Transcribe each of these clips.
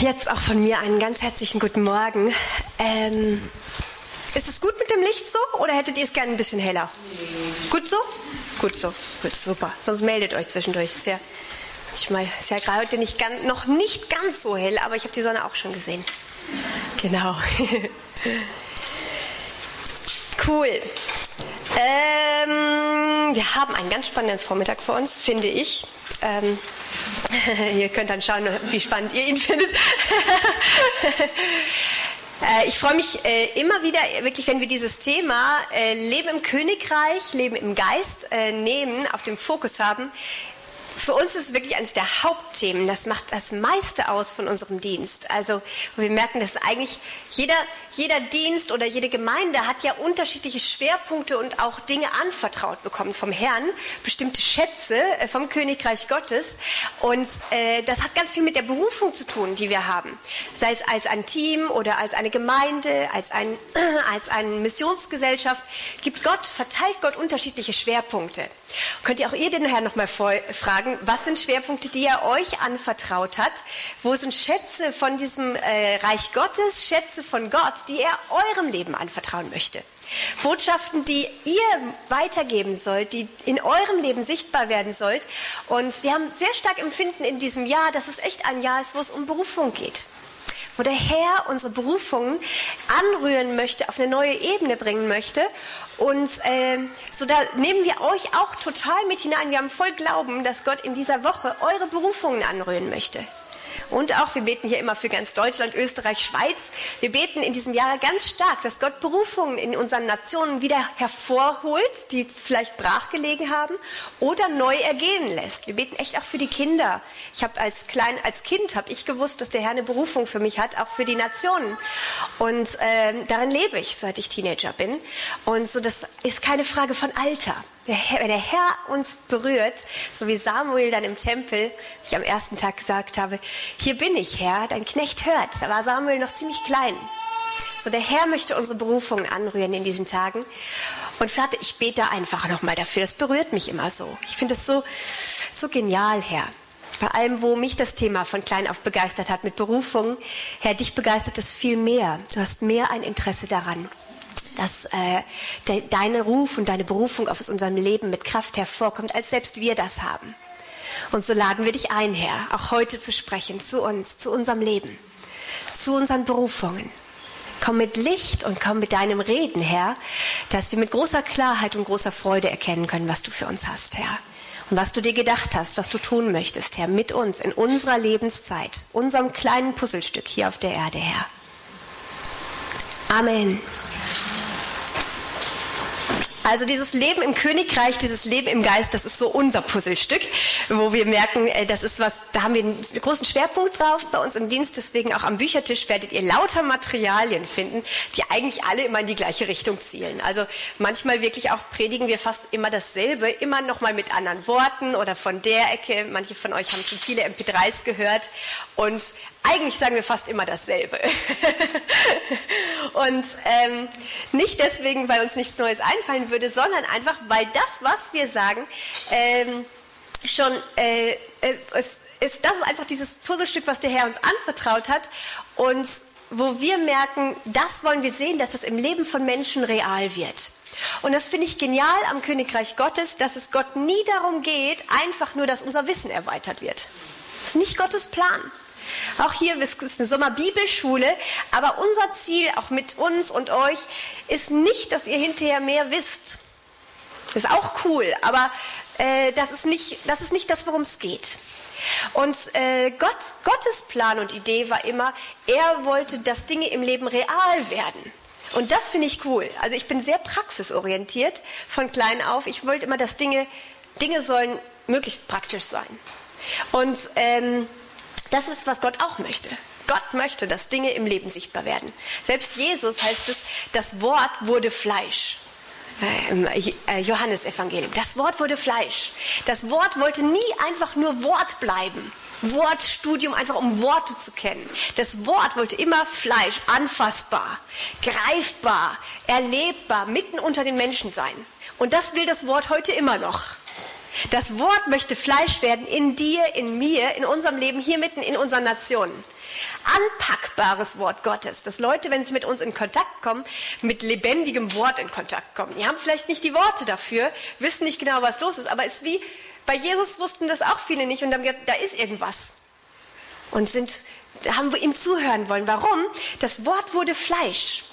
Jetzt auch von mir einen ganz herzlichen guten Morgen. Ähm, ist es gut mit dem Licht so oder hättet ihr es gerne ein bisschen heller? Gut so? Gut so, gut, super. Sonst meldet euch zwischendurch. Ist ja, ich meine, ist ja gerade heute nicht ganz, noch nicht ganz so hell, aber ich habe die Sonne auch schon gesehen. Genau. cool. Ähm, wir haben einen ganz spannenden Vormittag vor uns, finde ich. Ähm, ihr könnt dann schauen, wie spannend ihr ihn findet. Äh, ich freue mich äh, immer wieder, wirklich, wenn wir dieses Thema äh, Leben im Königreich, Leben im Geist nehmen, auf dem Fokus haben, für uns ist es wirklich eines der Hauptthemen. Das macht das meiste aus von unserem Dienst. Also wir merken, dass eigentlich jeder, jeder Dienst oder jede Gemeinde hat ja unterschiedliche Schwerpunkte und auch Dinge anvertraut bekommen vom Herrn, bestimmte Schätze äh, vom Königreich Gottes. Und äh, das hat ganz viel mit der Berufung zu tun, die wir haben. Sei es als ein Team oder als eine Gemeinde, als, ein, als eine Missionsgesellschaft, gibt Gott, verteilt Gott unterschiedliche Schwerpunkte. Könnt ihr auch ihr den Herrn nochmal fragen, was sind Schwerpunkte, die er euch anvertraut hat? Wo sind Schätze von diesem äh, Reich Gottes, Schätze von Gott, die er eurem Leben anvertrauen möchte? Botschaften, die ihr weitergeben sollt, die in eurem Leben sichtbar werden sollt. Und wir haben sehr stark empfinden in diesem Jahr, dass es echt ein Jahr ist, wo es um Berufung geht wo der Herr unsere Berufungen anrühren möchte, auf eine neue Ebene bringen möchte. Und äh, so da nehmen wir euch auch total mit hinein. Wir haben voll Glauben, dass Gott in dieser Woche eure Berufungen anrühren möchte. Und auch, wir beten hier immer für ganz Deutschland, Österreich, Schweiz. Wir beten in diesem Jahr ganz stark, dass Gott Berufungen in unseren Nationen wieder hervorholt, die vielleicht brachgelegen haben, oder neu ergehen lässt. Wir beten echt auch für die Kinder. Ich habe als klein, als Kind habe ich gewusst, dass der Herr eine Berufung für mich hat, auch für die Nationen. Und äh, darin lebe ich, seit ich Teenager bin. Und so, das ist keine Frage von Alter der Herr, wenn der Herr uns berührt, so wie Samuel dann im Tempel, ich am ersten Tag gesagt habe, hier bin ich, Herr, dein Knecht hört. Da war Samuel noch ziemlich klein. So, der Herr möchte unsere Berufungen anrühren in diesen Tagen. Und Vater, ich bete einfach nochmal dafür. Das berührt mich immer so. Ich finde es so, so genial, Herr. Bei allem, wo mich das Thema von klein auf begeistert hat mit Berufungen, Herr, dich begeistert es viel mehr. Du hast mehr ein Interesse daran dass äh, de, deine Ruf und deine Berufung aus unserem Leben mit Kraft hervorkommt, als selbst wir das haben. Und so laden wir dich ein, Herr, auch heute zu sprechen, zu uns, zu unserem Leben, zu unseren Berufungen. Komm mit Licht und komm mit deinem Reden, Herr, dass wir mit großer Klarheit und großer Freude erkennen können, was du für uns hast, Herr. Und was du dir gedacht hast, was du tun möchtest, Herr, mit uns in unserer Lebenszeit, unserem kleinen Puzzlestück hier auf der Erde, Herr. Amen. Also dieses Leben im Königreich, dieses Leben im Geist, das ist so unser Puzzlestück, wo wir merken, äh, das ist was, da haben wir einen großen Schwerpunkt drauf bei uns im Dienst. Deswegen auch am Büchertisch werdet ihr lauter Materialien finden, die eigentlich alle immer in die gleiche Richtung zielen. Also manchmal wirklich auch predigen wir fast immer dasselbe, immer nochmal mit anderen Worten oder von der Ecke. Manche von euch haben schon viele MP3s gehört und eigentlich sagen wir fast immer dasselbe. und ähm, nicht deswegen, weil uns nichts Neues einfallen würde, sondern einfach, weil das, was wir sagen, ähm, schon äh, äh, ist, das ist einfach dieses Puzzlestück, was der Herr uns anvertraut hat und wo wir merken, das wollen wir sehen, dass das im Leben von Menschen real wird. Und das finde ich genial am Königreich Gottes, dass es Gott nie darum geht, einfach nur, dass unser Wissen erweitert wird. Das ist nicht Gottes Plan. Auch hier ist es eine Sommerbibelschule, aber unser Ziel, auch mit uns und euch, ist nicht, dass ihr hinterher mehr wisst. Ist auch cool, aber äh, das, ist nicht, das ist nicht das, worum es geht. Und äh, Gott, Gottes Plan und Idee war immer, er wollte, dass Dinge im Leben real werden. Und das finde ich cool. Also ich bin sehr praxisorientiert von klein auf. Ich wollte immer, dass Dinge, Dinge sollen möglichst praktisch sein. Und ähm, das ist, was Gott auch möchte. Gott möchte, dass Dinge im Leben sichtbar werden. Selbst Jesus heißt es, das Wort wurde Fleisch. Im äh, Johannesevangelium. Das Wort wurde Fleisch. Das Wort wollte nie einfach nur Wort bleiben. Wortstudium, einfach um Worte zu kennen. Das Wort wollte immer Fleisch, anfassbar, greifbar, erlebbar, mitten unter den Menschen sein. Und das will das Wort heute immer noch. Das Wort möchte Fleisch werden in dir, in mir, in unserem Leben, hier mitten in unseren Nationen. Anpackbares Wort Gottes, dass Leute, wenn sie mit uns in Kontakt kommen, mit lebendigem Wort in Kontakt kommen. Die haben vielleicht nicht die Worte dafür, wissen nicht genau, was los ist, aber es ist wie bei Jesus wussten das auch viele nicht und haben gedacht, da ist irgendwas. Und sind, haben wir ihm zuhören wollen. Warum? Das Wort wurde Fleisch.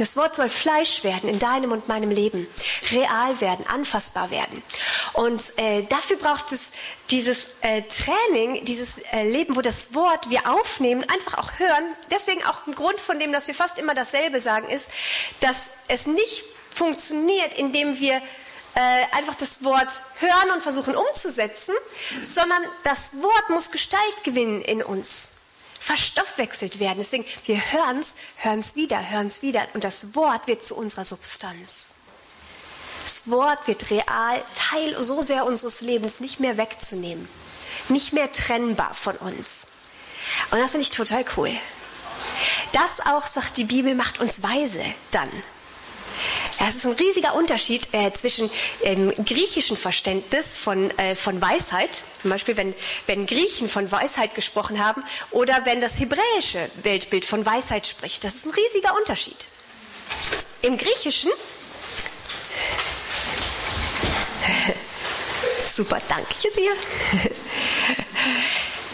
Das Wort soll Fleisch werden in deinem und meinem Leben, real werden, anfassbar werden. Und äh, dafür braucht es dieses äh, Training, dieses äh, Leben, wo das Wort wir aufnehmen, einfach auch hören. Deswegen auch ein Grund von dem, dass wir fast immer dasselbe sagen, ist, dass es nicht funktioniert, indem wir äh, einfach das Wort hören und versuchen umzusetzen, sondern das Wort muss Gestalt gewinnen in uns verstoffwechselt werden. Deswegen, wir hören es, hören es wieder, hören es wieder. Und das Wort wird zu unserer Substanz. Das Wort wird real Teil so sehr unseres Lebens, nicht mehr wegzunehmen. Nicht mehr trennbar von uns. Und das finde ich total cool. Das auch, sagt die Bibel, macht uns weise dann. Es ist ein riesiger Unterschied äh, zwischen ähm, griechischen Verständnis von, äh, von Weisheit, zum Beispiel wenn, wenn Griechen von Weisheit gesprochen haben, oder wenn das hebräische Weltbild von Weisheit spricht. Das ist ein riesiger Unterschied. Im Griechischen Super, danke dir.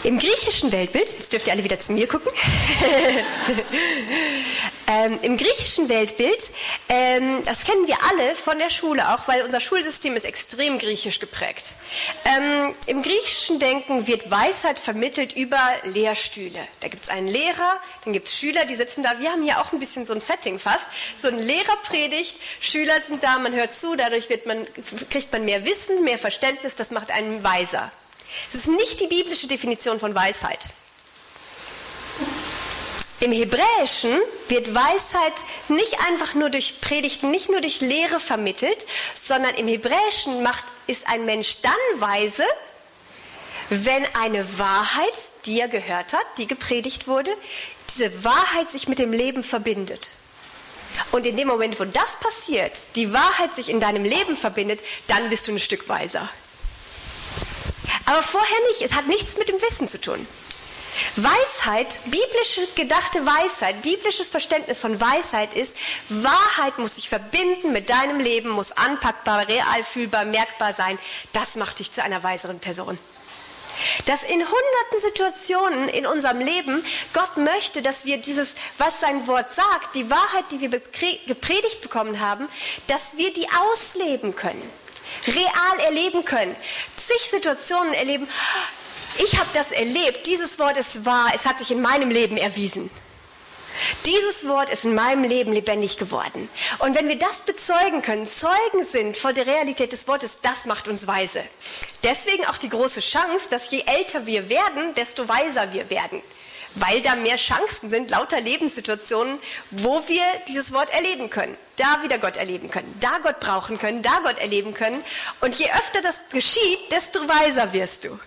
Im griechischen Weltbild, jetzt dürft ihr alle wieder zu mir gucken, ähm, im griechischen Weltbild, ähm, das kennen wir alle von der Schule auch, weil unser Schulsystem ist extrem griechisch geprägt. Ähm, Im griechischen Denken wird Weisheit vermittelt über Lehrstühle. Da gibt es einen Lehrer, dann gibt es Schüler, die sitzen da. Wir haben hier auch ein bisschen so ein Setting fast. So ein Lehrer predigt, Schüler sind da, man hört zu, dadurch man, kriegt man mehr Wissen, mehr Verständnis, das macht einen weiser. Es ist nicht die biblische Definition von Weisheit. Im Hebräischen wird Weisheit nicht einfach nur durch Predigten, nicht nur durch Lehre vermittelt, sondern im Hebräischen macht, ist ein Mensch dann weise, wenn eine Wahrheit, die er gehört hat, die gepredigt wurde, diese Wahrheit sich mit dem Leben verbindet. Und in dem Moment, wo das passiert, die Wahrheit sich in deinem Leben verbindet, dann bist du ein Stück weiser. Aber vorher nicht. Es hat nichts mit dem Wissen zu tun. Weisheit, biblische gedachte Weisheit, biblisches Verständnis von Weisheit ist, Wahrheit muss sich verbinden mit deinem Leben, muss anpackbar, real fühlbar, merkbar sein. Das macht dich zu einer weiseren Person. Dass in hunderten Situationen in unserem Leben Gott möchte, dass wir dieses, was sein Wort sagt, die Wahrheit, die wir gepredigt bekommen haben, dass wir die ausleben können real erleben können. Zig Situationen erleben. Ich habe das erlebt. Dieses Wort ist wahr. Es hat sich in meinem Leben erwiesen. Dieses Wort ist in meinem Leben lebendig geworden. Und wenn wir das bezeugen können, Zeugen sind von der Realität des Wortes, das macht uns weise. Deswegen auch die große Chance, dass je älter wir werden, desto weiser wir werden weil da mehr Chancen sind, lauter Lebenssituationen, wo wir dieses Wort erleben können, da wieder Gott erleben können, da Gott brauchen können, da Gott erleben können. Und je öfter das geschieht, desto weiser wirst du.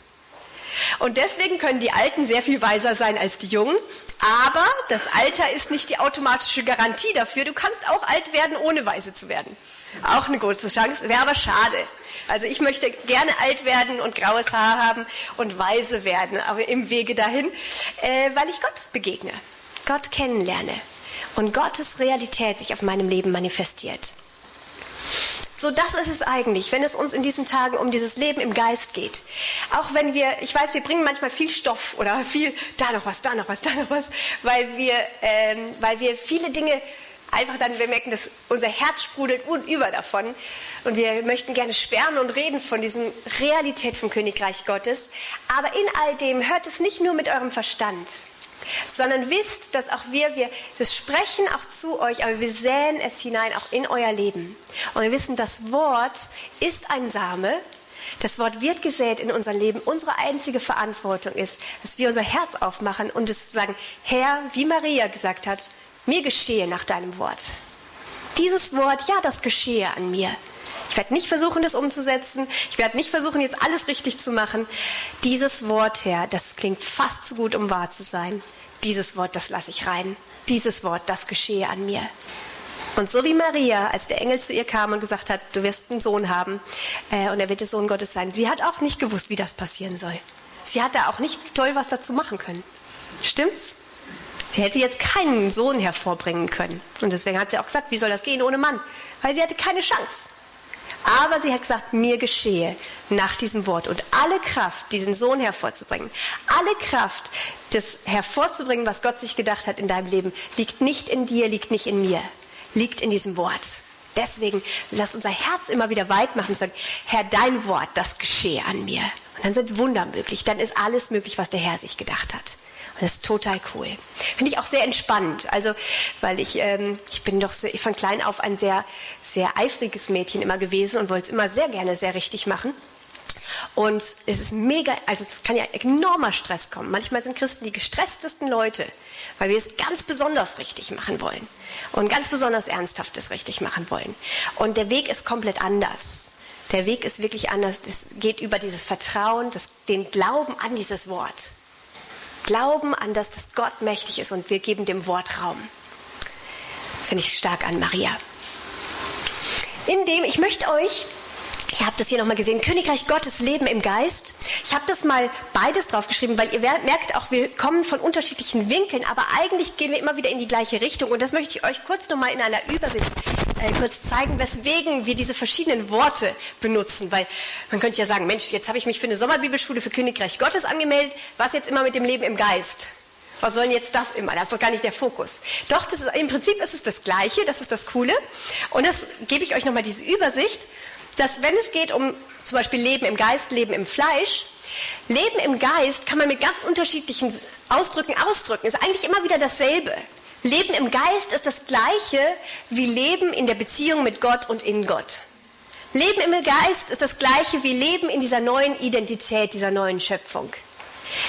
Und deswegen können die Alten sehr viel weiser sein als die Jungen. Aber das Alter ist nicht die automatische Garantie dafür. Du kannst auch alt werden, ohne weise zu werden. Auch eine große Chance, wäre aber schade. Also ich möchte gerne alt werden und graues Haar haben und weise werden, aber im Wege dahin, äh, weil ich Gott begegne, Gott kennenlerne und Gottes Realität sich auf meinem Leben manifestiert. So, das ist es eigentlich, wenn es uns in diesen Tagen um dieses Leben im Geist geht. Auch wenn wir, ich weiß, wir bringen manchmal viel Stoff oder viel, da noch was, da noch was, da noch was, weil wir, ähm, weil wir viele Dinge einfach dann, wir merken, dass unser Herz sprudelt unüber davon. Und wir möchten gerne schwärmen und reden von diesem Realität vom Königreich Gottes. Aber in all dem hört es nicht nur mit eurem Verstand, sondern wisst, dass auch wir, wir das sprechen auch zu euch, aber wir säen es hinein auch in euer Leben. Und wir wissen, das Wort ist ein Same. Das Wort wird gesät in unser Leben. Unsere einzige Verantwortung ist, dass wir unser Herz aufmachen und es sagen, Herr, wie Maria gesagt hat, mir geschehe nach deinem Wort. Dieses Wort, ja, das geschehe an mir. Ich werde nicht versuchen, das umzusetzen. Ich werde nicht versuchen, jetzt alles richtig zu machen. Dieses Wort, Herr, das klingt fast zu gut, um wahr zu sein. Dieses Wort, das lasse ich rein. Dieses Wort, das geschehe an mir. Und so wie Maria, als der Engel zu ihr kam und gesagt hat, du wirst einen Sohn haben äh, und er wird der Sohn Gottes sein, sie hat auch nicht gewusst, wie das passieren soll. Sie hat da auch nicht toll was dazu machen können. Stimmt's? Sie hätte jetzt keinen Sohn hervorbringen können. Und deswegen hat sie auch gesagt, wie soll das gehen ohne Mann? Weil sie hatte keine Chance. Aber sie hat gesagt, mir geschehe nach diesem Wort. Und alle Kraft, diesen Sohn hervorzubringen, alle Kraft, das hervorzubringen, was Gott sich gedacht hat in deinem Leben, liegt nicht in dir, liegt nicht in mir, liegt in diesem Wort. Deswegen lass unser Herz immer wieder weit machen und sagen, Herr, dein Wort, das geschehe an mir. Und dann sind Wunder möglich. Dann ist alles möglich, was der Herr sich gedacht hat. Das ist total cool. Finde ich auch sehr entspannt. Also, weil ich, ähm, ich bin doch sehr, von klein auf ein sehr, sehr eifriges Mädchen immer gewesen und wollte es immer sehr gerne sehr richtig machen. Und es ist mega, also es kann ja enormer Stress kommen. Manchmal sind Christen die gestresstesten Leute, weil wir es ganz besonders richtig machen wollen und ganz besonders ernsthaftes richtig machen wollen. Und der Weg ist komplett anders. Der Weg ist wirklich anders. Es geht über dieses Vertrauen, das, den Glauben an dieses Wort glauben an das, dass Gott mächtig ist und wir geben dem Wort Raum. Das finde ich stark an Maria. Indem ich möchte euch Ihr habt das hier nochmal gesehen, Königreich Gottes Leben im Geist. Ich habe das mal beides draufgeschrieben, weil ihr merkt auch, wir kommen von unterschiedlichen Winkeln, aber eigentlich gehen wir immer wieder in die gleiche Richtung. Und das möchte ich euch kurz nochmal in einer Übersicht äh, kurz zeigen, weswegen wir diese verschiedenen Worte benutzen. Weil man könnte ja sagen, Mensch, jetzt habe ich mich für eine Sommerbibelschule für Königreich Gottes angemeldet. Was jetzt immer mit dem Leben im Geist? Was soll denn jetzt das immer? Das ist doch gar nicht der Fokus. Doch, das ist, im Prinzip ist es das Gleiche, das ist das Coole. Und das gebe ich euch nochmal diese Übersicht, dass wenn es geht um zum Beispiel Leben im Geist, Leben im Fleisch, Leben im Geist kann man mit ganz unterschiedlichen Ausdrücken ausdrücken. Ist eigentlich immer wieder dasselbe. Leben im Geist ist das gleiche wie Leben in der Beziehung mit Gott und in Gott. Leben im Geist ist das gleiche wie Leben in dieser neuen Identität, dieser neuen Schöpfung.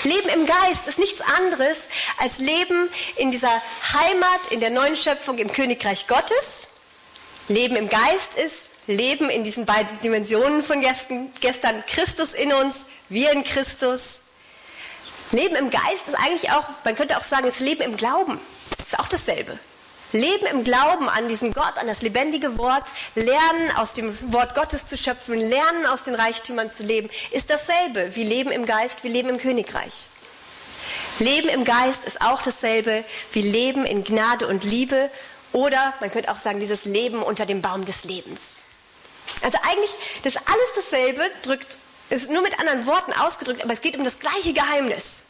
Leben im Geist ist nichts anderes als Leben in dieser Heimat, in der neuen Schöpfung im Königreich Gottes. Leben im Geist ist Leben in diesen beiden Dimensionen von gestern, Christus in uns, wir in Christus. Leben im Geist ist eigentlich auch, man könnte auch sagen, ist Leben im Glauben. Ist auch dasselbe. Leben im Glauben an diesen Gott, an das lebendige Wort, lernen aus dem Wort Gottes zu schöpfen, lernen aus den Reichtümern zu leben, ist dasselbe wie Leben im Geist, wie Leben im Königreich. Leben im Geist ist auch dasselbe wie Leben in Gnade und Liebe oder man könnte auch sagen, dieses Leben unter dem Baum des Lebens. Also eigentlich, das alles dasselbe, drückt, ist nur mit anderen Worten ausgedrückt, aber es geht um das gleiche Geheimnis.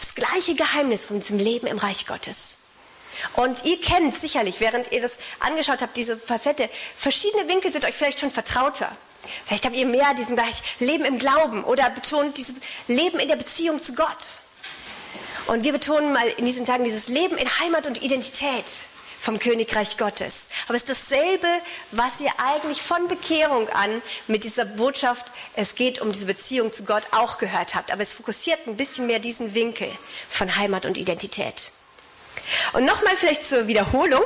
Das gleiche Geheimnis von diesem Leben im Reich Gottes. Und ihr kennt sicherlich, während ihr das angeschaut habt, diese Facette, verschiedene Winkel sind euch vielleicht schon vertrauter. Vielleicht habt ihr mehr diesen Bereich Leben im Glauben oder betont dieses Leben in der Beziehung zu Gott. Und wir betonen mal in diesen Tagen dieses Leben in Heimat und Identität vom Königreich Gottes. Aber es ist dasselbe, was ihr eigentlich von Bekehrung an mit dieser Botschaft, es geht um diese Beziehung zu Gott, auch gehört habt. Aber es fokussiert ein bisschen mehr diesen Winkel von Heimat und Identität. Und nochmal vielleicht zur Wiederholung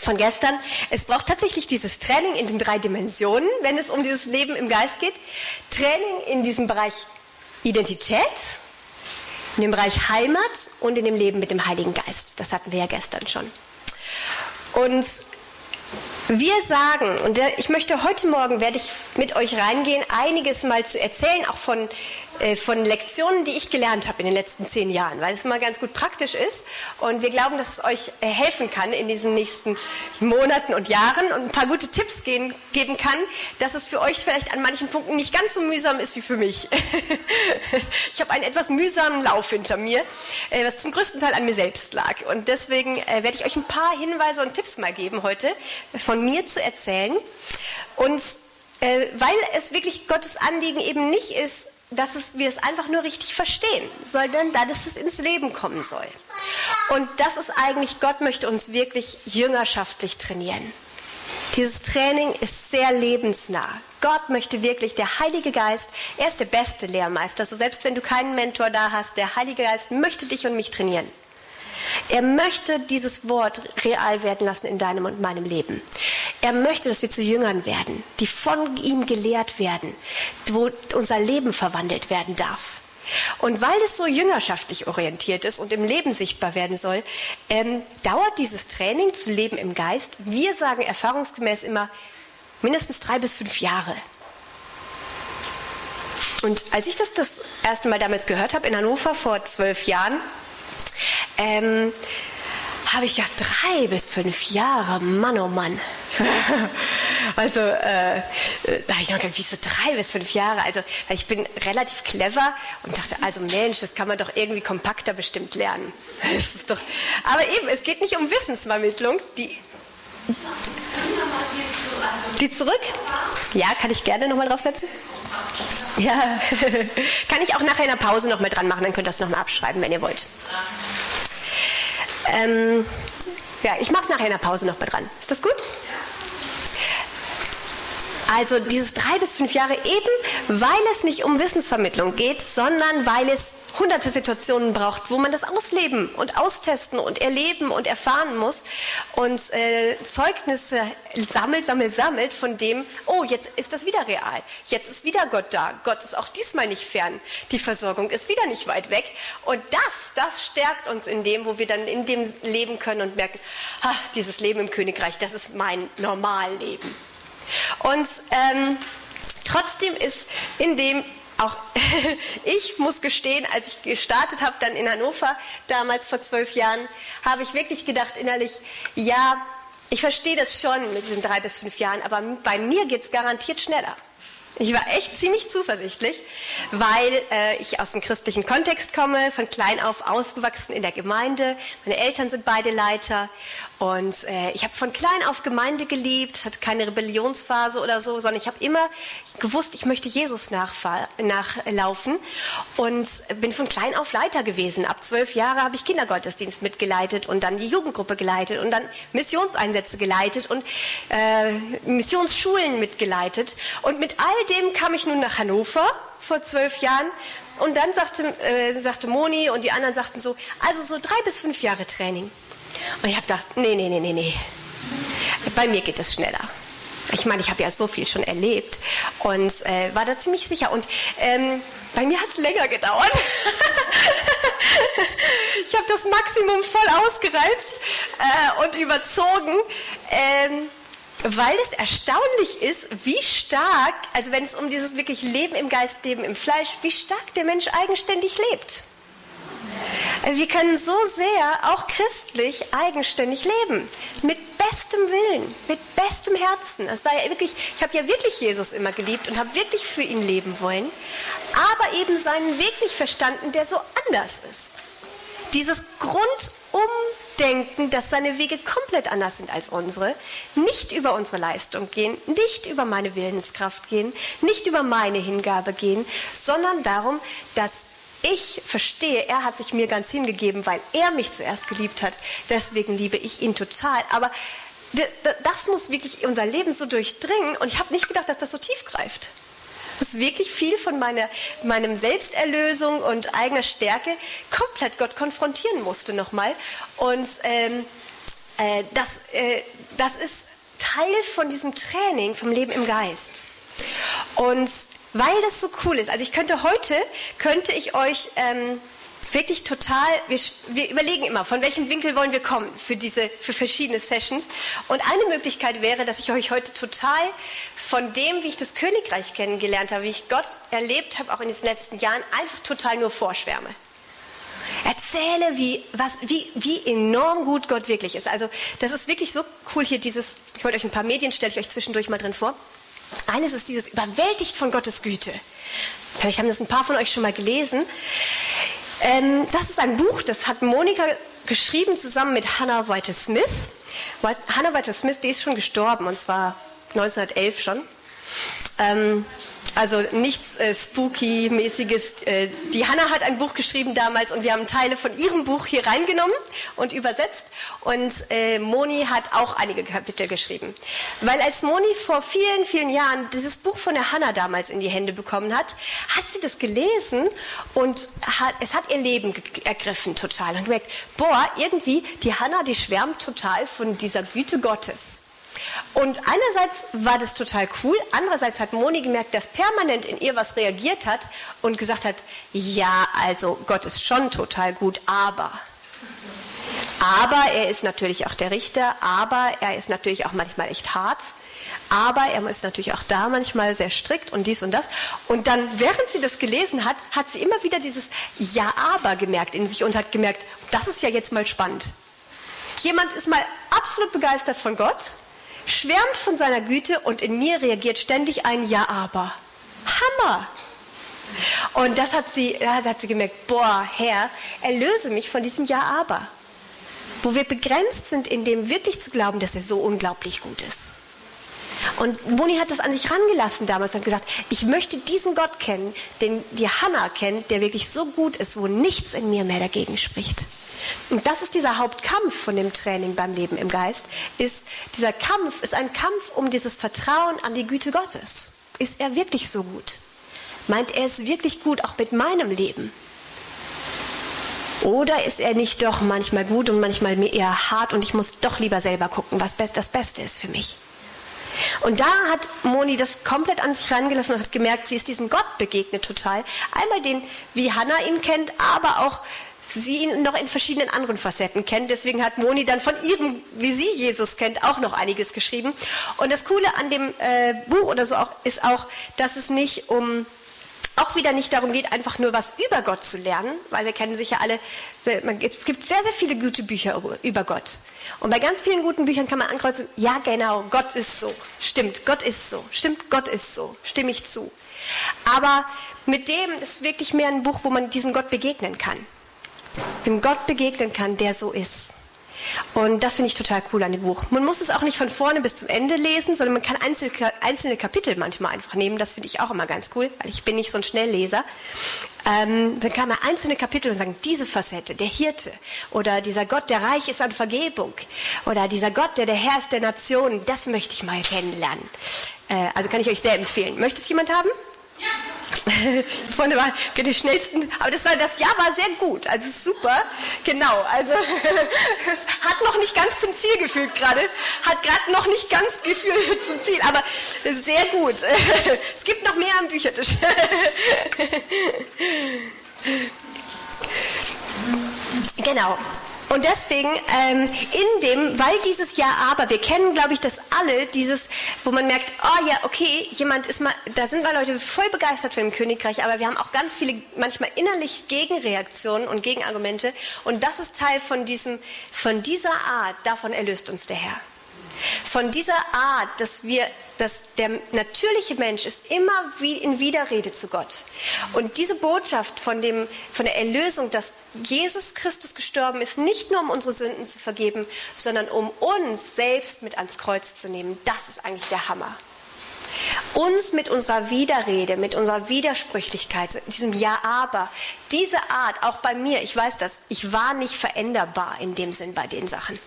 von gestern. Es braucht tatsächlich dieses Training in den drei Dimensionen, wenn es um dieses Leben im Geist geht. Training in diesem Bereich Identität, in dem Bereich Heimat und in dem Leben mit dem Heiligen Geist. Das hatten wir ja gestern schon. Und wir sagen, und ich möchte heute Morgen, werde ich mit euch reingehen, einiges mal zu erzählen, auch von von Lektionen, die ich gelernt habe in den letzten zehn Jahren, weil es mal ganz gut praktisch ist. Und wir glauben, dass es euch äh, helfen kann in diesen nächsten Monaten und Jahren und ein paar gute Tipps geben kann, dass es für euch vielleicht an manchen Punkten nicht ganz so mühsam ist wie für mich. ich habe einen etwas mühsamen Lauf hinter mir, äh, was zum größten Teil an mir selbst lag. Und deswegen werde ich euch ein paar Hinweise und Tipps mal geben heute, von mir zu erzählen. Und weil es wirklich Gottes Anliegen eben nicht ist, dass es, wir es einfach nur richtig verstehen, sondern dass es ins Leben kommen soll. Und das ist eigentlich, Gott möchte uns wirklich jüngerschaftlich trainieren. Dieses Training ist sehr lebensnah. Gott möchte wirklich, der Heilige Geist, er ist der beste Lehrmeister. So selbst wenn du keinen Mentor da hast, der Heilige Geist möchte dich und mich trainieren. Er möchte dieses Wort real werden lassen in deinem und meinem Leben. Er möchte, dass wir zu Jüngern werden, die von ihm gelehrt werden, wo unser Leben verwandelt werden darf. Und weil es so jüngerschaftlich orientiert ist und im Leben sichtbar werden soll, ähm, dauert dieses Training zu Leben im Geist, wir sagen erfahrungsgemäß immer, mindestens drei bis fünf Jahre. Und als ich das das erste Mal damals gehört habe in Hannover vor zwölf Jahren, ähm, habe ich ja drei bis fünf Jahre, Mann oh Mann. also äh, da habe ich noch gedacht, wieso drei bis fünf Jahre? Also ich bin relativ clever und dachte, also Mensch, das kann man doch irgendwie kompakter bestimmt lernen. Das ist doch, aber eben, es geht nicht um Wissensvermittlung. Die, die zurück? Ja, kann ich gerne nochmal draufsetzen? Ja, kann ich auch nachher in der Pause noch mal dran machen, dann könnt ihr das noch mal abschreiben, wenn ihr wollt. Ähm, ja, ich mache es nachher in der Pause noch mal dran. Ist das gut? Also dieses drei bis fünf Jahre eben, weil es nicht um Wissensvermittlung geht, sondern weil es hunderte Situationen braucht, wo man das ausleben und austesten und erleben und erfahren muss und äh, Zeugnisse sammelt, sammelt, sammelt von dem, oh, jetzt ist das wieder real, jetzt ist wieder Gott da, Gott ist auch diesmal nicht fern, die Versorgung ist wieder nicht weit weg. Und das, das stärkt uns in dem, wo wir dann in dem leben können und merken, ach, dieses Leben im Königreich, das ist mein Normalleben. Und ähm, trotzdem ist in dem auch ich muss gestehen, als ich gestartet habe, dann in Hannover, damals vor zwölf Jahren, habe ich wirklich gedacht innerlich, ja, ich verstehe das schon mit diesen drei bis fünf Jahren, aber bei mir geht es garantiert schneller. Ich war echt ziemlich zuversichtlich, weil äh, ich aus dem christlichen Kontext komme, von klein auf aufgewachsen in der Gemeinde. Meine Eltern sind beide Leiter und äh, ich habe von klein auf Gemeinde geliebt, hatte keine Rebellionsphase oder so, sondern ich habe immer gewusst, ich möchte Jesus nachlaufen und bin von klein auf Leiter gewesen. Ab zwölf Jahre habe ich Kindergottesdienst mitgeleitet und dann die Jugendgruppe geleitet und dann Missionseinsätze geleitet und äh, Missionsschulen mitgeleitet und mit all dem kam ich nun nach Hannover vor zwölf Jahren und dann sagte, äh, sagte Moni und die anderen sagten so, also so drei bis fünf Jahre Training. Und ich habe gedacht, nee, nee, nee, nee, nee. Bei mir geht es schneller. Ich meine, ich habe ja so viel schon erlebt und äh, war da ziemlich sicher. Und ähm, bei mir hat es länger gedauert. ich habe das Maximum voll ausgereizt äh, und überzogen. Ähm, weil es erstaunlich ist, wie stark, also wenn es um dieses wirklich Leben im Geist, Leben im Fleisch, wie stark der Mensch eigenständig lebt. Wir können so sehr, auch christlich, eigenständig leben. Mit bestem Willen, mit bestem Herzen. Das war ja wirklich, ich habe ja wirklich Jesus immer geliebt und habe wirklich für ihn leben wollen, aber eben seinen Weg nicht verstanden, der so anders ist. Dieses Grundumdenken, dass seine Wege komplett anders sind als unsere, nicht über unsere Leistung gehen, nicht über meine Willenskraft gehen, nicht über meine Hingabe gehen, sondern darum, dass ich verstehe, er hat sich mir ganz hingegeben, weil er mich zuerst geliebt hat. Deswegen liebe ich ihn total. Aber das muss wirklich unser Leben so durchdringen. Und ich habe nicht gedacht, dass das so tief greift. Dass wirklich viel von meiner, meinem Selbsterlösung und eigener Stärke komplett Gott konfrontieren musste nochmal. Und ähm, äh, das, äh, das ist Teil von diesem Training vom Leben im Geist. Und weil das so cool ist. Also ich könnte heute, könnte ich euch ähm, wirklich total, wir, wir, überlegen immer, von welchem Winkel wollen wir kommen für diese, für verschiedene Sessions. Und eine Möglichkeit wäre, dass ich euch heute total von dem, wie ich das Königreich kennengelernt habe, wie ich Gott erlebt habe, auch in den letzten Jahren, einfach total nur vorschwärme. Erzähle, wie, was, wie, wie enorm gut Gott wirklich ist. Also, das ist wirklich so cool hier, dieses, ich wollte euch ein paar Medien, stelle ich euch zwischendurch mal drin vor. Eines ist dieses überwältigt von Gottes Güte. Vielleicht haben das ein paar von euch schon mal gelesen. Ähm, das ist ein Buch, das hat Monika geschrieben zusammen mit Hannah White Smith. Hannah White Smith, die ist schon gestorben und zwar 1911 schon. Also nichts äh, Spooky-mäßiges. Äh, die Hanna hat ein Buch geschrieben damals und wir haben Teile von ihrem Buch hier reingenommen und übersetzt. Und äh, Moni hat auch einige Kapitel geschrieben. Weil als Moni vor vielen, vielen Jahren dieses Buch von der Hanna damals in die Hände bekommen hat, hat sie das gelesen und hat, es hat ihr Leben ergriffen total. Und gemerkt, boah, irgendwie, die Hanna, die schwärmt total von dieser Güte Gottes. Und einerseits war das total cool, andererseits hat Moni gemerkt, dass permanent in ihr was reagiert hat und gesagt hat, ja, also Gott ist schon total gut, aber. Aber er ist natürlich auch der Richter, aber er ist natürlich auch manchmal echt hart. Aber er ist natürlich auch da manchmal sehr strikt und dies und das. Und dann, während sie das gelesen hat, hat sie immer wieder dieses Ja-Aber gemerkt in sich und hat gemerkt, das ist ja jetzt mal spannend. Jemand ist mal absolut begeistert von Gott, schwärmt von seiner Güte und in mir reagiert ständig ein Ja-Aber. Hammer! Und das hat sie, da hat sie gemerkt, boah, Herr, erlöse mich von diesem Ja-Aber. Wo wir begrenzt sind, in dem wirklich zu glauben, dass er so unglaublich gut ist. Und Moni hat das an sich rangelassen damals und gesagt, ich möchte diesen Gott kennen, den die Hannah kennt, der wirklich so gut ist, wo nichts in mir mehr dagegen spricht. Und das ist dieser Hauptkampf von dem Training beim Leben im Geist, ist dieser Kampf ist ein Kampf um dieses Vertrauen an die Güte Gottes. Ist er wirklich so gut? Meint er es wirklich gut auch mit meinem Leben? Oder ist er nicht doch manchmal gut und manchmal eher hart und ich muss doch lieber selber gucken, was das Beste ist für mich? Und da hat Moni das komplett an sich rangelassen und hat gemerkt, sie ist diesem Gott begegnet total. Einmal den, wie Hannah ihn kennt, aber auch sie ihn noch in verschiedenen anderen Facetten kennt. Deswegen hat Moni dann von ihrem, wie sie Jesus kennt, auch noch einiges geschrieben. Und das Coole an dem äh, Buch oder so auch ist auch, dass es nicht um auch wieder nicht darum geht, einfach nur was über Gott zu lernen, weil wir kennen sicher alle, es gibt sehr, sehr viele gute Bücher über Gott. Und bei ganz vielen guten Büchern kann man ankreuzen, ja genau, Gott ist so, stimmt, Gott ist so, stimmt, Gott ist so, stimme ich zu. Aber mit dem ist wirklich mehr ein Buch, wo man diesem Gott begegnen kann. Dem Gott begegnen kann, der so ist. Und das finde ich total cool an dem Buch. Man muss es auch nicht von vorne bis zum Ende lesen, sondern man kann einzelne Kapitel manchmal einfach nehmen. Das finde ich auch immer ganz cool, weil ich bin nicht so ein Schnellleser. Ähm, dann kann man einzelne Kapitel und sagen, diese Facette, der Hirte oder dieser Gott, der reich ist an Vergebung oder dieser Gott, der der Herr ist der Nationen, das möchte ich mal kennenlernen. Äh, also kann ich euch sehr empfehlen. Möchte es jemand haben? Vorne war die schnellsten, aber das war das Jahr war sehr gut, also super, genau, also hat noch nicht ganz zum Ziel gefühlt gerade, hat gerade noch nicht ganz gefühlt zum Ziel, aber sehr gut. Es gibt noch mehr am Büchertisch. Genau. Und deswegen, ähm, in dem, weil dieses Ja, aber, wir kennen, glaube ich, das alle, dieses, wo man merkt, oh ja, okay, jemand ist mal, da sind mal Leute voll begeistert von dem Königreich, aber wir haben auch ganz viele, manchmal innerlich Gegenreaktionen und Gegenargumente. Und das ist Teil von diesem, von dieser Art, davon erlöst uns der Herr. Von dieser Art, dass wir dass der natürliche Mensch ist immer in Widerrede zu Gott. Und diese Botschaft von, dem, von der Erlösung, dass Jesus Christus gestorben ist, nicht nur um unsere Sünden zu vergeben, sondern um uns selbst mit ans Kreuz zu nehmen, das ist eigentlich der Hammer. Uns mit unserer Widerrede, mit unserer Widersprüchlichkeit, diesem Ja, aber, diese Art, auch bei mir, ich weiß das, ich war nicht veränderbar in dem Sinn bei den Sachen.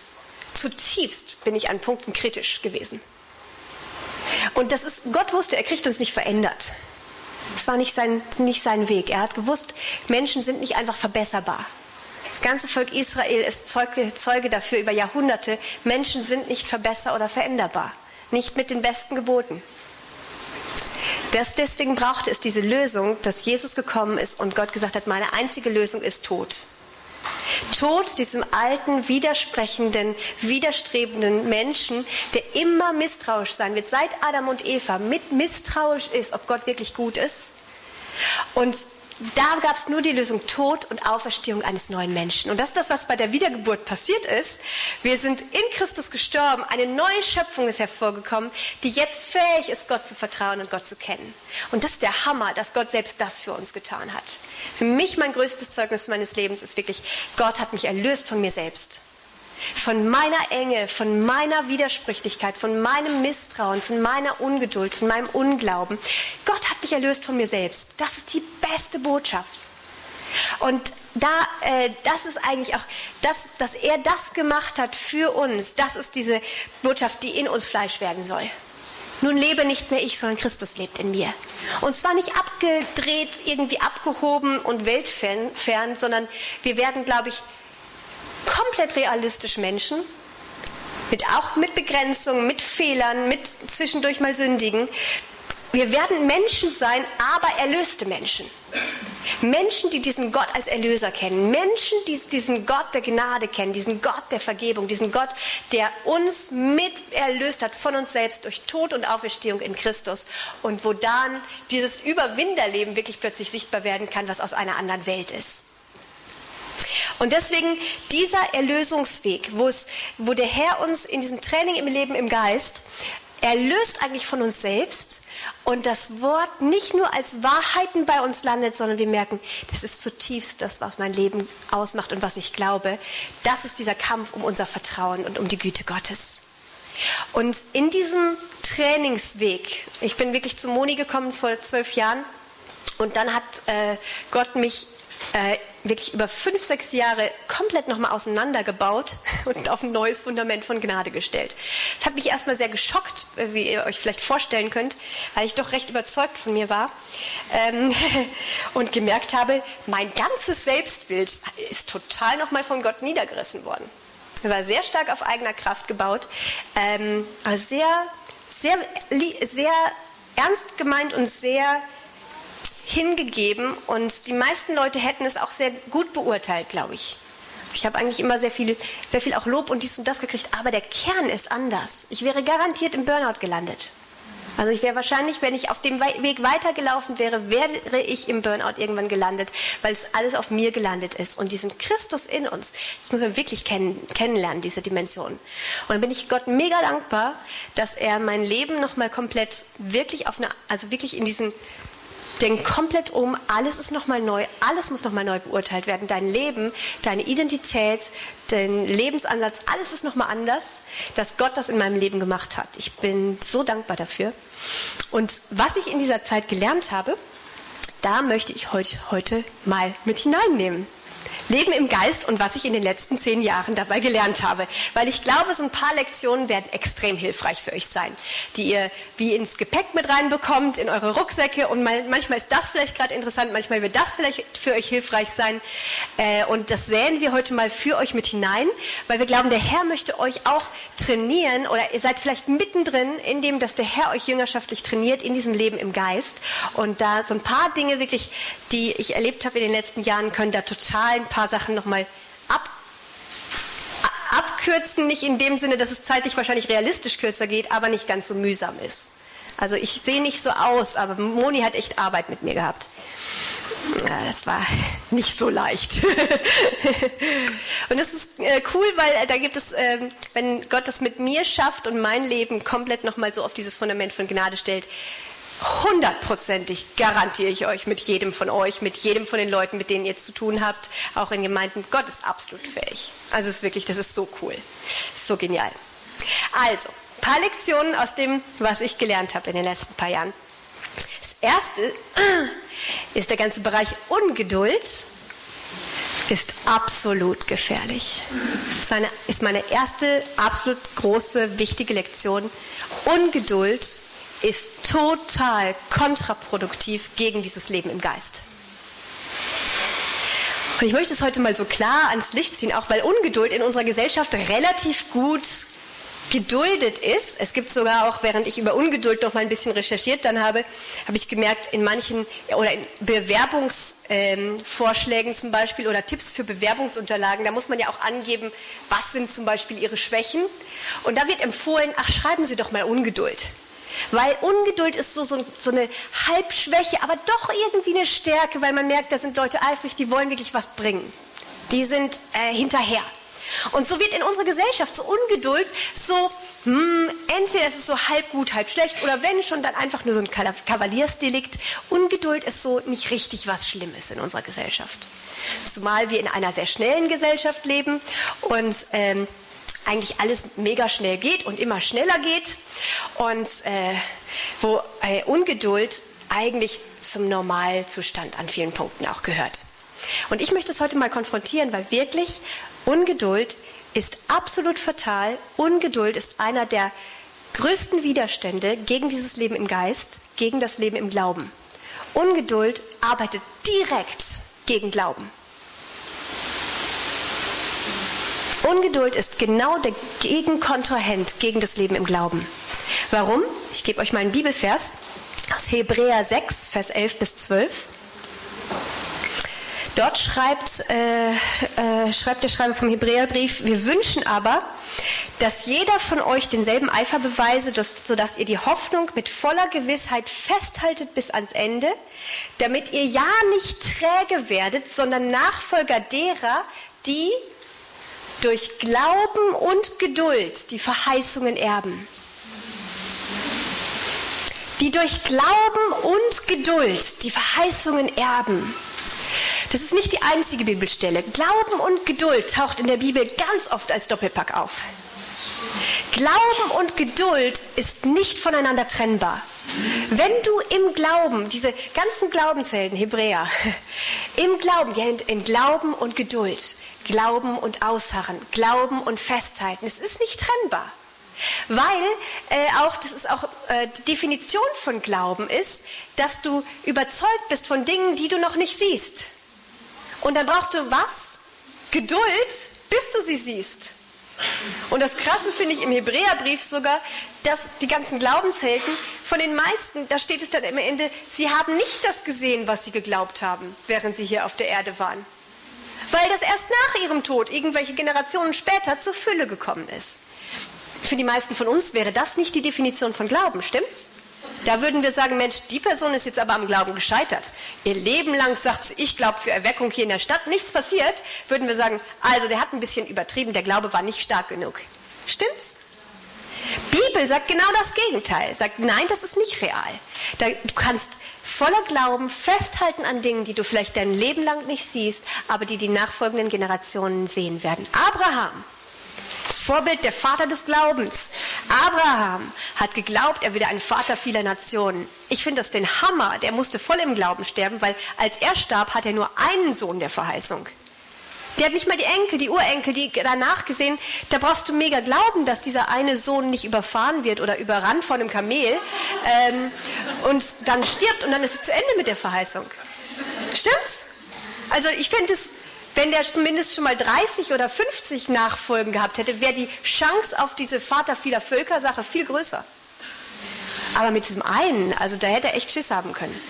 Zutiefst bin ich an Punkten kritisch gewesen. Und das ist, Gott wusste, er kriegt uns nicht verändert. Es war nicht sein, nicht sein Weg. Er hat gewusst, Menschen sind nicht einfach verbesserbar. Das ganze Volk Israel ist Zeuge, Zeuge dafür über Jahrhunderte. Menschen sind nicht verbesser oder veränderbar. Nicht mit den besten Geboten. Das, deswegen brauchte es diese Lösung, dass Jesus gekommen ist und Gott gesagt hat, meine einzige Lösung ist Tod. Tod diesem alten, widersprechenden, widerstrebenden Menschen, der immer misstrauisch sein wird, seit Adam und Eva mit misstrauisch ist, ob Gott wirklich gut ist. Und da gab es nur die Lösung Tod und Auferstehung eines neuen Menschen. Und das ist das, was bei der Wiedergeburt passiert ist. Wir sind in Christus gestorben, eine neue Schöpfung ist hervorgekommen, die jetzt fähig ist, Gott zu vertrauen und Gott zu kennen. Und das ist der Hammer, dass Gott selbst das für uns getan hat. Für mich mein größtes Zeugnis meines Lebens ist wirklich, Gott hat mich erlöst von mir selbst von meiner Enge, von meiner Widersprüchlichkeit, von meinem Misstrauen, von meiner Ungeduld, von meinem Unglauben. Gott hat mich erlöst von mir selbst. Das ist die beste Botschaft. Und da, äh, das ist eigentlich auch, das, dass er das gemacht hat für uns, das ist diese Botschaft, die in uns Fleisch werden soll. Nun lebe nicht mehr ich, sondern Christus lebt in mir. Und zwar nicht abgedreht, irgendwie abgehoben und weltfern, sondern wir werden, glaube ich, komplett realistisch Menschen, mit auch mit Begrenzungen, mit Fehlern, mit zwischendurch mal sündigen. Wir werden Menschen sein, aber erlöste Menschen. Menschen, die diesen Gott als Erlöser kennen. Menschen, die diesen Gott der Gnade kennen, diesen Gott der Vergebung, diesen Gott, der uns mit erlöst hat von uns selbst durch Tod und Auferstehung in Christus. Und wo dann dieses Überwinderleben wirklich plötzlich sichtbar werden kann, was aus einer anderen Welt ist. Und deswegen dieser Erlösungsweg, wo, es, wo der Herr uns in diesem Training im Leben im Geist erlöst eigentlich von uns selbst und das Wort nicht nur als Wahrheiten bei uns landet, sondern wir merken, das ist zutiefst das, was mein Leben ausmacht und was ich glaube. Das ist dieser Kampf um unser Vertrauen und um die Güte Gottes. Und in diesem Trainingsweg, ich bin wirklich zu Moni gekommen vor zwölf Jahren und dann hat äh, Gott mich äh, wirklich über fünf, sechs Jahre komplett nochmal auseinandergebaut und auf ein neues Fundament von Gnade gestellt. Das hat mich erstmal sehr geschockt, äh, wie ihr euch vielleicht vorstellen könnt, weil ich doch recht überzeugt von mir war ähm, und gemerkt habe, mein ganzes Selbstbild ist total nochmal von Gott niedergerissen worden. Er war sehr stark auf eigener Kraft gebaut, ähm, aber sehr, sehr, sehr ernst gemeint und sehr hingegeben und die meisten Leute hätten es auch sehr gut beurteilt, glaube ich. Ich habe eigentlich immer sehr viel, sehr viel auch Lob und dies und das gekriegt, aber der Kern ist anders. Ich wäre garantiert im Burnout gelandet. Also ich wäre wahrscheinlich, wenn ich auf dem Weg weitergelaufen wäre, wäre ich im Burnout irgendwann gelandet, weil es alles auf mir gelandet ist. Und diesen Christus in uns, das muss man wirklich kennen, kennenlernen, diese Dimension. Und dann bin ich Gott mega dankbar, dass er mein Leben nochmal komplett wirklich auf eine, also wirklich in diesen Denk komplett um, alles ist nochmal neu, alles muss nochmal neu beurteilt werden. Dein Leben, deine Identität, dein Lebensansatz, alles ist nochmal anders, dass Gott das in meinem Leben gemacht hat. Ich bin so dankbar dafür. Und was ich in dieser Zeit gelernt habe, da möchte ich heute, heute mal mit hineinnehmen. Leben im Geist und was ich in den letzten zehn Jahren dabei gelernt habe. Weil ich glaube, so ein paar Lektionen werden extrem hilfreich für euch sein, die ihr wie ins Gepäck mit reinbekommt, in eure Rucksäcke. Und manchmal ist das vielleicht gerade interessant, manchmal wird das vielleicht für euch hilfreich sein. Äh, und das säen wir heute mal für euch mit hinein, weil wir glauben, der Herr möchte euch auch trainieren oder ihr seid vielleicht mittendrin in dem, dass der Herr euch jüngerschaftlich trainiert in diesem Leben im Geist. Und da so ein paar Dinge wirklich, die ich erlebt habe in den letzten Jahren, können da total ein paar paar Sachen nochmal ab, abkürzen, nicht in dem Sinne, dass es zeitlich wahrscheinlich realistisch kürzer geht, aber nicht ganz so mühsam ist. Also ich sehe nicht so aus, aber Moni hat echt Arbeit mit mir gehabt. Das war nicht so leicht. und das ist äh, cool, weil äh, da gibt es, äh, wenn Gott das mit mir schafft und mein Leben komplett nochmal so auf dieses Fundament von Gnade stellt, hundertprozentig garantiere ich euch mit jedem von euch, mit jedem von den Leuten, mit denen ihr zu tun habt, auch in Gemeinden, Gott ist absolut fähig. Also es ist wirklich, das ist so cool, so genial. Also, ein paar Lektionen aus dem, was ich gelernt habe in den letzten paar Jahren. Das erste ist der ganze Bereich Ungeduld ist absolut gefährlich. Das eine, ist meine erste absolut große, wichtige Lektion. Ungeduld ist total kontraproduktiv gegen dieses Leben im Geist. Und ich möchte es heute mal so klar ans Licht ziehen, auch weil Ungeduld in unserer Gesellschaft relativ gut geduldet ist. Es gibt sogar auch, während ich über Ungeduld noch mal ein bisschen recherchiert dann habe, habe ich gemerkt, in manchen oder in Bewerbungsvorschlägen ähm, zum Beispiel oder Tipps für Bewerbungsunterlagen, da muss man ja auch angeben, was sind zum Beispiel Ihre Schwächen. Und da wird empfohlen, ach, schreiben Sie doch mal Ungeduld. Weil Ungeduld ist so, so, so, eine Halbschwäche, aber doch irgendwie eine Stärke, weil man merkt, da sind Leute eifrig, die wollen wirklich was bringen. Die sind äh, hinterher. Und so wird in unserer Gesellschaft so Ungeduld so, hm, entweder ist es so halb gut, halb schlecht, oder wenn schon, dann einfach nur so ein Kavaliersdelikt. Ungeduld ist so nicht richtig was Schlimmes in unserer Gesellschaft. Zumal wir in einer sehr schnellen Gesellschaft leben und ähm, eigentlich alles mega schnell geht und immer schneller geht und äh, wo äh, Ungeduld eigentlich zum Normalzustand an vielen Punkten auch gehört. Und ich möchte es heute mal konfrontieren, weil wirklich Ungeduld ist absolut fatal. Ungeduld ist einer der größten Widerstände gegen dieses Leben im Geist, gegen das Leben im Glauben. Ungeduld arbeitet direkt gegen Glauben. Ungeduld ist genau der Gegenkontrahent gegen das Leben im Glauben. Warum? Ich gebe euch mal einen Bibelvers aus Hebräer 6, Vers 11 bis 12. Dort schreibt, äh, äh, schreibt der Schreiber vom Hebräerbrief, wir wünschen aber, dass jeder von euch denselben Eifer beweise, dass, sodass ihr die Hoffnung mit voller Gewissheit festhaltet bis ans Ende, damit ihr ja nicht träge werdet, sondern Nachfolger derer, die durch Glauben und Geduld die Verheißungen erben. Die durch Glauben und Geduld die Verheißungen erben. Das ist nicht die einzige Bibelstelle. Glauben und Geduld taucht in der Bibel ganz oft als Doppelpack auf. Glauben und Geduld ist nicht voneinander trennbar. Wenn du im Glauben, diese ganzen Glaubenshelden, Hebräer, im Glauben, ja, in Glauben und Geduld, Glauben und Ausharren, Glauben und Festhalten, es ist nicht trennbar. Weil äh, auch, das ist auch äh, die Definition von Glauben ist, dass du überzeugt bist von Dingen, die du noch nicht siehst. Und dann brauchst du was? Geduld, bis du sie siehst. Und das Krasse finde ich im Hebräerbrief sogar, dass die ganzen Glaubenshelden, von den meisten, da steht es dann am Ende, sie haben nicht das gesehen, was sie geglaubt haben, während sie hier auf der Erde waren. Weil das erst nach ihrem Tod, irgendwelche Generationen später, zur Fülle gekommen ist. Für die meisten von uns wäre das nicht die Definition von Glauben, stimmt's? Da würden wir sagen, Mensch, die Person ist jetzt aber am Glauben gescheitert. Ihr Leben lang sagt sie, ich glaube für Erweckung hier in der Stadt, nichts passiert, würden wir sagen, also der hat ein bisschen übertrieben, der Glaube war nicht stark genug. Stimmt's? Bibel sagt genau das Gegenteil. Sagt, nein, das ist nicht real. du kannst voller Glauben festhalten an Dingen, die du vielleicht dein Leben lang nicht siehst, aber die die nachfolgenden Generationen sehen werden. Abraham das Vorbild der Vater des Glaubens. Abraham hat geglaubt, er würde ein Vater vieler Nationen. Ich finde das den Hammer. Der musste voll im Glauben sterben, weil als er starb, hat er nur einen Sohn der Verheißung. Der hat nicht mal die Enkel, die Urenkel, die danach gesehen. Da brauchst du mega glauben, dass dieser eine Sohn nicht überfahren wird oder überrannt von einem Kamel ähm, und dann stirbt und dann ist es zu Ende mit der Verheißung. Stimmt's? Also ich finde es wenn der zumindest schon mal 30 oder 50 Nachfolgen gehabt hätte, wäre die Chance auf diese Vater vieler Völker Sache viel größer. Aber mit diesem einen, also da hätte er echt Schiss haben können.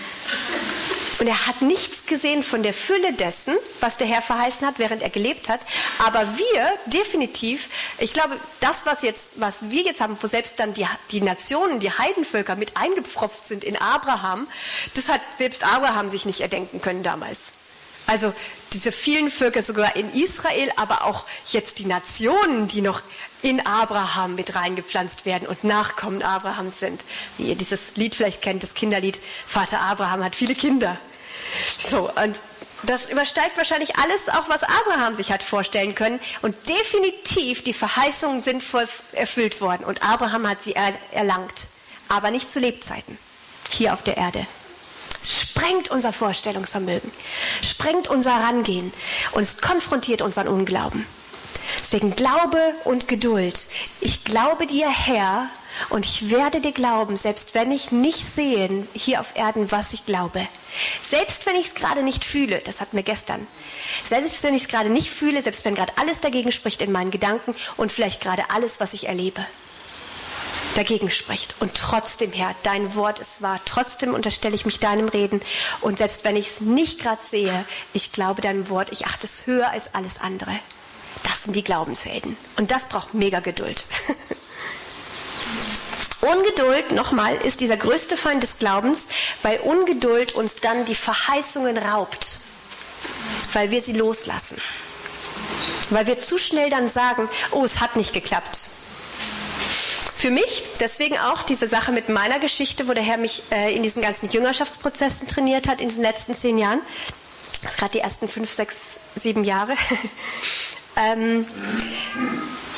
Und er hat nichts gesehen von der Fülle dessen, was der Herr verheißen hat, während er gelebt hat. Aber wir definitiv, ich glaube, das, was, jetzt, was wir jetzt haben, wo selbst dann die, die Nationen, die Heidenvölker mit eingepfropft sind in Abraham, das hat selbst Abraham sich nicht erdenken können damals. Also diese vielen Völker sogar in Israel, aber auch jetzt die Nationen, die noch in Abraham mit reingepflanzt werden und Nachkommen Abrahams sind. Wie ihr dieses Lied vielleicht kennt, das Kinderlied, Vater Abraham hat viele Kinder. So, und das übersteigt wahrscheinlich alles, auch was Abraham sich hat vorstellen können. Und definitiv die Verheißungen sind voll erfüllt worden. Und Abraham hat sie erlangt. Aber nicht zu Lebzeiten. Hier auf der Erde sprengt unser Vorstellungsvermögen, sprengt unser Rangehen und es konfrontiert unseren Unglauben. Deswegen Glaube und Geduld. Ich glaube dir, Herr, und ich werde dir glauben, selbst wenn ich nicht sehe hier auf Erden, was ich glaube. Selbst wenn ich es gerade nicht fühle, das hatten wir gestern. Selbst wenn ich es gerade nicht fühle, selbst wenn gerade alles dagegen spricht in meinen Gedanken und vielleicht gerade alles, was ich erlebe dagegen spricht. Und trotzdem, Herr, dein Wort ist wahr. Trotzdem unterstelle ich mich deinem Reden. Und selbst wenn ich es nicht gerade sehe, ich glaube deinem Wort, ich achte es höher als alles andere. Das sind die Glaubenshelden. Und das braucht mega Geduld. Ungeduld, nochmal, ist dieser größte Feind des Glaubens, weil Ungeduld uns dann die Verheißungen raubt, weil wir sie loslassen. Weil wir zu schnell dann sagen, oh, es hat nicht geklappt. Für mich deswegen auch diese Sache mit meiner Geschichte, wo der Herr mich äh, in diesen ganzen Jüngerschaftsprozessen trainiert hat in diesen letzten zehn Jahren. Das gerade die ersten fünf, sechs, sieben Jahre. Ähm,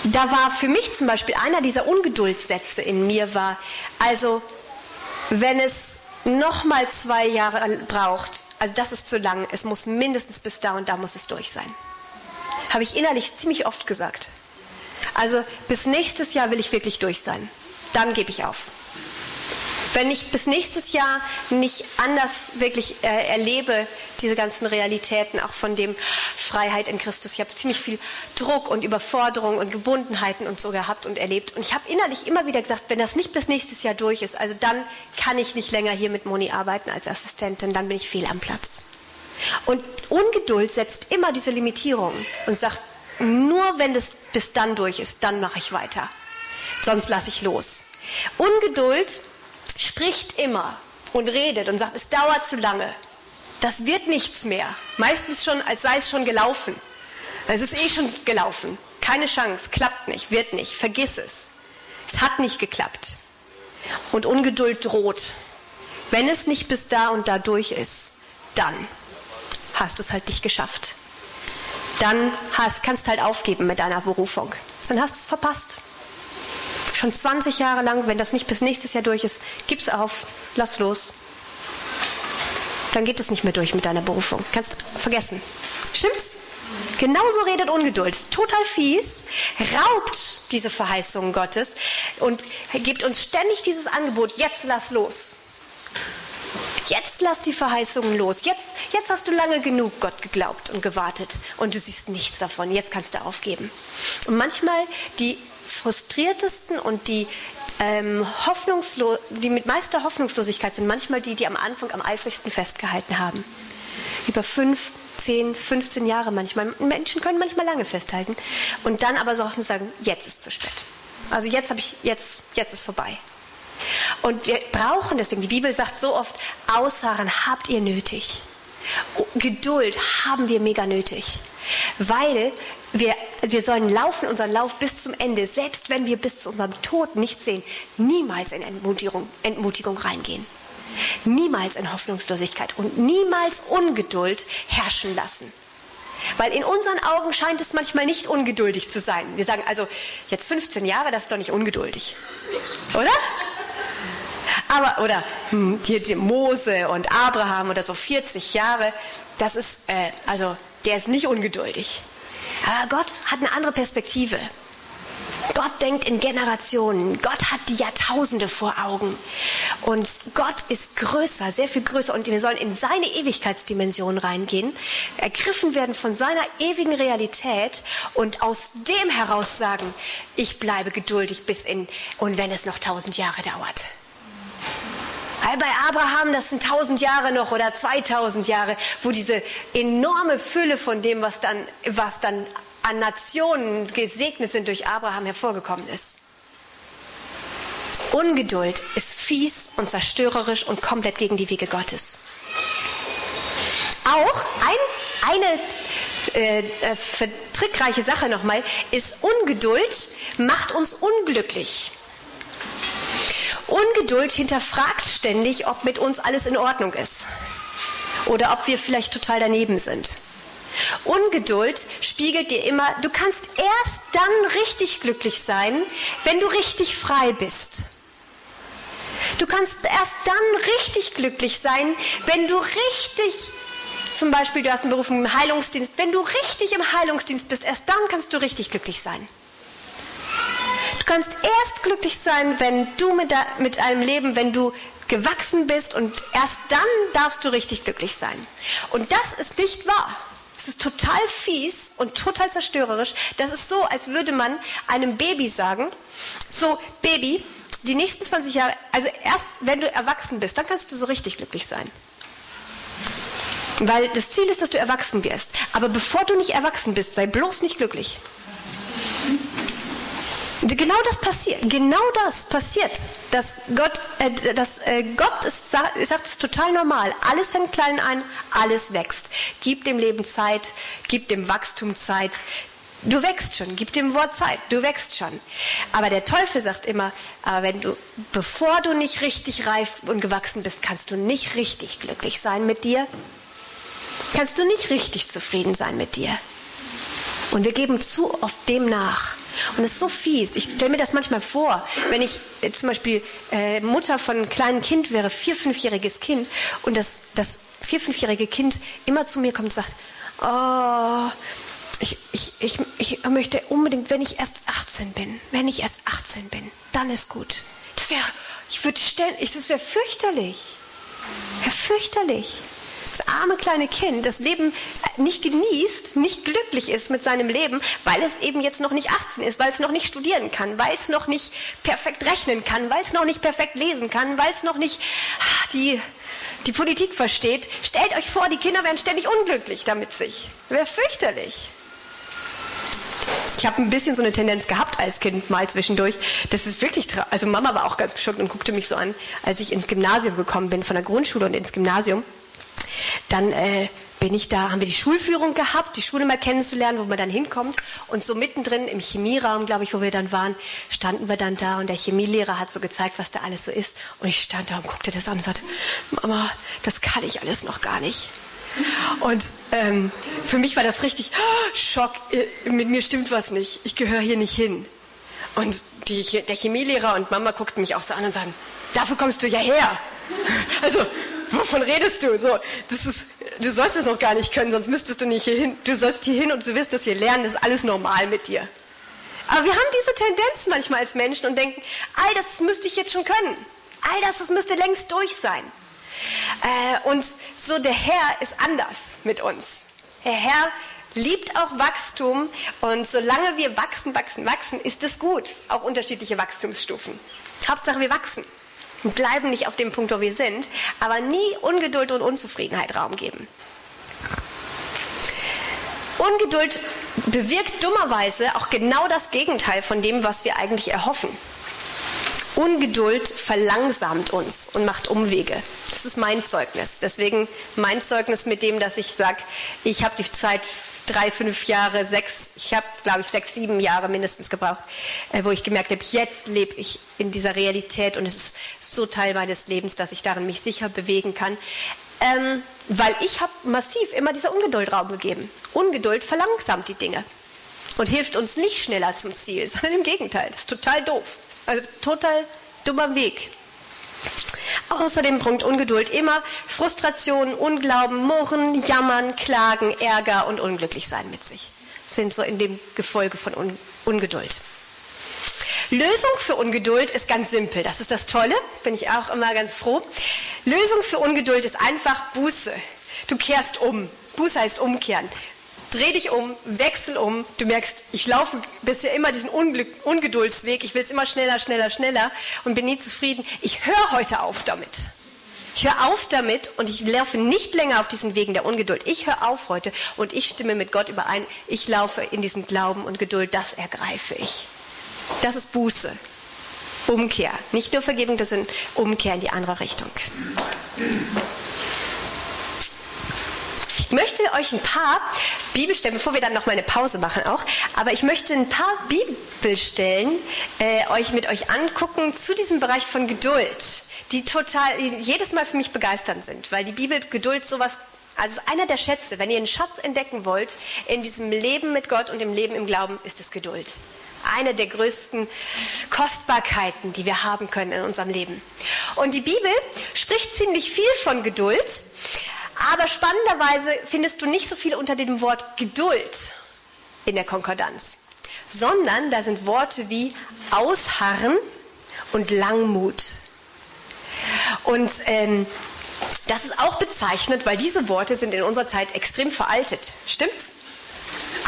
da war für mich zum Beispiel einer dieser Ungeduldssätze in mir war, also wenn es noch mal zwei Jahre braucht, also das ist zu lang, es muss mindestens bis da und da muss es durch sein. Habe ich innerlich ziemlich oft gesagt. Also bis nächstes Jahr will ich wirklich durch sein. Dann gebe ich auf. Wenn ich bis nächstes Jahr nicht anders wirklich äh, erlebe, diese ganzen Realitäten auch von dem Freiheit in Christus. Ich habe ziemlich viel Druck und Überforderung und Gebundenheiten und so gehabt und erlebt. Und ich habe innerlich immer wieder gesagt, wenn das nicht bis nächstes Jahr durch ist, also dann kann ich nicht länger hier mit Moni arbeiten als Assistentin, dann bin ich fehl am Platz. Und Ungeduld setzt immer diese Limitierung und sagt, nur wenn es bis dann durch ist, dann mache ich weiter. Sonst lasse ich los. Ungeduld spricht immer und redet und sagt, es dauert zu lange. Das wird nichts mehr. Meistens schon, als sei es schon gelaufen. Es ist eh schon gelaufen. Keine Chance, klappt nicht, wird nicht, vergiss es. Es hat nicht geklappt. Und Ungeduld droht. Wenn es nicht bis da und da durch ist, dann hast du es halt nicht geschafft. Dann hast, kannst du halt aufgeben mit deiner Berufung. Dann hast du es verpasst. Schon 20 Jahre lang, wenn das nicht bis nächstes Jahr durch ist, gib's auf, lass los. Dann geht es nicht mehr durch mit deiner Berufung. Kannst vergessen. Stimmt's? Genauso redet Ungeduld. Total fies, raubt diese Verheißungen Gottes und gibt uns ständig dieses Angebot, jetzt lass los. Jetzt lass die Verheißungen los. Jetzt, jetzt hast du lange genug Gott geglaubt und gewartet und du siehst nichts davon. Jetzt kannst du aufgeben. Und manchmal die frustriertesten und die, ähm, hoffnungslo die mit meister Hoffnungslosigkeit sind manchmal die, die am Anfang am eifrigsten festgehalten haben. Über fünf, zehn, 15 Jahre manchmal. Menschen können manchmal lange festhalten und dann aber so sagen, jetzt ist zu spät. Also jetzt habe ich, jetzt, jetzt ist vorbei. Und wir brauchen deswegen, die Bibel sagt so oft, Ausharren habt ihr nötig. Geduld haben wir mega nötig. Weil wir, wir sollen laufen unseren Lauf bis zum Ende, selbst wenn wir bis zu unserem Tod nichts sehen, niemals in Entmutigung, Entmutigung reingehen. Niemals in Hoffnungslosigkeit und niemals Ungeduld herrschen lassen. Weil in unseren Augen scheint es manchmal nicht ungeduldig zu sein. Wir sagen also, jetzt 15 Jahre, das ist doch nicht ungeduldig. Oder? Aber, oder hm, hier Mose und Abraham oder so 40 Jahre, das ist, äh, also der ist nicht ungeduldig. Aber Gott hat eine andere Perspektive. Gott denkt in Generationen. Gott hat die Jahrtausende vor Augen. Und Gott ist größer, sehr viel größer. Und wir sollen in seine Ewigkeitsdimension reingehen, ergriffen werden von seiner ewigen Realität und aus dem heraus sagen, ich bleibe geduldig bis in, und wenn es noch tausend Jahre dauert. Weil bei Abraham, das sind tausend Jahre noch oder 2000 Jahre, wo diese enorme Fülle von dem, was dann, was dann an Nationen gesegnet sind durch Abraham hervorgekommen ist. Ungeduld ist fies und zerstörerisch und komplett gegen die Wege Gottes. Auch ein, eine äh, äh, trickreiche Sache nochmal ist Ungeduld macht uns unglücklich. Ungeduld hinterfragt ständig, ob mit uns alles in Ordnung ist oder ob wir vielleicht total daneben sind. Ungeduld spiegelt dir immer, du kannst erst dann richtig glücklich sein, wenn du richtig frei bist. Du kannst erst dann richtig glücklich sein, wenn du richtig, zum Beispiel du hast einen Beruf im Heilungsdienst, wenn du richtig im Heilungsdienst bist, erst dann kannst du richtig glücklich sein. Du kannst erst glücklich sein, wenn du mit, der, mit einem Leben, wenn du gewachsen bist und erst dann darfst du richtig glücklich sein. Und das ist nicht wahr. Es ist total fies und total zerstörerisch. Das ist so, als würde man einem Baby sagen, so Baby, die nächsten 20 Jahre, also erst wenn du erwachsen bist, dann kannst du so richtig glücklich sein. Weil das Ziel ist, dass du erwachsen wirst. Aber bevor du nicht erwachsen bist, sei bloß nicht glücklich. Genau das passiert. Genau das passiert. Dass Gott, äh, dass, äh, Gott ist, sagt, es total normal. Alles fängt klein an, alles wächst. Gib dem Leben Zeit, gib dem Wachstum Zeit. Du wächst schon, gib dem Wort Zeit, du wächst schon. Aber der Teufel sagt immer, aber wenn du, bevor du nicht richtig reif und gewachsen bist, kannst du nicht richtig glücklich sein mit dir. Kannst du nicht richtig zufrieden sein mit dir. Und wir geben zu oft dem nach. Und es ist so fies. Ich stelle mir das manchmal vor, wenn ich äh, zum Beispiel äh, Mutter von einem kleinen Kind wäre, vier-, fünfjähriges Kind, und das, das vier-, fünfjährige Kind immer zu mir kommt und sagt, oh, ich, ich, ich, ich möchte unbedingt, wenn ich erst 18 bin, wenn ich erst 18 bin, dann ist gut. Das wäre Ich ständig, das fürchterlich. Wäre fürchterlich. Das arme kleine Kind, das Leben nicht genießt, nicht glücklich ist mit seinem Leben, weil es eben jetzt noch nicht 18 ist, weil es noch nicht studieren kann, weil es noch nicht perfekt rechnen kann, weil es noch nicht perfekt lesen kann, weil es noch nicht ah, die, die Politik versteht. Stellt euch vor, die Kinder wären ständig unglücklich damit sich. Wäre fürchterlich. Ich habe ein bisschen so eine Tendenz gehabt als Kind mal zwischendurch. Das ist wirklich, also Mama war auch ganz geschockt und guckte mich so an, als ich ins Gymnasium gekommen bin, von der Grundschule und ins Gymnasium. Dann äh, bin ich da, haben wir die Schulführung gehabt, die Schule mal kennenzulernen, wo man dann hinkommt. Und so mittendrin im Chemieraum, glaube ich, wo wir dann waren, standen wir dann da und der Chemielehrer hat so gezeigt, was da alles so ist. Und ich stand da und guckte das an und sagte, Mama, das kann ich alles noch gar nicht. Und ähm, für mich war das richtig oh, Schock. Äh, mit mir stimmt was nicht. Ich gehöre hier nicht hin. Und die, der Chemielehrer und Mama guckten mich auch so an und sagten, dafür kommst du ja her. Also, wovon redest du? So, das ist, du sollst es noch gar nicht können, sonst müsstest du nicht hier hin. Du sollst hier hin und du wirst das hier lernen, das ist alles normal mit dir. Aber wir haben diese Tendenz manchmal als Menschen und denken, all das müsste ich jetzt schon können. All das, das müsste längst durch sein. Äh, und so der Herr ist anders mit uns. Der Herr liebt auch Wachstum und solange wir wachsen, wachsen, wachsen, ist es gut. Auch unterschiedliche Wachstumsstufen. Hauptsache wir wachsen und bleiben nicht auf dem Punkt, wo wir sind, aber nie Ungeduld und Unzufriedenheit Raum geben. Ungeduld bewirkt dummerweise auch genau das Gegenteil von dem, was wir eigentlich erhoffen. Ungeduld verlangsamt uns und macht Umwege. Das ist mein Zeugnis. Deswegen mein Zeugnis mit dem, dass ich sage, ich habe die Zeit drei, fünf Jahre, sechs, ich habe, glaube ich, sechs, sieben Jahre mindestens gebraucht, äh, wo ich gemerkt habe, jetzt lebe ich in dieser Realität und es ist so Teil meines Lebens, dass ich darin mich sicher bewegen kann. Ähm, weil ich habe massiv immer dieser Ungeduld Raum gegeben. Ungeduld verlangsamt die Dinge und hilft uns nicht schneller zum Ziel, sondern im Gegenteil. Das ist total doof. Also total dummer Weg. Außerdem bringt Ungeduld immer Frustration, Unglauben, Murren, Jammern, Klagen, Ärger und Unglücklichsein mit sich. Sind so in dem Gefolge von Un Ungeduld. Lösung für Ungeduld ist ganz simpel. Das ist das Tolle, bin ich auch immer ganz froh. Lösung für Ungeduld ist einfach Buße. Du kehrst um. Buße heißt umkehren dreh dich um, wechsel um. Du merkst, ich laufe bisher immer diesen Unglück, Ungeduldsweg. Ich will es immer schneller, schneller, schneller und bin nie zufrieden. Ich höre heute auf damit. Ich höre auf damit und ich laufe nicht länger auf diesen Wegen der Ungeduld. Ich höre auf heute und ich stimme mit Gott überein. Ich laufe in diesem Glauben und Geduld, das ergreife ich. Das ist Buße. Umkehr. Nicht nur Vergebung, das sind Umkehr in die andere Richtung. Ich möchte euch ein paar Bibelstellen, bevor wir dann noch mal eine Pause machen auch, aber ich möchte ein paar Bibelstellen äh, euch mit euch angucken zu diesem Bereich von Geduld, die total jedes Mal für mich begeisternd sind, weil die Bibel Geduld sowas also einer der Schätze, wenn ihr einen Schatz entdecken wollt in diesem Leben mit Gott und im Leben im Glauben, ist es Geduld. Eine der größten Kostbarkeiten, die wir haben können in unserem Leben. Und die Bibel spricht ziemlich viel von Geduld, aber spannenderweise findest du nicht so viel unter dem Wort Geduld in der Konkordanz, sondern da sind Worte wie Ausharren und Langmut. Und ähm, das ist auch bezeichnet, weil diese Worte sind in unserer Zeit extrem veraltet. Stimmt's?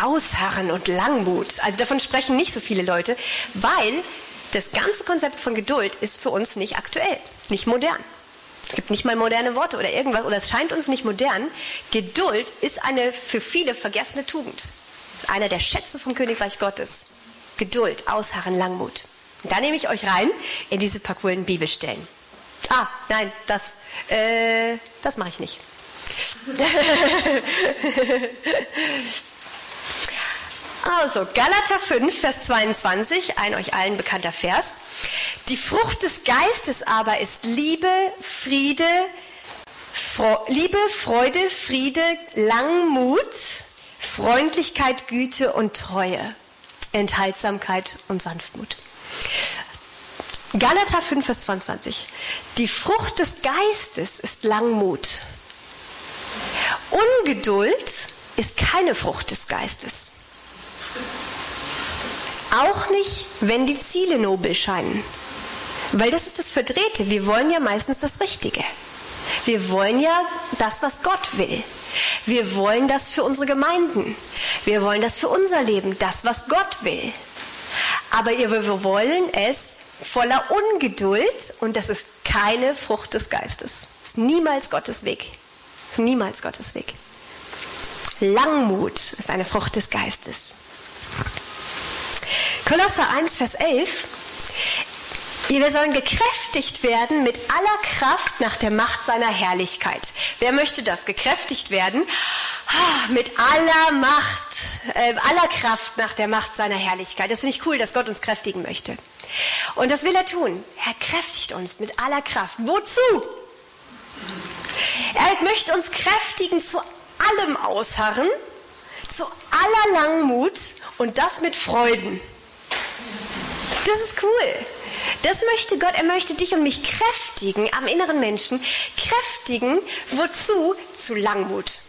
Ausharren und Langmut. Also davon sprechen nicht so viele Leute, weil das ganze Konzept von Geduld ist für uns nicht aktuell, nicht modern. Es gibt nicht mal moderne Worte oder irgendwas, oder es scheint uns nicht modern. Geduld ist eine für viele vergessene Tugend. Einer der Schätze vom Königreich Gottes. Geduld, Ausharren, Langmut. Und da nehme ich euch rein in diese paar coolen Bibelstellen. Ah, nein, das, äh, das mache ich nicht. Also, Galater 5, Vers 22, ein euch allen bekannter Vers. Die Frucht des Geistes aber ist Liebe, Friede, Fro Liebe, Freude, Friede, Langmut, Freundlichkeit, Güte und Treue, Enthaltsamkeit und Sanftmut. Galater 5, Vers 22. Die Frucht des Geistes ist Langmut. Ungeduld ist keine Frucht des Geistes. Auch nicht, wenn die Ziele nobel scheinen. Weil das ist das Verdrehte. Wir wollen ja meistens das Richtige. Wir wollen ja das, was Gott will. Wir wollen das für unsere Gemeinden. Wir wollen das für unser Leben, das, was Gott will. Aber wir wollen es voller Ungeduld und das ist keine Frucht des Geistes. Das ist niemals Gottes Weg. Das ist niemals Gottes Weg. Langmut ist eine Frucht des Geistes. Kolosser 1, Vers 11. Wir sollen gekräftigt werden mit aller Kraft nach der Macht seiner Herrlichkeit. Wer möchte das? Gekräftigt werden ah, mit aller Macht, äh, aller Kraft nach der Macht seiner Herrlichkeit. Das finde ich cool, dass Gott uns kräftigen möchte. Und das will er tun. Er kräftigt uns mit aller Kraft. Wozu? Er möchte uns kräftigen zu allem Ausharren, zu aller Langmut und das mit Freuden. Das ist cool. Das möchte Gott, er möchte dich und mich kräftigen am inneren Menschen. Kräftigen, wozu? Zu Langmut.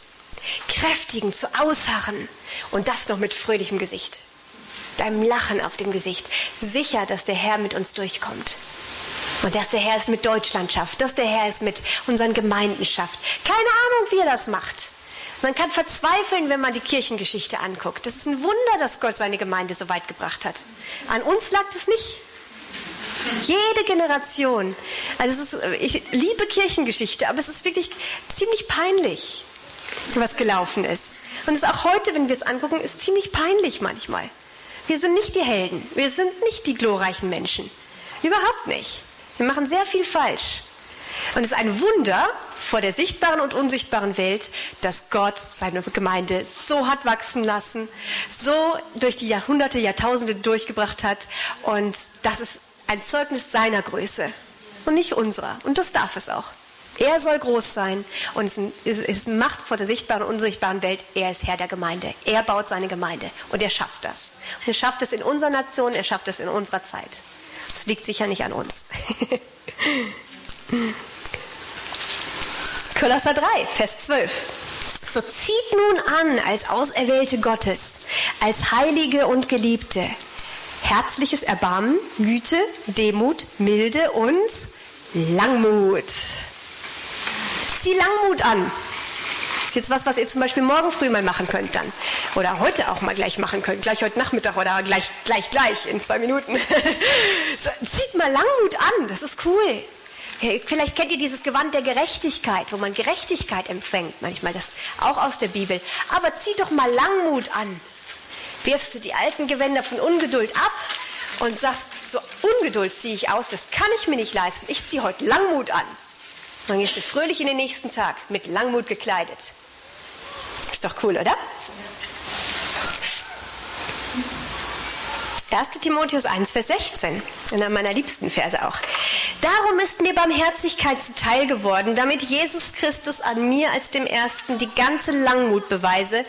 Kräftigen, zu Ausharren. Und das noch mit fröhlichem Gesicht. Deinem Lachen auf dem Gesicht. Sicher, dass der Herr mit uns durchkommt. Und dass der Herr es mit Deutschland schafft, dass der Herr es mit unseren Gemeinden schafft. Keine Ahnung, wie er das macht. Man kann verzweifeln, wenn man die Kirchengeschichte anguckt. Das ist ein Wunder, dass Gott seine Gemeinde so weit gebracht hat. An uns lag es nicht. Jede Generation. Also ist, ich liebe Kirchengeschichte, aber es ist wirklich ziemlich peinlich, was gelaufen ist. Und es ist auch heute, wenn wir es angucken, ist ziemlich peinlich manchmal. Wir sind nicht die Helden. Wir sind nicht die glorreichen Menschen. Überhaupt nicht. Wir machen sehr viel falsch. Und es ist ein Wunder vor der sichtbaren und unsichtbaren Welt, dass Gott seine Gemeinde so hat wachsen lassen, so durch die Jahrhunderte, Jahrtausende durchgebracht hat. Und das ist ein Zeugnis seiner Größe und nicht unserer. Und das darf es auch. Er soll groß sein und es Macht vor der sichtbaren und unsichtbaren Welt. Er ist Herr der Gemeinde. Er baut seine Gemeinde und er schafft das. Und er schafft es in unserer Nation, er schafft es in unserer Zeit. Das liegt sicher nicht an uns. Kolosser 3, Vers 12. So zieht nun an als Auserwählte Gottes, als Heilige und Geliebte, herzliches Erbarmen, Güte, Demut, Milde und Langmut. Zieh Langmut an. Das ist jetzt was, was ihr zum Beispiel morgen früh mal machen könnt dann. Oder heute auch mal gleich machen könnt. Gleich heute Nachmittag oder gleich, gleich, gleich in zwei Minuten. zieht mal Langmut an. Das ist cool. Vielleicht kennt ihr dieses Gewand der Gerechtigkeit, wo man Gerechtigkeit empfängt, manchmal das auch aus der Bibel. Aber zieh doch mal Langmut an wirfst du die alten Gewänder von Ungeduld ab und sagst, so Ungeduld ziehe ich aus, das kann ich mir nicht leisten. Ich ziehe heute Langmut an. dann gehst du fröhlich in den nächsten Tag mit Langmut gekleidet. Ist doch cool, oder? 1. Timotheus 1, Vers 16, einer meiner liebsten Verse auch. Darum ist mir Barmherzigkeit zuteil geworden, damit Jesus Christus an mir als dem Ersten die ganze Langmut beweise,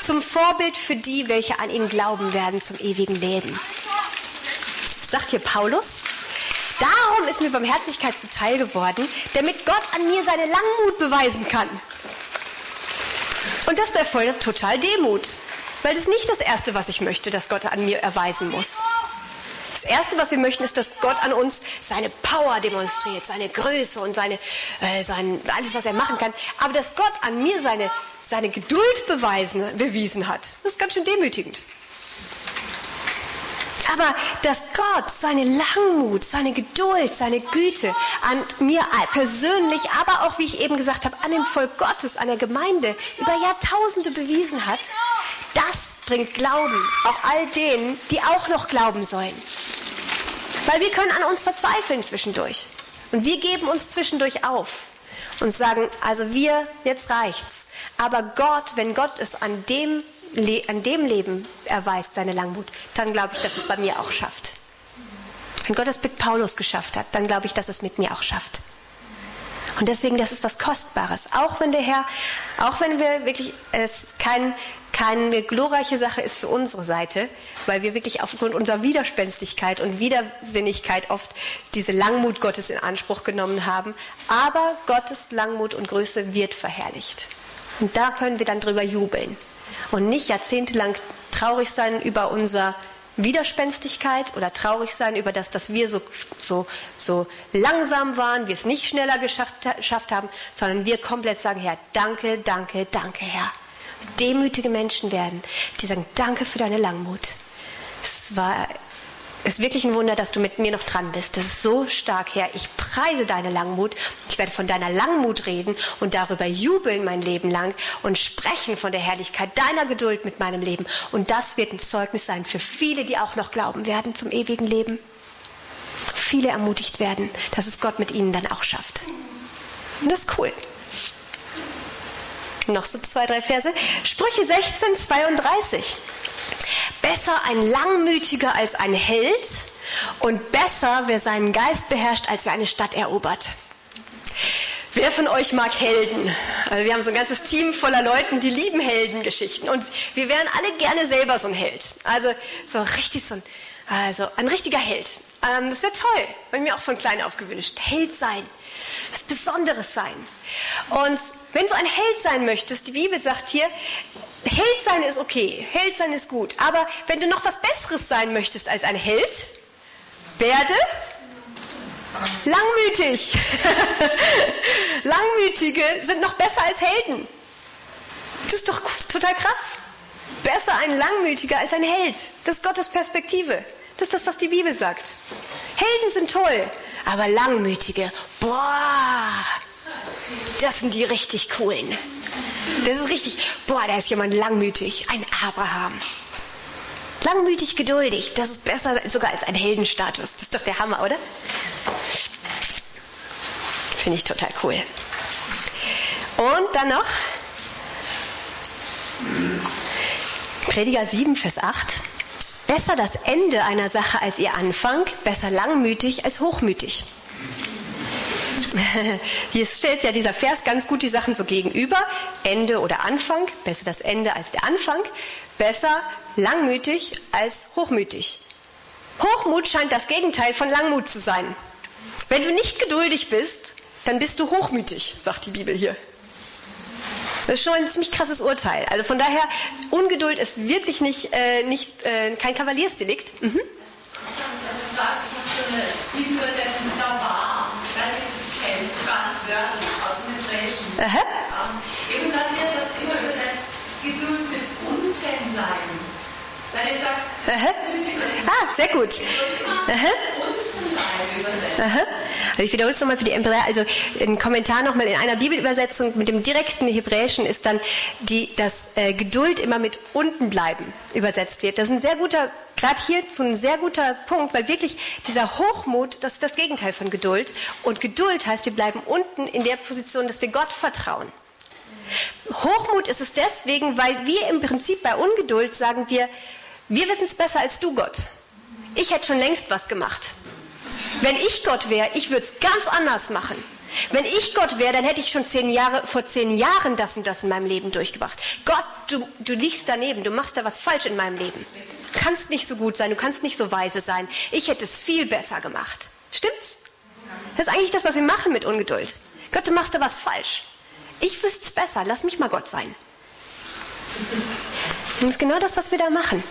zum Vorbild für die, welche an ihn glauben werden, zum ewigen Leben. sagt hier Paulus. Darum ist mir Barmherzigkeit zuteil geworden, damit Gott an mir seine Langmut beweisen kann. Und das erfordert total Demut. Weil das ist nicht das Erste, was ich möchte, dass Gott an mir erweisen muss. Das Erste, was wir möchten, ist, dass Gott an uns seine Power demonstriert, seine Größe und seine, äh, sein, alles, was er machen kann. Aber dass Gott an mir seine, seine Geduld beweisen, bewiesen hat, das ist ganz schön demütigend. Aber dass Gott seine Langmut, seine Geduld, seine Güte an mir persönlich, aber auch, wie ich eben gesagt habe, an dem Volk Gottes, an der Gemeinde über Jahrtausende bewiesen hat, das bringt Glauben, auch all denen, die auch noch glauben sollen. Weil wir können an uns verzweifeln zwischendurch. Und wir geben uns zwischendurch auf und sagen, also wir, jetzt reicht's. Aber Gott, wenn Gott es an dem, an dem Leben erweist, seine Langmut, dann glaube ich, dass es bei mir auch schafft. Wenn Gott es mit Paulus geschafft hat, dann glaube ich, dass es mit mir auch schafft. Und deswegen, das ist was Kostbares. Auch wenn der Herr, auch wenn wir wirklich es kein keine glorreiche Sache ist für unsere Seite, weil wir wirklich aufgrund unserer Widerspenstigkeit und Widersinnigkeit oft diese Langmut Gottes in Anspruch genommen haben. Aber Gottes Langmut und Größe wird verherrlicht. Und da können wir dann drüber jubeln und nicht jahrzehntelang traurig sein über unser Widerspenstigkeit oder traurig sein über das, dass wir so, so, so langsam waren, wir es nicht schneller geschafft, haben, sondern wir komplett sagen, Herr, danke, danke, danke, Herr. Demütige Menschen werden, die sagen, danke für deine Langmut. Es war ist wirklich ein Wunder, dass du mit mir noch dran bist. Das ist so stark, Herr. Ich preise deine Langmut. Ich werde von deiner Langmut reden und darüber jubeln mein Leben lang und sprechen von der Herrlichkeit deiner Geduld mit meinem Leben. Und das wird ein Zeugnis sein für viele, die auch noch glauben werden zum ewigen Leben. Viele ermutigt werden, dass es Gott mit ihnen dann auch schafft. Und das ist cool. Noch so zwei, drei Verse. Sprüche 16, 32. Besser ein Langmütiger als ein Held und besser, wer seinen Geist beherrscht, als wer eine Stadt erobert. Wer von euch mag Helden? Also wir haben so ein ganzes Team voller Leuten, die lieben Heldengeschichten. Und wir wären alle gerne selber so ein Held. Also so richtig so ein, also ein richtiger Held. Ähm, das wäre toll. Habe mir auch von klein auf gewünscht. Held sein. Was Besonderes sein. Und wenn du ein Held sein möchtest, die Bibel sagt hier, Held sein ist okay, Held sein ist gut. Aber wenn du noch was Besseres sein möchtest als ein Held, werde langmütig. Langmütige sind noch besser als Helden. Das ist doch total krass. Besser ein Langmütiger als ein Held. Das ist Gottes Perspektive. Das ist das, was die Bibel sagt. Helden sind toll, aber Langmütige, boah, das sind die richtig coolen. Das ist richtig, boah, da ist jemand langmütig, ein Abraham. Langmütig, geduldig, das ist besser sogar als ein Heldenstatus. Das ist doch der Hammer, oder? Finde ich total cool. Und dann noch Prediger 7, Vers 8. Besser das Ende einer Sache als ihr Anfang, besser langmütig als hochmütig. Hier stellt ja dieser Vers ganz gut die Sachen so gegenüber. Ende oder Anfang, besser das Ende als der Anfang, besser langmütig als hochmütig. Hochmut scheint das Gegenteil von Langmut zu sein. Wenn du nicht geduldig bist, dann bist du hochmütig, sagt die Bibel hier. Das ist schon ein ziemlich krasses Urteil. Also von daher, Ungeduld ist wirklich nicht, äh, nicht äh, kein Kavaliersdelikt. Mhm. Ich habe eine Bibelübersetzung, da war aus dem Hebräischen. Aha. Ähm, eben dann wird das immer übersetzt, Geduld mit unten bleiben. Weil du sagst, Aha. Ah, sehr gut. Aha. Unten. Also ich wiederhole es nochmal für die Hebräer. Also ein Kommentar nochmal in einer Bibelübersetzung mit dem direkten Hebräischen ist dann, die, dass äh, Geduld immer mit unten bleiben übersetzt wird. Das ist ein sehr guter, gerade hierzu ein sehr guter Punkt, weil wirklich dieser Hochmut, das ist das Gegenteil von Geduld. Und Geduld heißt, wir bleiben unten in der Position, dass wir Gott vertrauen. Hochmut ist es deswegen, weil wir im Prinzip bei Ungeduld sagen wir, wir wissen es besser als du, Gott. Ich hätte schon längst was gemacht. Wenn ich Gott wäre, ich würde es ganz anders machen. Wenn ich Gott wäre, dann hätte ich schon zehn Jahre, vor zehn Jahren das und das in meinem Leben durchgebracht. Gott, du, du liegst daneben, du machst da was falsch in meinem Leben. Du kannst nicht so gut sein, du kannst nicht so weise sein. Ich hätte es viel besser gemacht. Stimmt's? Das ist eigentlich das, was wir machen mit Ungeduld. Gott, du machst da was falsch. Ich wüsste es besser, lass mich mal Gott sein. Das ist genau das, was wir da machen.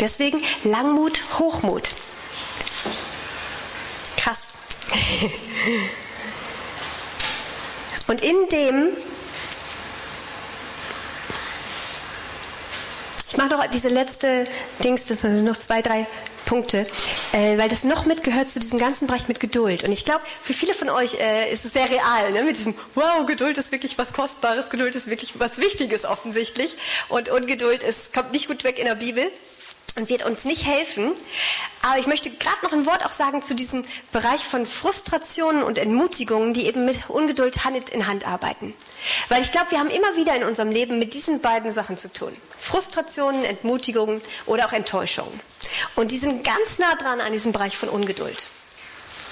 Deswegen Langmut, Hochmut. Krass. Und in dem, ich mache noch diese letzte Dings, das sind noch zwei, drei Punkte, äh, weil das noch mitgehört zu diesem ganzen Bereich mit Geduld. Und ich glaube, für viele von euch äh, ist es sehr real, ne? mit diesem, wow, Geduld ist wirklich was Kostbares, Geduld ist wirklich was Wichtiges offensichtlich. Und Ungeduld ist, kommt nicht gut weg in der Bibel und wird uns nicht helfen. Aber ich möchte gerade noch ein Wort auch sagen zu diesem Bereich von Frustrationen und Entmutigungen, die eben mit Ungeduld Hand in Hand arbeiten. Weil ich glaube, wir haben immer wieder in unserem Leben mit diesen beiden Sachen zu tun. Frustrationen, Entmutigungen oder auch Enttäuschungen. Und die sind ganz nah dran an diesem Bereich von Ungeduld.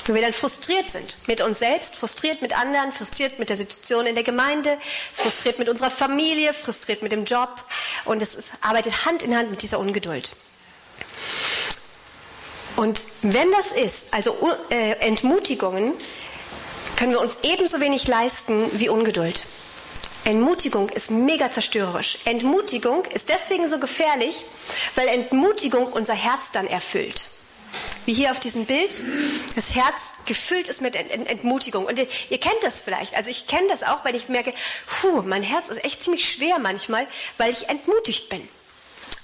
Wo wir dann frustriert sind mit uns selbst, frustriert mit anderen, frustriert mit der Situation in der Gemeinde, frustriert mit unserer Familie, frustriert mit dem Job. Und es ist, arbeitet Hand in Hand mit dieser Ungeduld. Und wenn das ist, also äh, Entmutigungen, können wir uns ebenso wenig leisten wie Ungeduld. Entmutigung ist mega zerstörerisch. Entmutigung ist deswegen so gefährlich, weil Entmutigung unser Herz dann erfüllt. Wie hier auf diesem Bild, das Herz gefüllt ist mit Entmutigung. Und ihr kennt das vielleicht. Also ich kenne das auch, weil ich merke, puh, mein Herz ist echt ziemlich schwer manchmal, weil ich entmutigt bin.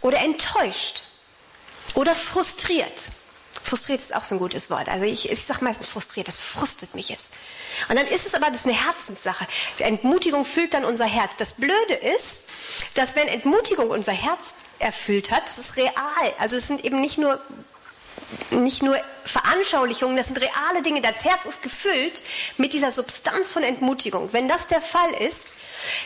Oder enttäuscht. Oder frustriert. Frustriert ist auch so ein gutes Wort. Also ich, ich sage meistens frustriert, das frustet mich jetzt. Und dann ist es aber, das ist eine Herzenssache. Entmutigung füllt dann unser Herz. Das Blöde ist, dass wenn Entmutigung unser Herz erfüllt hat, das ist real. Also es sind eben nicht nur nicht nur Veranschaulichungen, das sind reale Dinge. Das Herz ist gefüllt mit dieser Substanz von Entmutigung. Wenn das der Fall ist,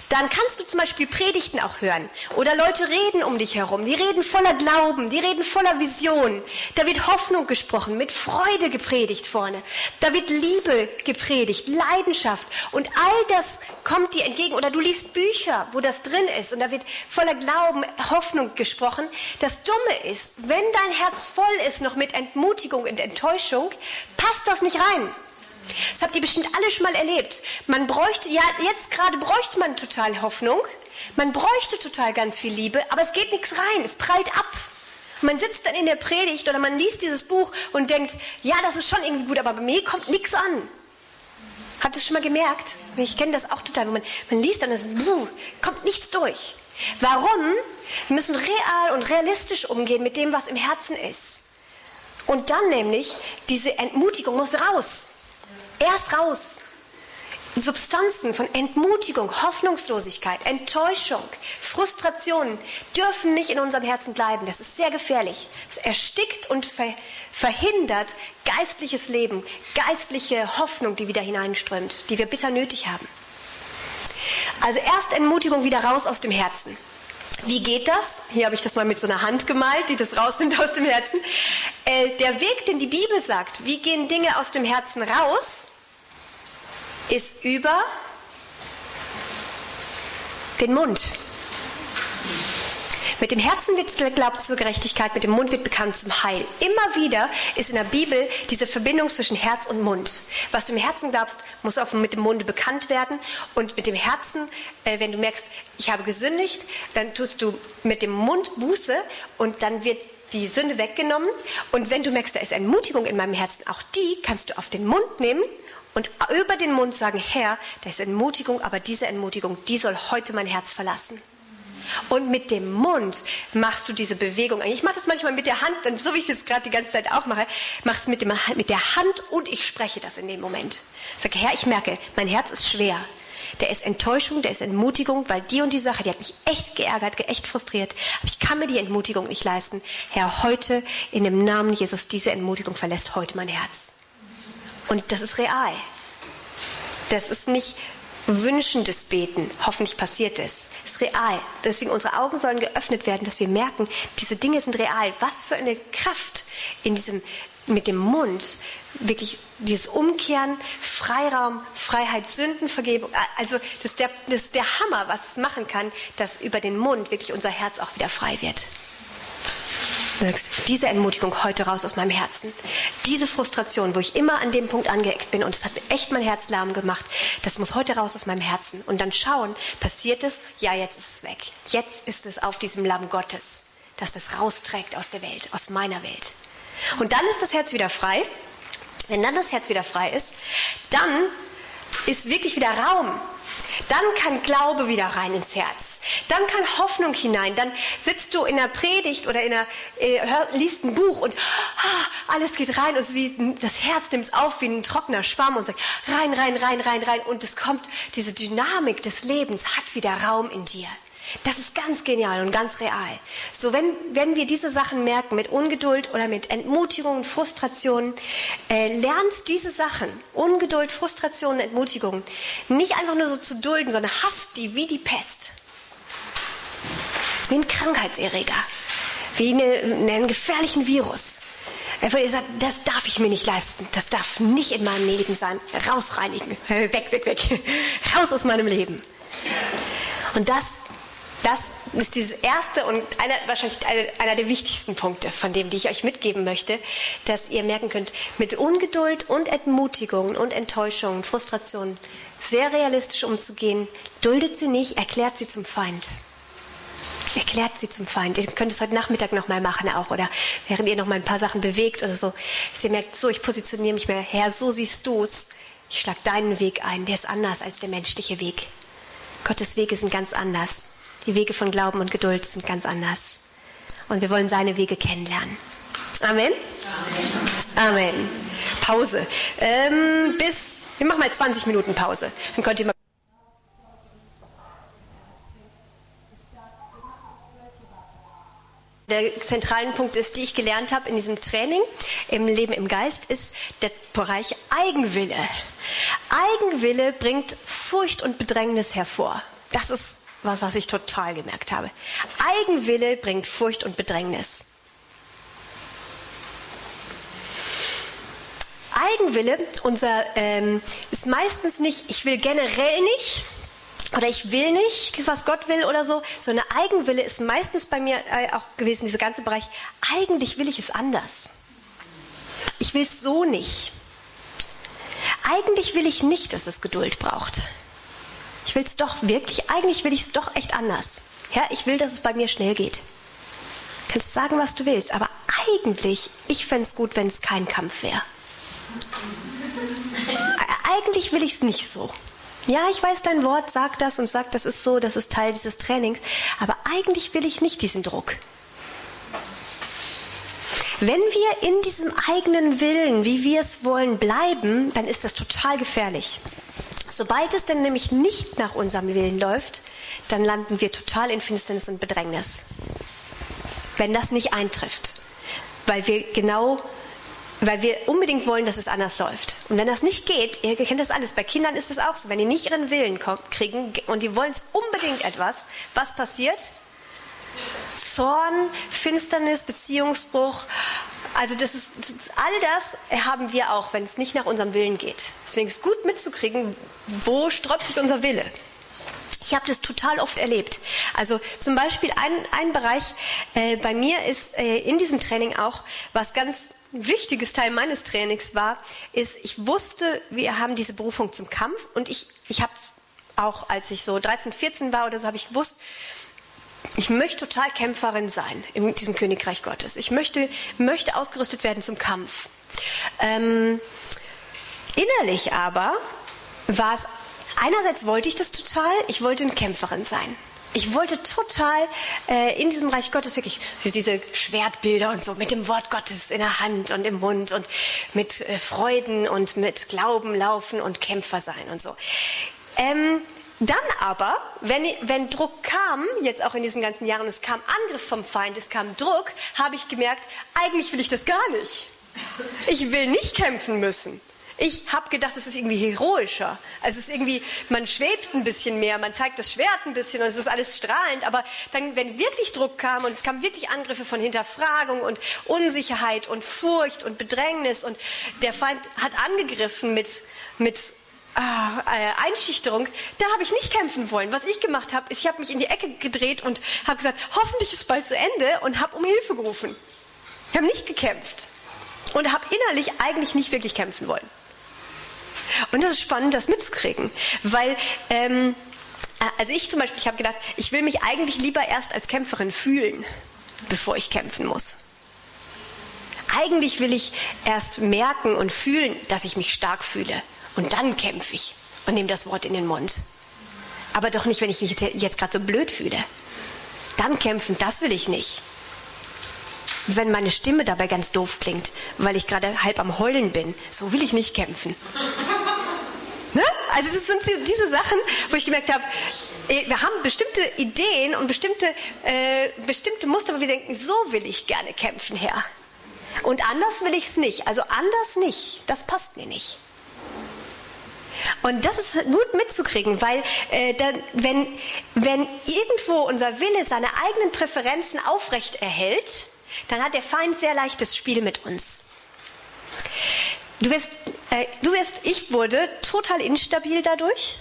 dann kannst du zum Beispiel Predigten auch hören. Oder Leute reden um dich herum. Die reden voller Glauben, die reden voller Vision. Da wird Hoffnung gesprochen, mit Freude gepredigt vorne. Da wird Liebe gepredigt, Leidenschaft. Und all das kommt dir entgegen. Oder du liest Bücher, wo das drin ist. Und da wird voller Glauben, Hoffnung gesprochen. Das Dumme ist, wenn dein Herz voll ist noch mit Entmutigung und Enttäuschung, passt das nicht rein. Das habt ihr bestimmt alle schon mal erlebt. Man bräuchte, ja, jetzt gerade bräuchte man total Hoffnung. Man bräuchte total ganz viel Liebe, aber es geht nichts rein. Es prallt ab. Man sitzt dann in der Predigt oder man liest dieses Buch und denkt, ja, das ist schon irgendwie gut, aber bei mir kommt nichts an. Habt ihr es schon mal gemerkt? Ich kenne das auch total. Man, man liest dann das Buch, kommt nichts durch. Warum? Wir müssen real und realistisch umgehen mit dem, was im Herzen ist. Und dann nämlich, diese Entmutigung muss raus. Erst raus. Substanzen von Entmutigung, Hoffnungslosigkeit, Enttäuschung, Frustrationen dürfen nicht in unserem Herzen bleiben. Das ist sehr gefährlich. Es erstickt und verhindert geistliches Leben, geistliche Hoffnung, die wieder hineinströmt, die wir bitter nötig haben. Also erst Entmutigung wieder raus aus dem Herzen. Wie geht das? Hier habe ich das mal mit so einer Hand gemalt, die das rausnimmt aus dem Herzen. Äh, der Weg, den die Bibel sagt, wie gehen Dinge aus dem Herzen raus, ist über den Mund. Mit dem Herzen wird geglaubt zur Gerechtigkeit, mit dem Mund wird bekannt zum Heil. Immer wieder ist in der Bibel diese Verbindung zwischen Herz und Mund. Was du im Herzen glaubst, muss auch mit dem Munde bekannt werden. Und mit dem Herzen, äh, wenn du merkst, ich habe gesündigt, dann tust du mit dem Mund Buße und dann wird die Sünde weggenommen. Und wenn du merkst, da ist Entmutigung in meinem Herzen, auch die kannst du auf den Mund nehmen und über den Mund sagen, Herr, da ist Entmutigung, aber diese Entmutigung, die soll heute mein Herz verlassen. Und mit dem Mund machst du diese Bewegung. Ich mache das manchmal mit der Hand, so wie ich es jetzt gerade die ganze Zeit auch mache, machst mit, dem, mit der Hand und ich spreche das in dem Moment. Sage, Herr, ich merke, mein Herz ist schwer. Der ist Enttäuschung, der ist Entmutigung, weil die und die Sache, die hat mich echt geärgert, echt frustriert. Aber ich kann mir die Entmutigung nicht leisten. Herr, heute in dem Namen Jesus, diese Entmutigung verlässt heute mein Herz. Und das ist real. Das ist nicht wünschendes Beten. Hoffentlich passiert es. Es ist real. Deswegen unsere Augen sollen geöffnet werden, dass wir merken, diese Dinge sind real. Was für eine Kraft in diesem mit dem Mund wirklich dieses Umkehren, Freiraum, Freiheit, Sündenvergebung. Also das ist, der, das ist der Hammer, was es machen kann, dass über den Mund wirklich unser Herz auch wieder frei wird. Sagst, diese Entmutigung heute raus aus meinem Herzen. Diese Frustration, wo ich immer an dem Punkt angeeckt bin und es hat echt mein Herz lahm gemacht, das muss heute raus aus meinem Herzen. Und dann schauen, passiert es? Ja, jetzt ist es weg. Jetzt ist es auf diesem Lamm Gottes, das das rausträgt aus der Welt, aus meiner Welt. Und dann ist das Herz wieder frei. Wenn dann das Herz wieder frei ist, dann ist wirklich wieder Raum dann kann Glaube wieder rein ins Herz. Dann kann Hoffnung hinein. Dann sitzt du in der Predigt oder in der, äh, liest ein Buch und ah, alles geht rein und wie, das Herz nimmt es auf wie ein trockener Schwamm und sagt rein, rein, rein, rein, rein. Und es kommt, diese Dynamik des Lebens hat wieder Raum in dir. Das ist ganz genial und ganz real. So, wenn, wenn wir diese Sachen merken mit Ungeduld oder mit Entmutigung, Frustrationen, äh, lernt diese Sachen, Ungeduld, Frustration, Entmutigung, nicht einfach nur so zu dulden, sondern hasst die wie die Pest. Wie ein Krankheitserreger, wie eine, einen gefährlichen Virus. Einfach ihr sagt, das darf ich mir nicht leisten. Das darf nicht in meinem Leben sein. Rausreinigen. Weg, weg, weg. Raus aus meinem Leben. Und das Das ist dieses erste und einer, wahrscheinlich einer, einer der wichtigsten Punkte, von dem, die ich euch mitgeben möchte, dass ihr merken könnt, mit Ungeduld und Entmutigungen und Enttäuschungen, Frustrationen sehr realistisch umzugehen, duldet sie nicht, erklärt sie zum Feind. Erklärt sie zum Feind. Ihr könnt es heute Nachmittag nochmal machen auch oder während ihr nochmal ein paar Sachen bewegt oder so. Dass ihr merkt, so, ich positioniere mich mehr, Herr, so siehst du es. Ich schlag deinen Weg ein, der ist anders als der menschliche Weg. Gottes Wege sind ganz anders. Die Wege von Glauben und Geduld sind ganz anders. Und wir wollen seine Wege kennenlernen. Amen. Amen. Amen. Pause. Ähm, bis, wir machen mal 20 Minuten Pause. Dann könnt ihr mal Der zentralen Punkt ist, die ich gelernt habe in diesem Training im Leben im Geist, ist der Bereich Eigenwille. Eigenwille bringt Furcht und Bedrängnis hervor. Das ist was, was ich total gemerkt habe. Eigenwille bringt Furcht und Bedrängnis. Eigenwille, unser ähm, ist meistens nicht, ich will generell nicht oder ich will nicht, was Gott will oder so, so eine Eigenwille ist meistens bei mir äh, auch gewesen, dieser ganze Bereich, eigentlich will ich es anders. Ich will es so nicht. Eigentlich will ich nicht, dass es Geduld braucht. Ich will es doch wirklich, eigentlich will ich es doch echt anders. Ja, ich will, dass es bei mir schnell geht. Du kannst sagen, was du willst, aber eigentlich, ich fände es gut, wenn es kein Kampf wäre. Eigentlich will ich es nicht so. Ja, ich weiß, dein Wort sagt das und sagt, das ist so, das ist Teil dieses Trainings, aber eigentlich will ich nicht diesen Druck. Wenn wir in diesem eigenen Willen, wie wir es wollen, bleiben, dann ist das total gefährlich. Sobald es dann nämlich nicht nach unserem Willen läuft, dann landen wir total in Finsternis und Bedrängnis. Wenn das nicht eintrifft, weil wir genau weil wir unbedingt wollen, dass es anders läuft. Und wenn das nicht geht, ihr kennt das alles, bei Kindern ist es auch so, wenn die nicht ihren Willen kriegen und die wollen es unbedingt etwas, was passiert? Zorn, Finsternis, Beziehungsbruch. Also das ist, all das haben wir auch, wenn es nicht nach unserem Willen geht. Deswegen ist es gut mitzukriegen, wo sträubt sich unser Wille. Ich habe das total oft erlebt. Also zum Beispiel ein, ein Bereich äh, bei mir ist äh, in diesem Training auch, was ganz wichtiges Teil meines Trainings war, ist, ich wusste, wir haben diese Berufung zum Kampf und ich, ich habe auch, als ich so 13, 14 war oder so, habe ich gewusst, ich möchte total Kämpferin sein in diesem Königreich Gottes. Ich möchte, möchte ausgerüstet werden zum Kampf. Ähm, innerlich aber war es, einerseits wollte ich das total, ich wollte eine Kämpferin sein. Ich wollte total äh, in diesem Reich Gottes wirklich diese Schwertbilder und so mit dem Wort Gottes in der Hand und im Mund und mit äh, Freuden und mit Glauben laufen und Kämpfer sein und so. Ähm, dann aber, wenn, wenn Druck kam, jetzt auch in diesen ganzen Jahren, es kam Angriff vom Feind, es kam Druck, habe ich gemerkt, eigentlich will ich das gar nicht. Ich will nicht kämpfen müssen. Ich habe gedacht, es ist irgendwie heroischer. Also es ist irgendwie, man schwebt ein bisschen mehr, man zeigt das Schwert ein bisschen und es ist alles strahlend. Aber dann, wenn wirklich Druck kam und es kamen wirklich Angriffe von Hinterfragung und Unsicherheit und Furcht und Bedrängnis und der Feind hat angegriffen mit, mit ah, äh, Einschüchterung, da habe ich nicht kämpfen wollen. Was ich gemacht habe, ist, ich habe mich in die Ecke gedreht und habe gesagt, hoffentlich ist es bald zu Ende und habe um Hilfe gerufen. Ich habe nicht gekämpft und habe innerlich eigentlich nicht wirklich kämpfen wollen. Und das ist spannend, das mitzukriegen, weil ähm, äh, also ich zum Beispiel, ich habe gedacht, ich will mich eigentlich lieber erst als Kämpferin fühlen, bevor ich kämpfen muss. Eigentlich will ich erst merken und fühlen, dass ich mich stark fühle. Und dann kämpfe ich und nehme das Wort in den Mund. Aber doch nicht, wenn ich mich jetzt gerade so blöd fühle. Dann kämpfen, das will ich nicht. Wenn meine Stimme dabei ganz doof klingt, weil ich gerade halb am Heulen bin, so will ich nicht kämpfen. Ne? Also das sind diese Sachen, wo ich gemerkt habe, eh, wir haben bestimmte Ideen und bestimmte, äh, bestimmte Muster, wo wir denken, so will ich gerne kämpfen, Herr. Und anders will ich es nicht. Also anders nicht. Das passt mir nicht. Und das ist gut mitzukriegen, weil äh, dann, wenn, wenn irgendwo unser Wille seine eigenen Präferenzen aufrecht erhält, dann hat der Feind sehr leichtes Spiel mit uns. Du wirst, äh, du wirst, ich wurde total instabil dadurch,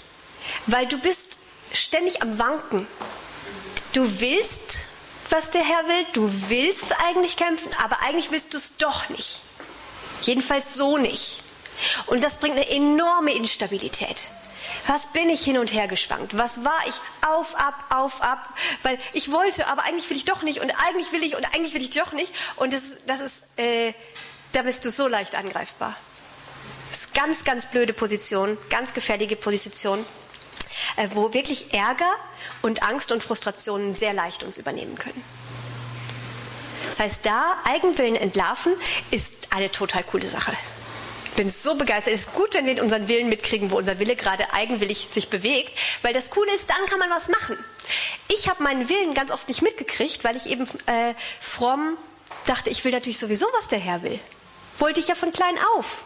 weil du bist ständig am Wanken. Du willst, was der Herr will, du willst eigentlich kämpfen, aber eigentlich willst du es doch nicht. Jedenfalls so nicht. Und das bringt eine enorme Instabilität. Was bin ich hin und her geschwankt? Was war ich? Auf, ab, auf, ab. Weil ich wollte, aber eigentlich will ich doch nicht. Und eigentlich will ich und eigentlich will ich doch nicht. Und das, das ist, äh, da bist du so leicht angreifbar. Das ist ganz, ganz blöde Position, ganz gefährliche Position, äh, wo wirklich Ärger und Angst und Frustrationen sehr leicht uns übernehmen können. Das heißt, da Eigenwillen entlarven ist eine total coole Sache. Bin so begeistert. Es ist gut, wenn wir unseren Willen mitkriegen, wo unser Wille gerade eigenwillig sich bewegt, weil das Coole ist, dann kann man was machen. Ich habe meinen Willen ganz oft nicht mitgekriegt, weil ich eben äh, fromm dachte, ich will natürlich sowieso, was der Herr will. Wollte ich ja von klein auf.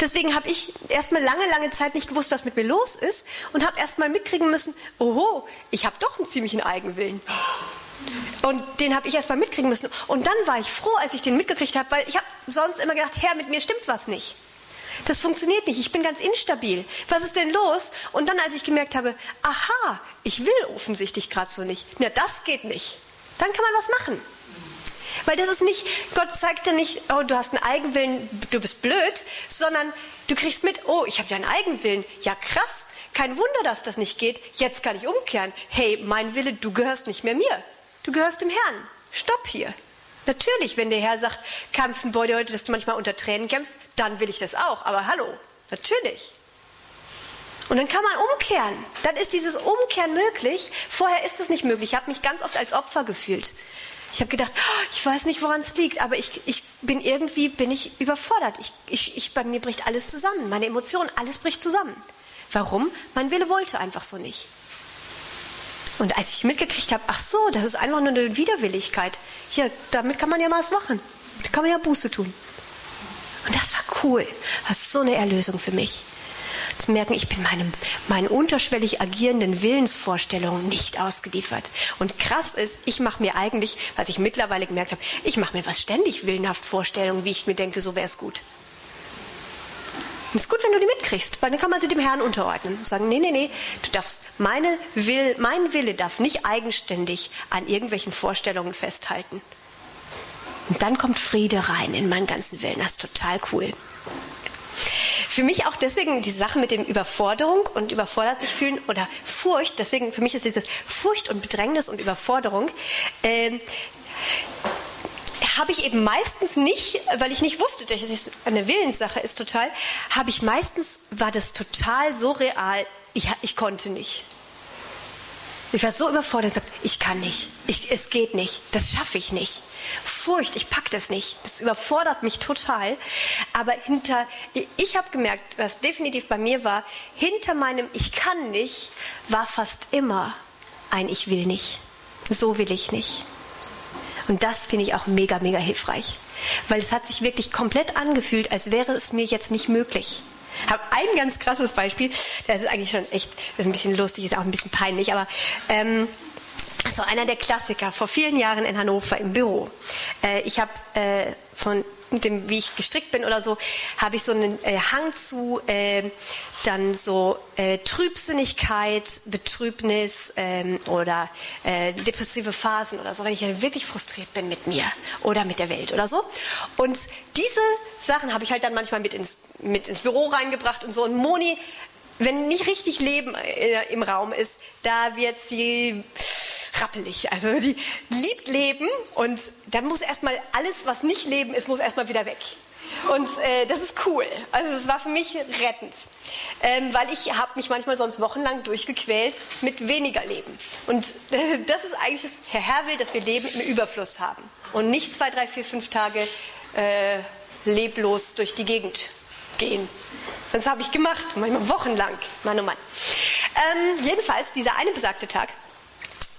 Deswegen habe ich erstmal lange, lange Zeit nicht gewusst, was mit mir los ist und habe erstmal mitkriegen müssen, oho, ich habe doch einen ziemlichen Eigenwillen. Und den habe ich erstmal mitkriegen müssen. Und dann war ich froh, als ich den mitgekriegt habe, weil ich habe sonst immer gedacht, Herr, mit mir stimmt was nicht. Das funktioniert nicht, ich bin ganz instabil. Was ist denn los? Und dann, als ich gemerkt habe, aha, ich will offensichtlich gerade so nicht. Ja, das geht nicht. Dann kann man was machen. Weil das ist nicht, Gott zeigt dir nicht, oh, du hast einen Eigenwillen, du bist blöd, sondern du kriegst mit, oh, ich habe ja einen Eigenwillen. Ja, krass, kein Wunder, dass das nicht geht. Jetzt kann ich umkehren. Hey, mein Wille, du gehörst nicht mehr mir. Du gehörst dem Herrn. Stopp hier. Natürlich, wenn der Herr sagt, kämpfen bedeutet, dass du manchmal unter Tränen kämpfst, dann will ich das auch. Aber hallo, natürlich. Und dann kann man umkehren. Dann ist dieses Umkehren möglich. Vorher ist es nicht möglich. Ich habe mich ganz oft als Opfer gefühlt. Ich habe gedacht, oh, ich weiß nicht, woran es liegt, aber ich, ich bin irgendwie bin ich überfordert. Ich, ich, ich, bei mir bricht alles zusammen. Meine Emotionen, alles bricht zusammen. Warum? Mein Wille wollte einfach so nicht. Und als ich mitgekriegt habe, ach so, das ist einfach nur eine Widerwilligkeit. Hier, damit kann man ja mal was machen. Da kann man ja Buße tun. Und das war cool. Das ist so eine Erlösung für mich. Zu merken, ich bin meinem, meinen unterschwellig agierenden Willensvorstellungen nicht ausgeliefert. Und krass ist, ich mache mir eigentlich, was ich mittlerweile gemerkt habe, ich mache mir was ständig willenhaft Vorstellungen, wie ich mir denke, so wäre es gut. Ist gut, wenn du die mitkriegst, weil dann kann man sie dem Herrn unterordnen. Sagen, nee, nee, nee, du darfst, meine Will, mein Wille darf nicht eigenständig an irgendwelchen Vorstellungen festhalten. Und dann kommt Friede rein in meinen ganzen Willen. Das ist total cool. Für mich auch deswegen die Sache mit dem Überforderung und überfordert sich fühlen oder Furcht. Deswegen für mich ist dieses Furcht und Bedrängnis und Überforderung. Äh, habe ich eben meistens nicht, weil ich nicht wusste, dass es eine Willenssache ist total, habe ich meistens, war das total so real, ich, ich konnte nicht. Ich war so überfordert, ich kann nicht, ich, es geht nicht, das schaffe ich nicht. Furcht, ich packe das nicht, das überfordert mich total. Aber hinter, ich habe gemerkt, was definitiv bei mir war, hinter meinem Ich kann nicht war fast immer ein Ich will nicht. So will ich nicht. Und das finde ich auch mega, mega hilfreich. Weil es hat sich wirklich komplett angefühlt, als wäre es mir jetzt nicht möglich. Ich habe ein ganz krasses Beispiel, das ist eigentlich schon echt, ein bisschen lustig, ist auch ein bisschen peinlich, aber ähm, so einer der Klassiker vor vielen Jahren in Hannover im Büro. Äh, ich habe äh, von mit dem, wie ich gestrickt bin oder so, habe ich so einen äh, Hang zu äh, dann so äh, Trübsinnigkeit, Betrübnis ähm, oder äh, depressive Phasen oder so, wenn ich ja wirklich frustriert bin mit mir oder mit der Welt oder so. Und diese Sachen habe ich halt dann manchmal mit ins, mit ins Büro reingebracht und so. Und Moni, wenn nicht richtig Leben äh, im Raum ist, da wird sie rappelig. Also die liebt Leben und dann muss erstmal alles, was nicht Leben ist, muss erstmal wieder weg. Und äh, das ist cool. Also es war für mich rettend, ähm, weil ich habe mich manchmal sonst wochenlang durchgequält mit weniger Leben. Und äh, das ist eigentlich das, Herr Herr will, dass wir Leben im Überfluss haben und nicht zwei, drei, vier, fünf Tage äh, leblos durch die Gegend gehen. Das habe ich gemacht, manchmal wochenlang. Mann, oh Mann. Ähm, jedenfalls, dieser eine besagte Tag,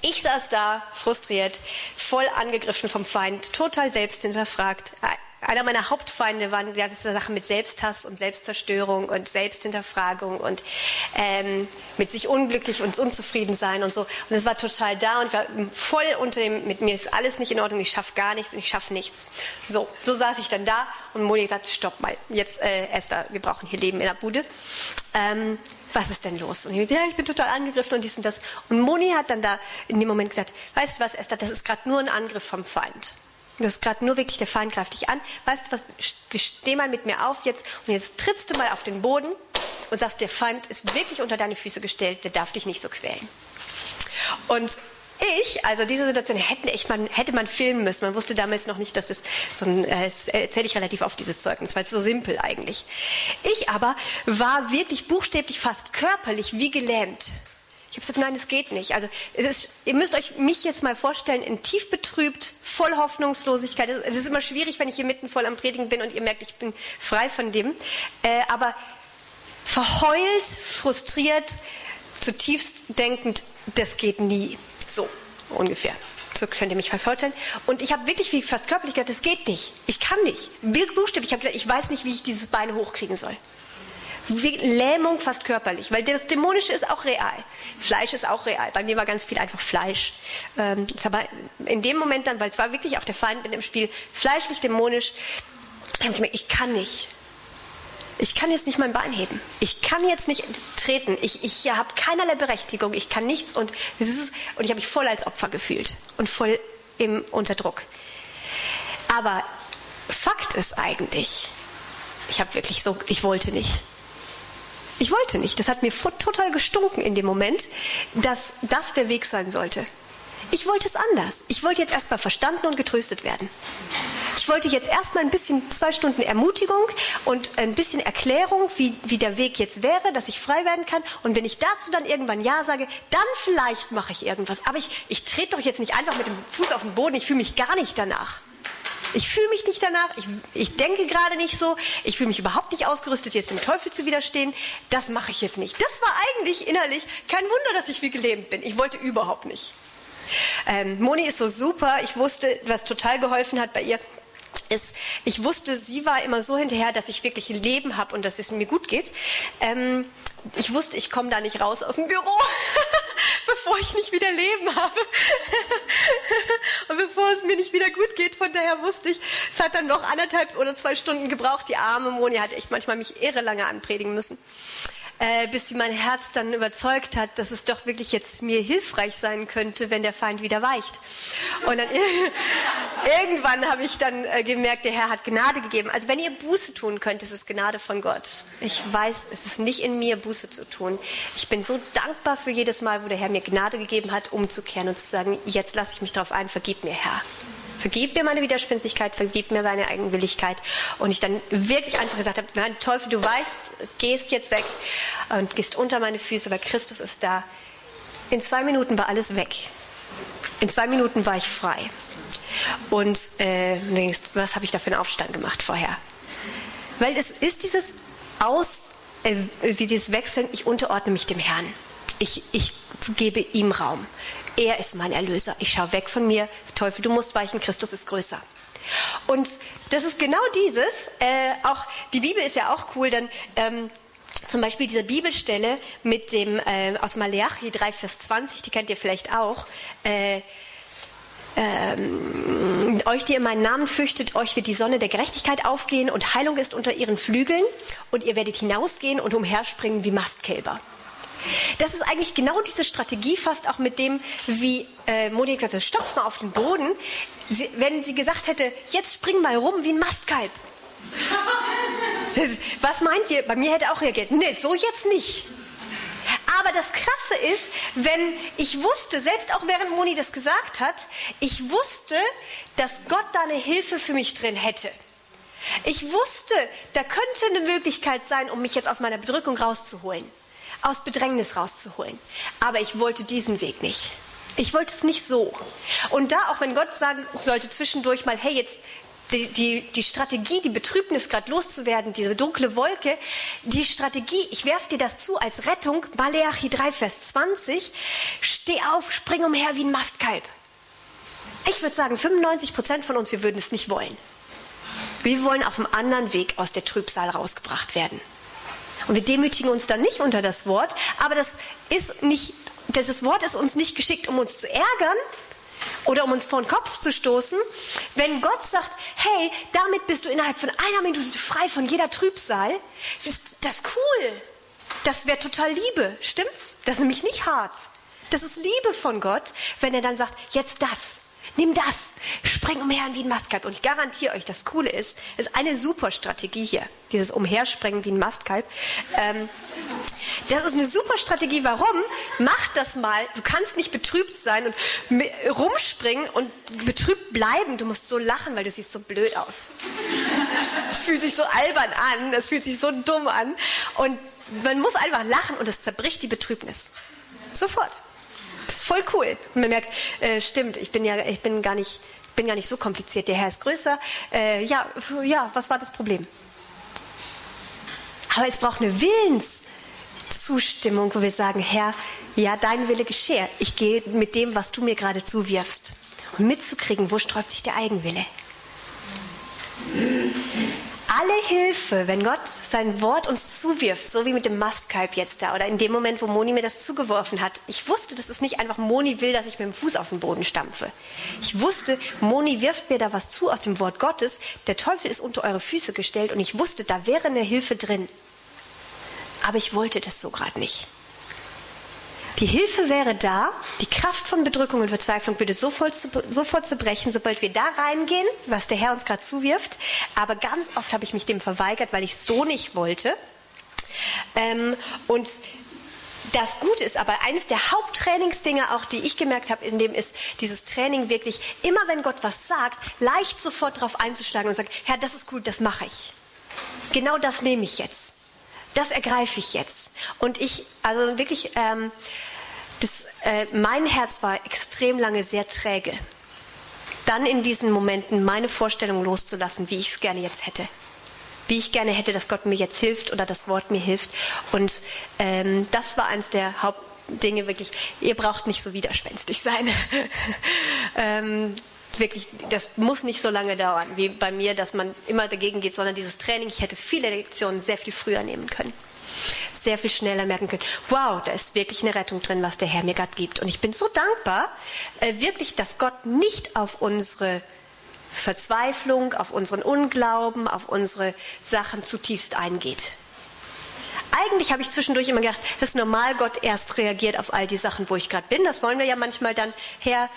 ich saß da, frustriert, voll angegriffen vom Feind, total selbst hinterfragt. einer meiner Hauptfeinde waren die ganze Sache mit Selbsthass und Selbstzerstörung und Selbsthinterfragung und ähm, mit sich unglücklich und unzufrieden sein und so. Und es war total da und war voll unter dem, mit mir ist alles nicht in Ordnung, ich schaffe gar nichts und ich schaffe nichts. So, so saß ich dann da und Moni gesagt, stopp mal, jetzt äh, Esther, wir brauchen hier Leben in der Bude. Ähm, was ist denn los? Und ich, ja, ich bin total angegriffen und dies und das. Und Moni hat dann da in dem Moment gesagt, weißt du was, Esther, das ist gerade nur ein Angriff vom Feind. Das ist gerade nur wirklich, der Feind greift dich an. Weißt du was, steh mal mit mir auf jetzt und jetzt trittst du mal auf den Boden und sagst, der Feind ist wirklich unter deine Füße gestellt, der darf dich nicht so quälen. Und ich, also diese Situation hätte, echt man, hätte man filmen müssen. Man wusste damals noch nicht, dass es so ein, äh, das erzähle ich relativ oft dieses Zeugnis, weil es so simpel eigentlich. Ich aber war wirklich buchstäblich fast körperlich wie gelähmt. Ich habe gesagt, nein, es geht nicht. Also ist, ihr müsst euch mich jetzt mal vorstellen, in tief betrübt, voll Hoffnungslosigkeit. Es ist immer schwierig, wenn ich hier mitten voll am Predigen bin und ihr merkt, ich bin frei von dem. Äh, aber verheult, frustriert, zutiefst denkend, das geht nie. So ungefähr. So könnt ihr mich vorstellen. Und ich habe wirklich wie fast körperlich gedacht, das geht nicht. Ich kann nicht. Buchstäblich, ich habe gedacht, ich weiß nicht, wie ich dieses Bein hochkriegen soll. Lähmung fast körperlich, weil das Dämonische ist auch real. Fleisch ist auch real. Bei mir war ganz viel einfach Fleisch. Ähm, aber in dem Moment dann, weil es war wirklich auch der Feind mit dem Spiel, fleischlich, dämonisch, ich kann nicht. Ich kann jetzt nicht mein Bein heben. Ich kann jetzt nicht treten. Ich, ich habe keinerlei Berechtigung. Ich kann nichts und, und ich habe mich voll als Opfer gefühlt und voll im Unterdruck. Aber Fakt ist eigentlich, ich habe wirklich so, ich wollte nicht. Ich wollte nicht. Das hat mir total gestunken in dem Moment, dass das der Weg sein sollte. Ich wollte es anders. Ich wollte jetzt erstmal verstanden und getröstet werden. Ich wollte jetzt erstmal ein bisschen zwei Stunden Ermutigung und ein bisschen Erklärung, wie, wie der Weg jetzt wäre, dass ich frei werden kann. Und wenn ich dazu dann irgendwann Ja sage, dann vielleicht mache ich irgendwas. Aber ich, ich trete doch jetzt nicht einfach mit dem Fuß auf den Boden. Ich fühle mich gar nicht danach. Ich fühle mich nicht danach, ich, ich denke gerade nicht so, ich fühle mich überhaupt nicht ausgerüstet, jetzt dem Teufel zu widerstehen. Das mache ich jetzt nicht. Das war eigentlich innerlich kein Wunder, dass ich wie gelähmt bin. Ich wollte überhaupt nicht. Ähm, Moni ist so super. Ich wusste, was total geholfen hat bei ihr, ist, ich wusste, sie war immer so hinterher, dass ich wirklich ein Leben habe und dass es mir gut geht. Ähm, ich wusste, ich komme da nicht raus aus dem Büro, bevor ich nicht wieder Leben habe. und bevor es mir nicht wieder gut geht. Von daher wusste ich, es hat dann noch anderthalb oder zwei Stunden gebraucht. Die arme Moni hat echt manchmal mich irre lange anpredigen müssen äh, bis sie mein Herz dann überzeugt hat, dass es doch wirklich jetzt mir hilfreich sein könnte, wenn der Feind wieder weicht. Und dann irgendwann habe ich dann äh, gemerkt, der Herr hat Gnade gegeben. Also wenn ihr Buße tun könnt, ist es Gnade von Gott. Ich weiß, es ist nicht in mir, Buße zu tun. Ich bin so dankbar für jedes Mal, wo der Herr mir Gnade gegeben hat, umzukehren und zu sagen, jetzt lasse ich mich darauf ein, vergib mir, Herr. Vergib mir meine Widerspenstigkeit, vergib mir meine Eigenwilligkeit. Und ich dann wirklich einfach gesagt habe, nein, Teufel, du weißt, gehst jetzt weg und gehst unter meine Füße, weil Christus ist da. In zwei Minuten war alles weg. In zwei Minuten war ich frei. Und äh, denkst, was habe ich da für einen Aufstand gemacht vorher? Weil es ist dieses Aus, äh, wie dieses Wechseln, ich unterordne mich dem Herrn. Ich, ich gebe ihm Raum. Er ist mein Erlöser. Ich schaue weg von mir. Teufel, du musst weichen. Christus ist größer. Und das ist genau dieses. Äh, auch die Bibel ist ja auch cool, denn ähm, zum Beispiel diese Bibelstelle mit dem äh, aus Malachi 3 Vers 20, die kennt ihr vielleicht auch. Äh, ähm, euch, die ihr meinen Namen fürchtet, euch wird die Sonne der Gerechtigkeit aufgehen und Heilung ist unter ihren Flügeln und ihr werdet hinausgehen und umherspringen wie Mastkälber. Das ist eigentlich genau diese Strategie fast auch mit dem, wie äh, Modi gesagt hat, stopf mal auf den Boden. Sie, wenn sie gesagt hätte, jetzt spring mal rum wie ein Mastkalb. Was meint ihr? Bei mir hätte auch reagiert. Nee, so jetzt nicht. Aber das Krasse ist, wenn ich wusste, selbst auch während Moni das gesagt hat, ich wusste, dass Gott da eine Hilfe für mich drin hätte. Ich wusste, da könnte eine Möglichkeit sein, um mich jetzt aus meiner Bedrückung rauszuholen aus Bedrängnis rauszuholen. Aber ich wollte diesen Weg nicht. Ich wollte es nicht so. Und da, auch wenn Gott sagen sollte zwischendurch mal, hey, jetzt die, die, die Strategie, die Betrübnis gerade loszuwerden, diese dunkle Wolke, die Strategie, ich werfe dir das zu als Rettung, Maleachi 3, Vers 20, steh auf, spring umher wie ein Mastkalb. Ich würde sagen, 95 Prozent von uns, wir würden es nicht wollen. Wir wollen auf einem anderen Weg aus der Trübsal rausgebracht werden. Und wir demütigen uns dann nicht unter das Wort, aber das ist nicht, dieses Wort ist uns nicht geschickt, um uns zu ärgern, oder um uns vor den Kopf zu stoßen, wenn Gott sagt, hey, damit bist du innerhalb von einer Minute frei von jeder Trübsal, das ist cool. Das wäre total Liebe, stimmt's? Das ist nämlich nicht hart. Das ist Liebe von Gott, wenn er dann sagt, jetzt das, nimm das, spring umher wie ein Mastkalb. Und ich garantiere euch, das Coole ist, ist eine super Strategie hier, dieses Umherspringen wie ein Mastkalb. Ähm, das ist eine super Strategie. Warum? Mach das mal. Du kannst nicht betrübt sein und rumspringen und betrübt bleiben. Du musst so lachen, weil du siehst so blöd aus. Das fühlt sich so albern an, das fühlt sich so dumm an. Und man muss einfach lachen und es zerbricht die Betrübnis. Sofort. Das ist voll cool. Und man merkt, äh, stimmt, ich bin ja, ich bin gar nicht, bin gar nicht so kompliziert. Der Herr ist größer. Äh, ja, ja, was war das Problem? Aber es braucht eine Willenszustimmung, wo wir sagen, Herr, ja, dein Wille geschehe. Ich gehe mit dem, was du mir gerade zuwirfst. Und mitzukriegen, wo sträubt sich der Eigenwille alle Hilfe, wenn Gott sein Wort uns zuwirft, so wie mit dem Mastkalb jetzt da oder in dem Moment, wo Moni mir das zugeworfen hat. Ich wusste, dass es nicht einfach Moni will, dass ich mit dem Fuß auf den Boden stampfe. Ich wusste, Moni wirft mir da was zu aus dem Wort Gottes. Der Teufel ist unter eure Füße gestellt und ich wusste, da wäre eine Hilfe drin. Aber ich wollte das so gerade nicht. Die Hilfe wäre da, die Kraft von Bedrückung und Verzweiflung würde sofort, sofort zerbrechen, sobald wir da reingehen, was der Herr uns gerade zuwirft. Aber ganz oft habe ich mich dem verweigert, weil ich es so nicht wollte. Ähm, und das Gute ist aber, eines der Haupttrainingsdinge auch, die ich gemerkt habe, in dem ist dieses Training wirklich, immer wenn Gott was sagt, leicht sofort darauf einzuschlagen und sagen, Herr, das ist gut, das mache ich. Genau das nehme ich jetzt das ergreife ich jetzt. Und ich, also wirklich, ähm, äh, mein Herz war extrem lange sehr träge. Dann in diesen Momenten meine Vorstellung loszulassen, wie ich es gerne jetzt hätte. Wie ich gerne hätte, dass Gott mir jetzt hilft oder das Wort mir hilft. Und ähm, das war eines der Hauptdinge wirklich. Ihr braucht nicht so widerspenstig sein. ähm, wirklich, das muss nicht so lange dauern wie bei mir, dass man immer dagegen geht, sondern dieses Training, ich hätte viele Lektionen sehr viel früher nehmen können. Sehr viel schneller merken können, wow, da ist wirklich eine Rettung drin, was der Herr mir gerade gibt. Und ich bin so dankbar, äh, wirklich, dass Gott nicht auf unsere Verzweiflung, auf unseren Unglauben, auf unsere Sachen zutiefst eingeht. Eigentlich habe ich zwischendurch immer gedacht, das ist normal, Gott erst reagiert auf all die Sachen, wo ich gerade bin. Das wollen wir ja manchmal dann, Herr,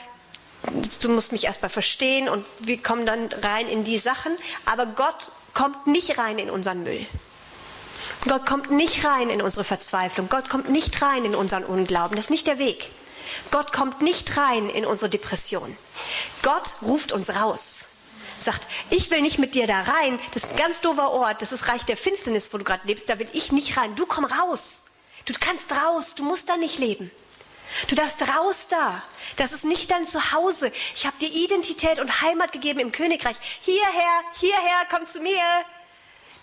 du musst mich erstmal verstehen und wir kommen dann rein in die Sachen. Aber Gott kommt nicht rein in unseren Müll. Gott kommt nicht rein in unsere Verzweiflung. Gott kommt nicht rein in unseren Unglauben. Das ist nicht der Weg. Gott kommt nicht rein in unsere Depression. Gott ruft uns raus. Sagt, ich will nicht mit dir da rein. Das ist ein ganz doofer Ort. Das ist Reich der Finsternis, wo du gerade lebst. Da will ich nicht rein. Du komm raus. Du kannst raus. Du musst da nicht leben. Du darfst raus da. Das ist nicht dein Zuhause. Ich habe dir Identität und Heimat gegeben im Königreich. Hierher, hierher, komm zu mir.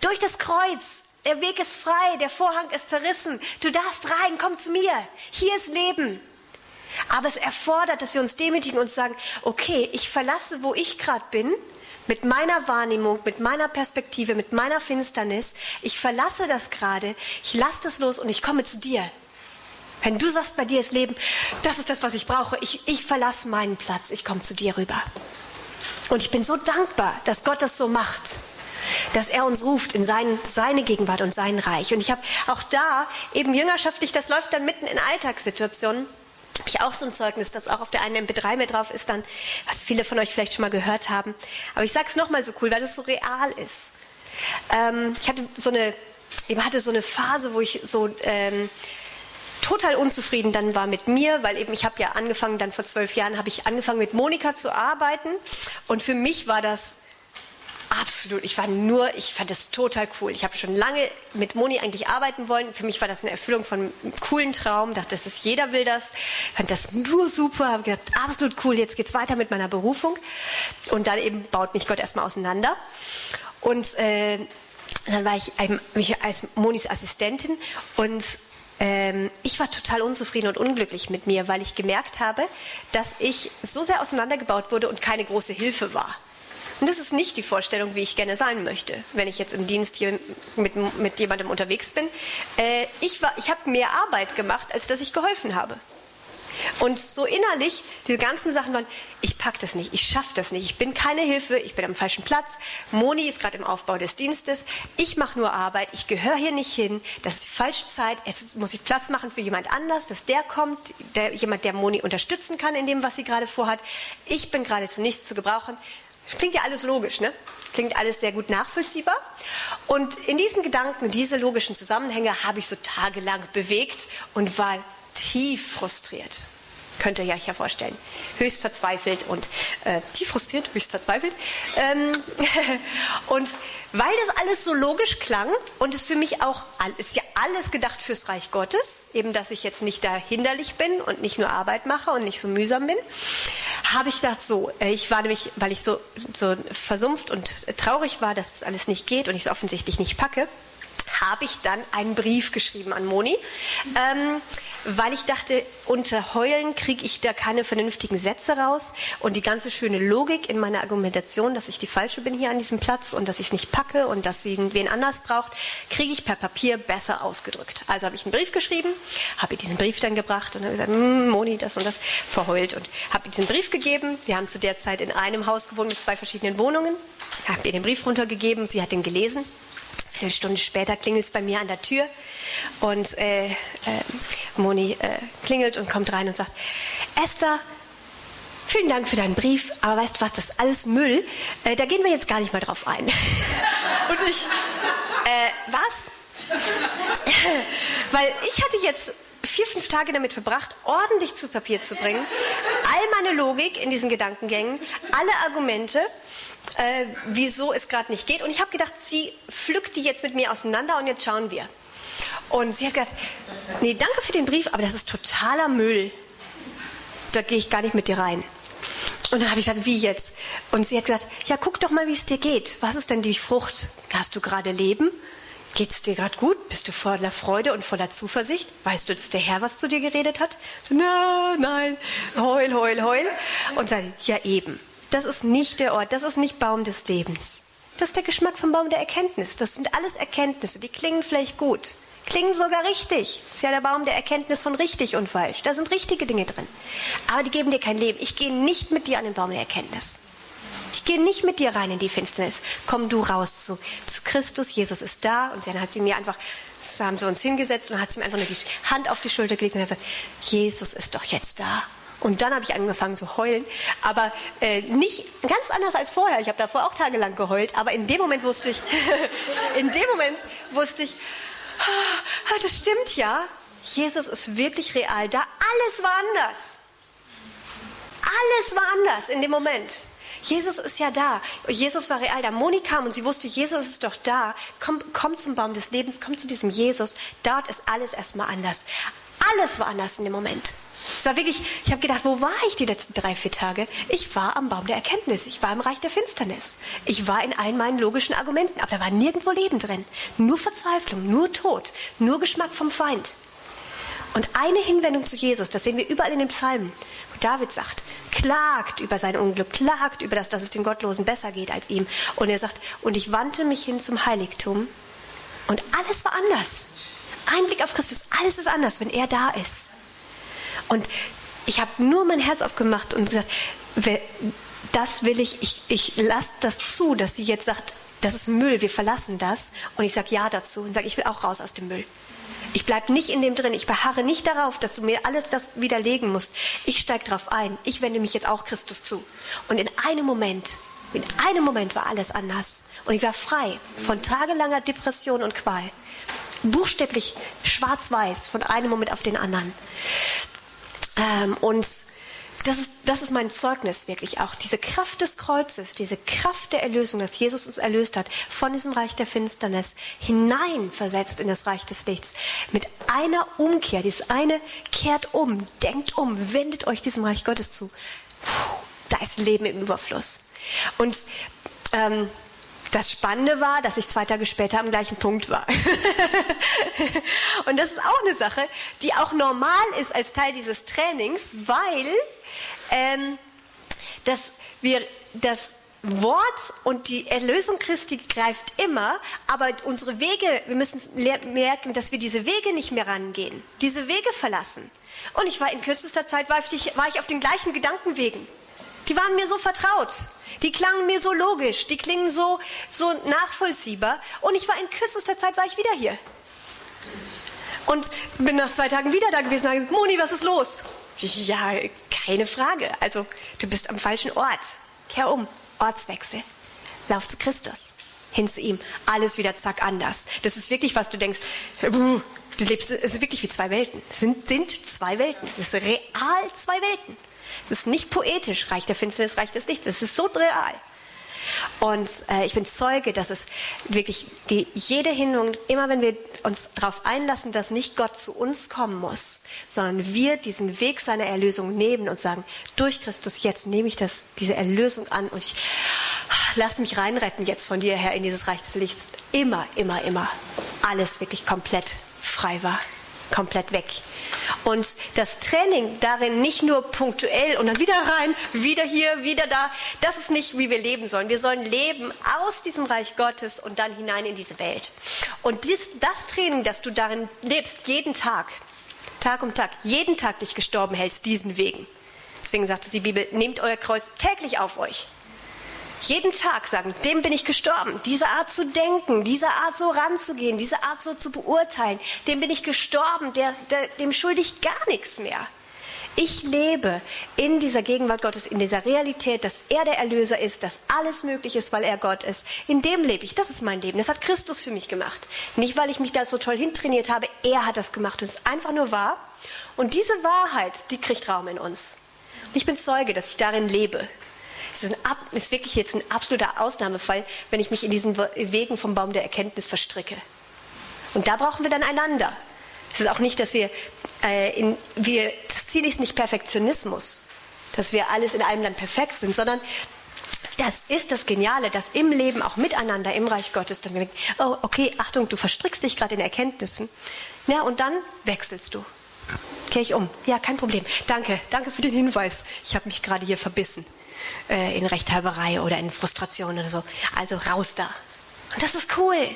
Durch das Kreuz. Der Weg ist frei, der Vorhang ist zerrissen. Du darfst rein, komm zu mir. Hier ist Leben. Aber es erfordert, dass wir uns demütigen und sagen, okay, ich verlasse, wo ich gerade bin, mit meiner Wahrnehmung, mit meiner Perspektive, mit meiner Finsternis. Ich verlasse das gerade, ich lasse das los und ich komme zu dir. Wenn du sagst, bei dir ist Leben, das ist das, was ich brauche. Ich, ich verlasse meinen Platz, ich komme zu dir rüber. Und ich bin so dankbar, dass Gott das so macht, dass er uns ruft in sein, seine Gegenwart und sein Reich. Und ich habe auch da eben jüngerschaftlich, das läuft dann mitten in Alltagssituationen, habe ich auch so ein Zeugnis, das auch auf der einen MP3 mit drauf ist, dann, was viele von euch vielleicht schon mal gehört haben. Aber ich sage es nochmal so cool, weil es so real ist. Ähm, ich hatte so eine, eben hatte so eine Phase, wo ich so ähm, total unzufrieden dann war mit mir, weil eben ich habe ja angefangen, dann vor zwölf Jahren habe ich angefangen mit Monika zu arbeiten und für mich war das absolut, ich war nur, ich fand das total cool. Ich habe schon lange mit Moni eigentlich arbeiten wollen. Für mich war das eine Erfüllung von einem coolen Traum. Dachte, das ist, jeder will das. Fand das nur super. Habe gedacht, absolut cool. Jetzt geht's weiter mit meiner Berufung. Und dann eben baut mich Gott erstmal auseinander. Und äh, dann war ich als Monis Assistentin und ähm, ich war total unzufrieden und unglücklich mit mir, weil ich gemerkt habe, dass ich so sehr auseinandergebaut wurde und keine große Hilfe war. Und das ist nicht die Vorstellung, wie ich gerne sein möchte, wenn ich jetzt im Dienst hier mit, mit jemandem unterwegs bin. Äh, ich ich habe mehr Arbeit gemacht, als dass ich geholfen habe. Und so innerlich, diese ganzen Sachen waren, ich pack das nicht, ich schaffe das nicht, ich bin keine Hilfe, ich bin am falschen Platz. Moni ist gerade im Aufbau des Dienstes, ich mache nur Arbeit, ich gehöre hier nicht hin, das ist die falsche Zeit, es muss ich Platz machen für jemand anders, dass der kommt, der, jemand, der Moni unterstützen kann in dem, was sie gerade vorhat. Ich bin gerade zu nichts zu gebrauchen. Klingt ja alles logisch, ne? Klingt alles sehr gut nachvollziehbar. Und in diesen Gedanken, diese logischen Zusammenhänge habe ich so tagelang bewegt und war tief frustriert. Könnt ihr euch ja vorstellen. Höchst verzweifelt und äh, tief frustriert, höchst verzweifelt. Ähm, und weil das alles so logisch klang und es für mich auch, ist ja alles gedacht fürs Reich Gottes, eben dass ich jetzt nicht da hinderlich bin und nicht nur Arbeit mache und nicht so mühsam bin, habe ich gedacht, so, äh, ich war nämlich, weil ich so, so versumpft und traurig war, dass es alles nicht geht und ich es offensichtlich nicht packe, habe ich dann einen Brief geschrieben an Moni, ähm, weil ich dachte, unter Heulen kriege ich da keine vernünftigen Sätze raus und die ganze schöne Logik in meiner Argumentation, dass ich die Falsche bin hier an diesem Platz und dass ich es nicht packe und dass sie wen anders braucht, kriege ich per Papier besser ausgedrückt. Also habe ich einen Brief geschrieben, habe ihr diesen Brief dann gebracht und habe gesagt, hm, Moni, das und das, verheult und habe ihr diesen Brief gegeben. Wir haben zu der Zeit in einem Haus gewohnt mit zwei verschiedenen Wohnungen. Habe ihr den Brief runtergegeben, sie hat den gelesen Stunde später klingelt es bei mir an der Tür und äh, äh, Moni äh, klingelt und kommt rein und sagt, Esther, vielen Dank für deinen Brief, aber weißt du was, das ist alles Müll, äh, da gehen wir jetzt gar nicht mal drauf ein. und ich, äh, was? Weil ich hatte jetzt vier, fünf Tage damit verbracht, ordentlich zu Papier zu bringen, all meine Logik in diesen Gedankengängen, alle Argumente äh, wieso es gerade nicht geht. Und ich habe gedacht, sie pflückt die jetzt mit mir auseinander und jetzt schauen wir. Und sie hat gesagt, nee, danke für den Brief, aber das ist totaler Müll. Da gehe ich gar nicht mit dir rein. Und dann habe ich gesagt, wie jetzt? Und sie hat gesagt, ja, guck doch mal, wie es dir geht. Was ist denn die Frucht? Hast du gerade Leben? Geht es dir gerade gut? Bist du voller Freude und voller Zuversicht? Weißt du, dass der Herr was zu dir geredet hat? So, nein, nein, heul, heul, heul. Und sagt, ja eben. Das ist nicht der Ort, das ist nicht Baum des Lebens. Das ist der Geschmack vom Baum der Erkenntnis. Das sind alles Erkenntnisse, die klingen vielleicht gut, klingen sogar richtig. Das ist ja der Baum der Erkenntnis von richtig und falsch. Da sind richtige Dinge drin. Aber die geben dir kein Leben. Ich gehe nicht mit dir an den Baum der Erkenntnis. Ich gehe nicht mit dir rein in die Finsternis. Komm du raus zu, zu Christus. Jesus ist da. Und dann hat sie mir einfach, haben sie uns hingesetzt und hat sie mir einfach nur die Hand auf die Schulter gelegt und hat gesagt, Jesus ist doch jetzt da. Und dann habe ich angefangen zu heulen, aber äh, nicht ganz anders als vorher. Ich habe davor auch tagelang geheult, aber in dem Moment wusste ich, in dem Moment wusste ich, ah, das stimmt ja. Jesus ist wirklich real da. Alles war anders. Alles war anders in dem Moment. Jesus ist ja da. Jesus war real da. Moni kam und sie wusste, Jesus ist doch da. Komm, komm zum Baum des Lebens, komm zu diesem Jesus. Dort ist alles erstmal anders. Alles war anders in dem Moment. Es war wirklich, ich habe gedacht, wo war ich die letzten drei, vier Tage? Ich war am Baum der Erkenntnis, ich war im Reich der Finsternis. Ich war in allen meinen logischen Argumenten, aber da war nirgendwo Leben drin. Nur Verzweiflung, nur Tod, nur Geschmack vom Feind. Und eine Hinwendung zu Jesus, das sehen wir überall in den Psalmen, wo David sagt, klagt über sein Unglück, klagt über das, dass es den Gottlosen besser geht als ihm. Und er sagt, und ich wandte mich hin zum Heiligtum und alles war anders. Ein Blick auf Christus, alles ist anders, wenn er da ist. Und ich habe nur mein Herz aufgemacht und gesagt, das will ich, ich, ich lasse das zu, dass sie jetzt sagt, das ist Müll, wir verlassen das. Und ich sage ja dazu und sage, ich will auch raus aus dem Müll. Ich bleibe nicht in dem drin. Ich beharre nicht darauf, dass du mir alles das widerlegen musst. Ich steige darauf ein. Ich wende mich jetzt auch Christus zu. Und in einem Moment, in einem Moment war alles anders. Und ich war frei von tagelanger Depression und Qual. Buchstäblich schwarz-weiß von einem Moment auf den anderen. Ähm, und das ist, das ist mein Zeugnis wirklich auch. Diese Kraft des Kreuzes, diese Kraft der Erlösung, dass Jesus uns erlöst hat, von diesem Reich der Finsternis hineinversetzt in das Reich des Lichts. Mit einer Umkehr, dieses eine kehrt um, denkt um, wendet euch diesem Reich Gottes zu. Puh, da ist Leben im Überfluss. Und ähm, das Spannende war, dass ich zwei Tage später am gleichen Punkt war. und das ist auch eine Sache, die auch normal ist als Teil dieses Trainings, weil ähm, dass wir, dass Wort und die Erlösung Christi greift immer, aber unsere Wege, wir müssen merken, dass wir diese Wege nicht mehr rangehen, diese Wege verlassen. Und ich war in kürzester Zeit, war ich, war ich auf den gleichen Gedankenwegen. Die waren mir so vertraut. Die klangen mir so logisch. Die klingen so, so nachvollziehbar. Und ich war in kürzester Zeit, war ich wieder hier. Und bin nach zwei Tagen wieder da gewesen und habe gesagt, Moni, was ist los? Ja, keine Frage. Also, du bist am falschen Ort. Kehr um. Ortswechsel. Lauf zu Christus. Hin zu ihm. Alles wieder zack anders. Das ist wirklich, was du denkst. Du lebst, es ist wirklich wie zwei Welten. Es sind, sind zwei Welten. Es ist real zwei Welten. Es ist nicht poetisch, Reich der Finsternis, Reich des Lichts. Es ist so real. Und äh, ich bin Zeuge, dass es wirklich die, jede Hinderung, immer wenn wir uns darauf einlassen, dass nicht Gott zu uns kommen muss, sondern wir diesen Weg seiner Erlösung nehmen und sagen, durch Christus jetzt nehme ich das, diese Erlösung an und ich lass mich reinretten jetzt von dir her in dieses Reich des Lichts. Immer, immer, immer. Alles wirklich komplett frei war komplett weg. Und das Training darin nicht nur punktuell und dann wieder rein, wieder hier, wieder da, das ist nicht, wie wir leben sollen. Wir sollen leben aus diesem Reich Gottes und dann hinein in diese Welt. Und dies, das Training, das du darin lebst, jeden Tag, Tag um Tag, jeden Tag dich gestorben hältst, diesen Wegen. Deswegen sagt die Bibel, nehmt euer Kreuz täglich auf euch. Jeden Tag sagen, dem bin ich gestorben. Diese Art zu denken, diese Art so ranzugehen, diese Art so zu beurteilen, dem bin ich gestorben, der, der, dem schulde ich gar nichts mehr. Ich lebe in dieser Gegenwart Gottes, in dieser Realität, dass er der Erlöser ist, dass alles möglich ist, weil er Gott ist. In dem lebe ich. Das ist mein Leben. Das hat Christus für mich gemacht. Nicht, weil ich mich da so toll hintrainiert habe. Er hat das gemacht. Und es ist einfach nur wahr. Und diese Wahrheit, die kriegt Raum in uns. Und ich bin Zeuge, dass ich darin lebe. Es ist, ein, ist wirklich jetzt ein absoluter Ausnahmefall, wenn ich mich in diesen Wegen vom Baum der Erkenntnis verstricke. Und da brauchen wir dann einander. Es ist auch nicht, dass wir, äh, in, wir, das Ziel ist nicht Perfektionismus, dass wir alles in einem dann perfekt sind, sondern das ist das Geniale, dass im Leben auch miteinander im Reich Gottes dann wir denken, oh, okay, Achtung, du verstrickst dich gerade in Erkenntnissen. Ja, und dann wechselst du. Kehr ich um. Ja, kein Problem. Danke, danke für den Hinweis. Ich habe mich gerade hier verbissen äh, in Rechthaberei oder in Frustration oder so. Also raus da. Und das ist cool.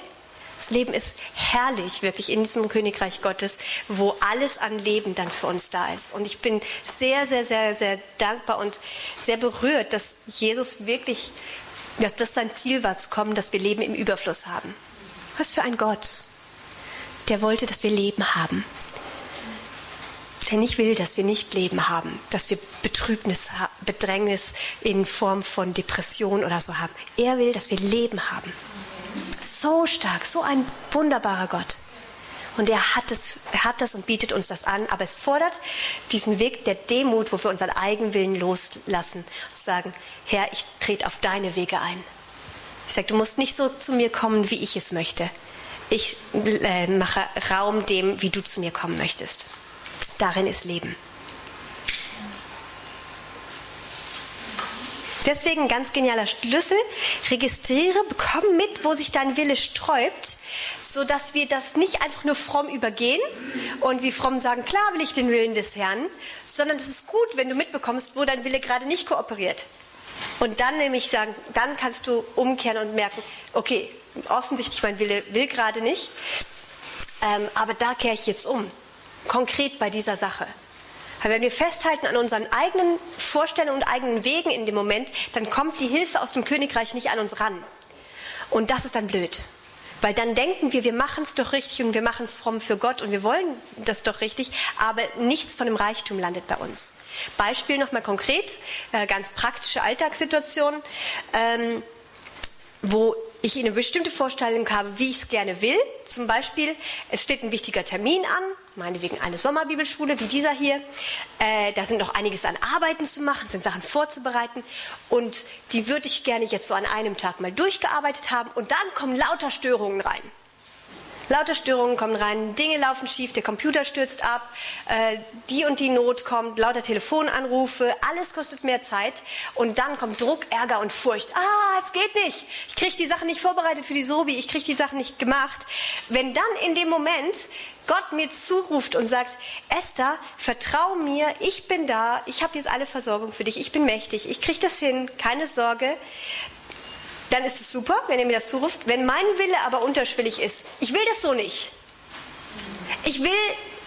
Das Leben ist herrlich, wirklich in diesem Königreich Gottes, wo alles an Leben dann für uns da ist. Und ich bin sehr, sehr, sehr, sehr dankbar und sehr berührt, dass Jesus wirklich, dass das sein Ziel war, zu kommen, dass wir Leben im Überfluss haben. Was für ein Gott, der wollte, dass wir Leben haben der nicht will, dass wir nicht Leben haben, dass wir Betrübnis, Bedrängnis in Form von Depression oder so haben. Er will, dass wir Leben haben. So stark, so ein wunderbarer Gott. Und er hat er hat das und bietet uns das an, aber es fordert diesen Weg der Demut, wo wir unseren Eigenwillen loslassen und sagen, Herr, ich trete auf deine Wege ein. Ich sage, du musst nicht so zu mir kommen, wie ich es möchte. Ich äh, mache Raum dem, wie du zu mir kommen möchtest. Darin ist Leben. Deswegen ein ganz genialer Schlüssel. Registriere, bekomme mit, wo sich dein Wille sträubt, sodass wir das nicht einfach nur fromm übergehen und wie fromm sagen, klar will ich den Willen des Herrn, sondern es ist gut, wenn du mitbekommst, wo dein Wille gerade nicht kooperiert. Und dann nämlich sagen, dann kannst du umkehren und merken, okay, offensichtlich mein Wille will gerade nicht, ähm, aber da kehre ich jetzt um konkret bei dieser Sache. Weil wenn wir festhalten an unseren eigenen Vorstellungen und eigenen Wegen in dem Moment, dann kommt die Hilfe aus dem Königreich nicht an uns ran. Und das ist dann blöd. Weil dann denken wir, wir machen es doch richtig und wir machen es fromm für Gott und wir wollen das doch richtig, aber nichts von dem Reichtum landet bei uns. Beispiel nochmal konkret, äh, ganz praktische Alltagssituation, ähm, wo ich eine bestimmte Vorstellung habe, wie ich es gerne will. Zum Beispiel, es steht ein wichtiger Termin an, meinetwegen eine Sommerbibelschule wie dieser hier. Äh, da sind noch einiges an Arbeiten zu machen, sind Sachen vorzubereiten und die würde ich gerne jetzt so an einem Tag mal durchgearbeitet haben und dann kommen lauter Störungen rein. Lauter Störungen kommen rein, Dinge laufen schief, der Computer stürzt ab, äh, die und die Not kommt, lauter Telefonanrufe, alles kostet mehr Zeit und dann kommt Druck, Ärger und Furcht. Ah, es geht nicht. Ich kriege die Sachen nicht vorbereitet für die Sobi, ich kriege die Sachen nicht gemacht. Wenn dann in dem Moment Gott mir zuruft und sagt, Esther, vertrau mir, ich bin da, ich habe jetzt alle Versorgung für dich, ich bin mächtig, ich kriege das hin, keine Sorge, dann ist es super, wenn er mir das zuruft. Wenn mein Wille aber unterschwellig ist, ich will das so nicht. Ich will,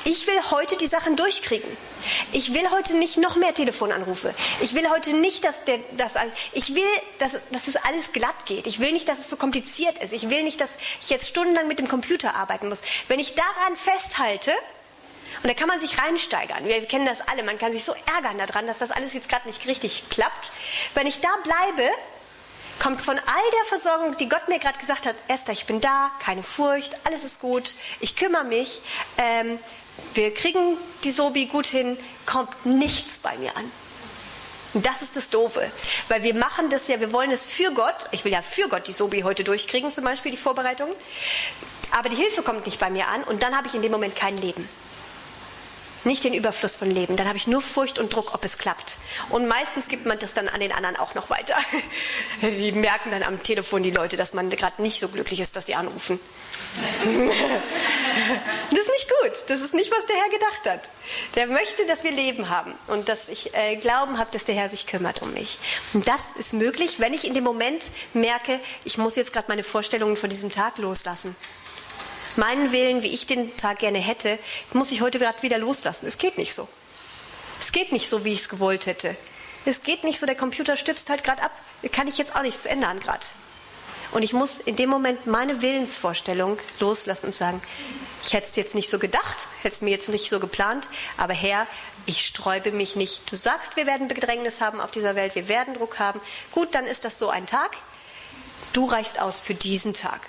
ich will heute die Sachen durchkriegen. Ich will heute nicht noch mehr Telefonanrufe. Ich will heute nicht, dass, der, dass ich will, dass, dass es alles glatt geht. Ich will nicht, dass es so kompliziert ist. Ich will nicht, dass ich jetzt stundenlang mit dem Computer arbeiten muss. Wenn ich daran festhalte, und da kann man sich reinsteigern. Wir kennen das alle. Man kann sich so ärgern daran, dass das alles jetzt gerade nicht richtig klappt. Wenn ich da bleibe, kommt von all der Versorgung, die Gott mir gerade gesagt hat, Esther, ich bin da, keine Furcht, alles ist gut, ich kümmere mich, ähm, wir kriegen die Sobi gut hin, kommt nichts bei mir an. Und das ist das Doofe, weil wir machen das ja, wir wollen es für Gott, ich will ja für Gott die Sobi heute durchkriegen, zum Beispiel die Vorbereitung, aber die Hilfe kommt nicht bei mir an und dann habe ich in dem Moment kein Leben nicht den Überfluss von Leben. Dann habe ich nur Furcht und Druck, ob es klappt. Und meistens gibt man das dann an den anderen auch noch weiter. Die merken dann am Telefon die Leute, dass man gerade nicht so glücklich ist, dass sie anrufen. das ist nicht gut. Das ist nicht, was der Herr gedacht hat. Der möchte, dass wir Leben haben und dass ich äh, Glauben habe, dass der Herr sich kümmert um mich. Und das ist möglich, wenn ich in dem Moment merke, ich muss jetzt gerade meine Vorstellungen von diesem Tag loslassen meinen Willen, wie ich den Tag gerne hätte, muss ich heute gerade wieder loslassen. Es geht nicht so. Es geht nicht so, wie ich es gewollt hätte. Es geht nicht so, der Computer stützt halt gerade ab. Kann ich jetzt auch nichts ändern gerade. Und ich muss in dem Moment meine Willensvorstellung loslassen und sagen, ich hätte es jetzt nicht so gedacht, hätte es mir jetzt nicht so geplant, aber Herr, ich sträube mich nicht. Du sagst, wir werden Bedrängnis haben auf dieser Welt, wir werden Druck haben. Gut, dann ist das so ein Tag. Du reichst aus für diesen Tag.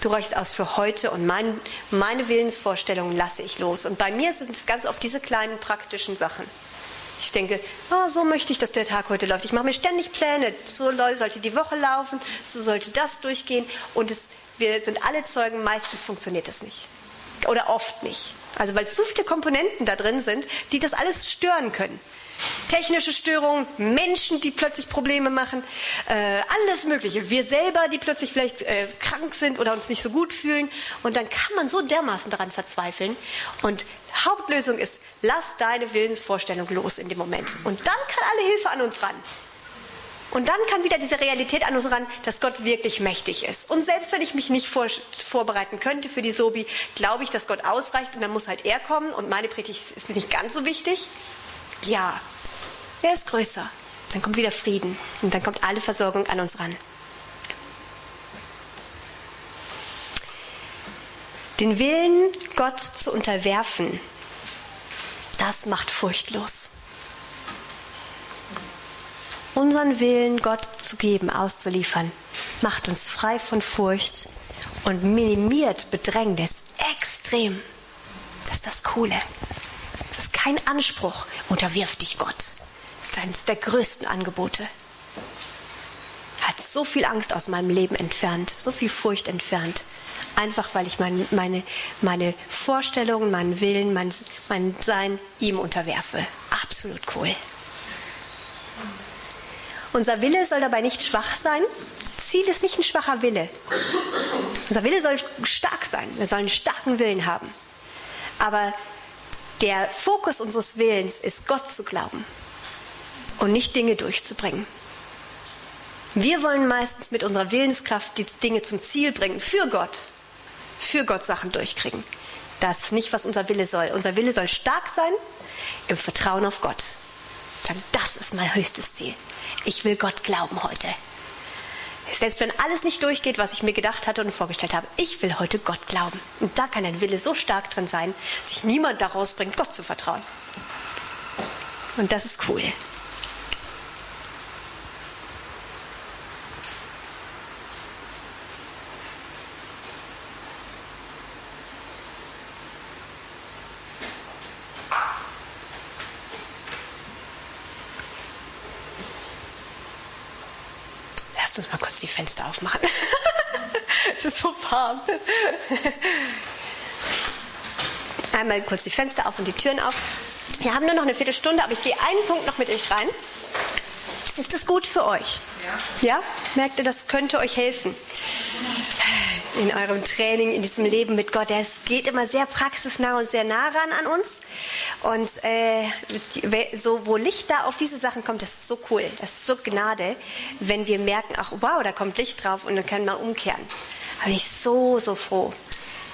Du reichst aus für heute und mein, meine Willensvorstellungen lasse ich los. Und bei mir sind es ganz oft diese kleinen praktischen Sachen. Ich denke, oh, so möchte ich, dass der Tag heute läuft. Ich mache mir ständig Pläne. So sollte die Woche laufen, so sollte das durchgehen. Und es, wir sind alle Zeugen, meistens funktioniert es nicht. Oder oft nicht. Also weil zu viele Komponenten da drin sind, die das alles stören können technische Störungen, Menschen, die plötzlich Probleme machen, äh, alles Mögliche. Wir selber, die plötzlich vielleicht äh, krank sind oder uns nicht so gut fühlen. Und dann kann man so dermaßen daran verzweifeln. Und Hauptlösung ist, lass deine Willensvorstellung los in dem Moment. Und dann kann alle Hilfe an uns ran. Und dann kann wieder diese Realität an uns ran, dass Gott wirklich mächtig ist. Und selbst wenn ich mich nicht vor, vorbereiten könnte für die Sobi, glaube ich, dass Gott ausreicht und dann muss halt er kommen und meine Predigt ist nicht ganz so wichtig. Ja, er ist größer. Dann kommt wieder Frieden und dann kommt alle Versorgung an uns ran. Den Willen, Gott zu unterwerfen, das macht furchtlos. Unseren Willen Gott zu geben, auszuliefern, macht uns frei von Furcht und minimiert Bedrängnis extrem. Das ist das Coole kein Anspruch, unterwirf dich Gott. Das ist eines der größten Angebote. Hat so viel Angst aus meinem Leben entfernt, so viel Furcht entfernt. Einfach weil ich mein, meine, meine Vorstellungen, meinen Willen, mein, mein Sein ihm unterwerfe. Absolut cool. Unser Wille soll dabei nicht schwach sein. Ziel ist nicht ein schwacher Wille. Unser Wille soll stark sein. Wir sollen einen starken Willen haben. Aber der Fokus unseres Willens ist, Gott zu glauben und nicht Dinge durchzubringen. Wir wollen meistens mit unserer Willenskraft die Dinge zum Ziel bringen, für Gott, für Gott Sachen durchkriegen. Das ist nicht, was unser Wille soll. Unser Wille soll stark sein im Vertrauen auf Gott. Sagen, das ist mein höchstes Ziel. Ich will Gott glauben heute. Selbst wenn alles nicht durchgeht, was ich mir gedacht hatte und vorgestellt habe, ich will heute Gott glauben. Und da kann ein Wille so stark drin sein, sich niemand daraus bringt, Gott zu vertrauen. Und das ist cool. uns mal kurz die Fenster aufmachen. es ist so warm. Einmal kurz die Fenster auf und die Türen auf. Wir haben nur noch eine Viertelstunde, aber ich gehe einen Punkt noch mit euch rein. Ist das gut für euch? Ja. Ja? Merkt ihr, das könnte euch helfen? in eurem Training, in diesem Leben mit Gott. Es geht immer sehr praxisnah und sehr nah ran an uns. Und äh, so, wo Licht da auf diese Sachen kommt, das ist so cool. Das ist so Gnade, wenn wir merken, ach wow, da kommt Licht drauf und dann kann man umkehren. Da bin ich so, so froh.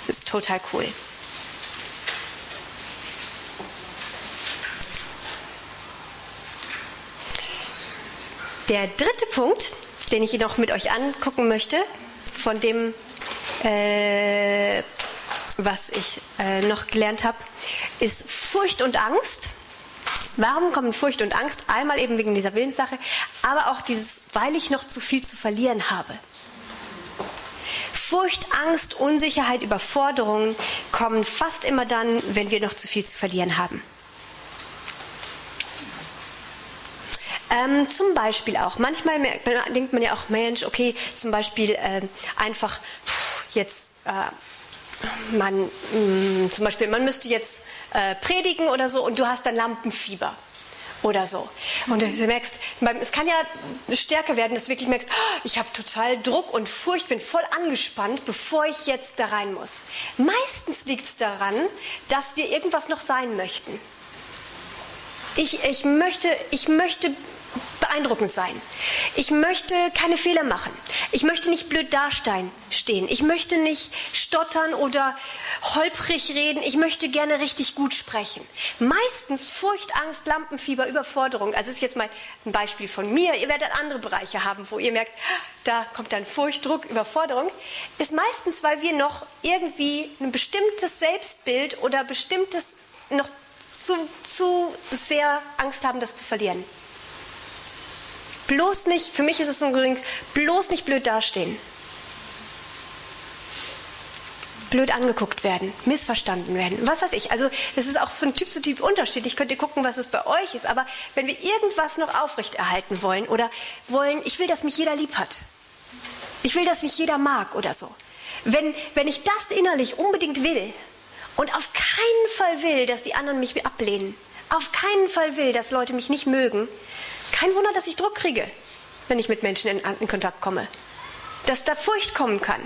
Das ist total cool. Der dritte Punkt, den ich noch mit euch angucken möchte, von dem, äh, was ich äh, noch gelernt habe, ist Furcht und Angst. Warum kommen Furcht und Angst? Einmal eben wegen dieser Willenssache, aber auch dieses, weil ich noch zu viel zu verlieren habe. Furcht, Angst, Unsicherheit, Überforderungen kommen fast immer dann, wenn wir noch zu viel zu verlieren haben. Ähm, zum Beispiel auch, manchmal denkt man ja auch, Mensch, okay, zum Beispiel äh, einfach pff, jetzt, äh, man, mh, mm, zum Beispiel, man müsste jetzt äh, predigen oder so und du hast dann Lampenfieber oder so. Und du merkst, es kann ja stärker werden, dass du wirklich merkst, oh, ich habe total Druck und Furcht, bin voll angespannt, bevor ich jetzt da rein muss. Meistens liegt es daran, dass wir irgendwas noch sein möchten. Ich, ich, möchte, ich möchte beeindruckend sein. Ich möchte keine Fehler machen. Ich möchte nicht blöd dastehen. Ich möchte nicht stottern oder holprig reden. Ich möchte gerne richtig gut sprechen. Meistens Furcht, Angst, Lampenfieber, Überforderung. Also ist jetzt mal ein Beispiel von mir. Ihr werdet andere Bereiche haben, wo ihr merkt, da kommt dann Furcht, Druck, Überforderung. Ist meistens, weil wir noch irgendwie ein bestimmtes Selbstbild oder bestimmtes noch zu, zu sehr Angst haben, das zu verlieren. Bloß nicht, für mich ist es Ding, bloß nicht blöd dastehen. Blöd angeguckt werden, missverstanden werden, was weiß ich. Also das ist auch von Typ zu Typ unterschiedlich. Könnt ihr gucken, was es bei euch ist. Aber wenn wir irgendwas noch aufrechterhalten wollen oder wollen, ich will, dass mich jeder lieb hat. Ich will, dass mich jeder mag oder so. Wenn, wenn ich das innerlich unbedingt will und auf keinen Fall will, dass die anderen mich ablehnen, auf keinen Fall will, dass Leute mich nicht mögen, kein Wunder, dass ich Druck kriege, wenn ich mit Menschen in, in Kontakt komme. Dass da Furcht kommen kann.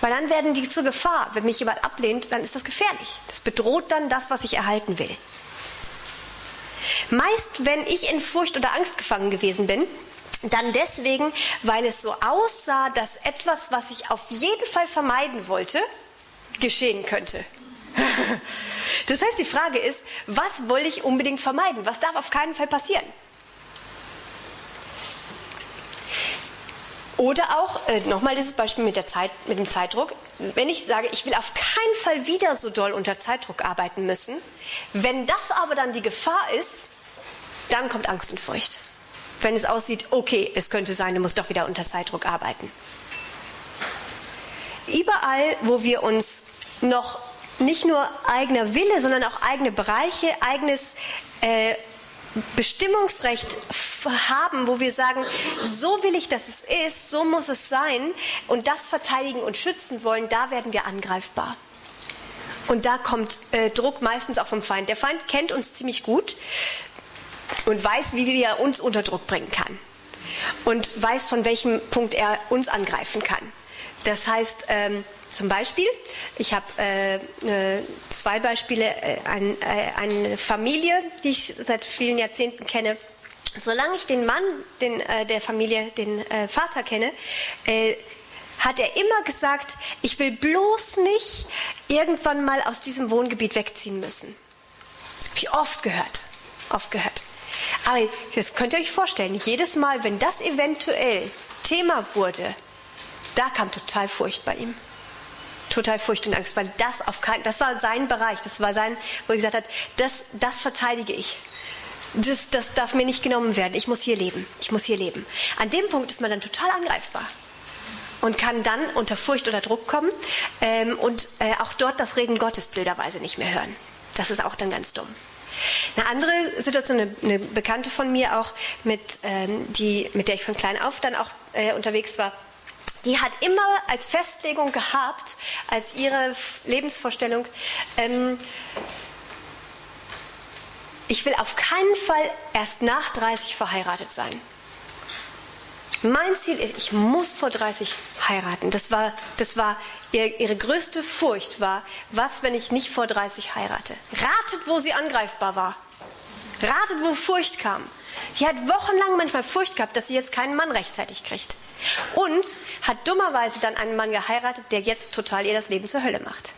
Weil dann werden die zur Gefahr. Wenn mich jemand ablehnt, dann ist das gefährlich. Das bedroht dann das, was ich erhalten will. Meist, wenn ich in Furcht oder Angst gefangen gewesen bin, dann deswegen, weil es so aussah, dass etwas, was ich auf jeden Fall vermeiden wollte, geschehen könnte. Das heißt, die Frage ist, was wollte ich unbedingt vermeiden? Was darf auf keinen Fall passieren? Oder auch, äh, nochmal dieses Beispiel mit, der Zeit, mit dem Zeitdruck. Wenn ich sage, ich will auf keinen Fall wieder so doll unter Zeitdruck arbeiten müssen, wenn das aber dann die Gefahr ist, dann kommt Angst und Furcht. Wenn es aussieht, okay, es könnte sein, du musst doch wieder unter Zeitdruck arbeiten. Überall, wo wir uns noch nicht nur eigener Wille, sondern auch eigene Bereiche, eigenes äh, Bestimmungsrecht haben, wo wir sagen, so will ich, dass es ist, so muss es sein und das verteidigen und schützen wollen, da werden wir angreifbar. Und da kommt äh, Druck meistens auch vom Feind. Der Feind kennt uns ziemlich gut und weiß, wie er uns unter Druck bringen kann. Und weiß, von welchem Punkt er uns angreifen kann. Das heißt, ähm, zum Beispiel, ich habe äh, äh, zwei Beispiele, äh, äh, eine Familie, die ich seit vielen Jahrzehnten kenne. Solange ich den Mann den, äh, der Familie, den Vater kenne, hat er immer gesagt, ich will bloß nicht irgendwann mal aus diesem Wohngebiet wegziehen müssen. Habe ich oft gehört, oft gehört. Aber das könnt ihr euch vorstellen, jedes Mal, wenn das eventuell Thema wurde, da kam total Furcht bei ihm total Furcht und Angst, weil das auf keinen, das war sein Bereich, das war sein, wo er gesagt hat, das, das verteidige ich. Das, das darf mir nicht genommen werden. Ich muss hier leben. Ich muss hier leben. An dem Punkt ist man dann total angreifbar und kann dann unter Furcht oder Druck kommen ähm, und äh, auch dort das Reden Gottes blöderweise nicht mehr hören. Das ist auch dann ganz dumm. Eine andere Situation, eine, eine Bekannte von mir auch, mit, ähm, die, mit der ich von klein auf dann auch äh, unterwegs war, die hat immer als Festlegung gehabt, als ihre Lebensvorstellung, ähm, ich will auf keinen Fall erst nach 30 verheiratet sein. Mein Ziel ist, ich muss vor 30 heiraten. Das war, das war ihr, ihre größte Furcht war, was, wenn ich nicht vor 30 heirate? Ratet, wo sie angreifbar war. Ratet, wo Furcht kam. Sie hat wochenlang manchmal Furcht gehabt, dass sie jetzt keinen Mann rechtzeitig kriegt. Und hat dummerweise dann einen Mann geheiratet, der jetzt total ihr das Leben zur Hölle macht.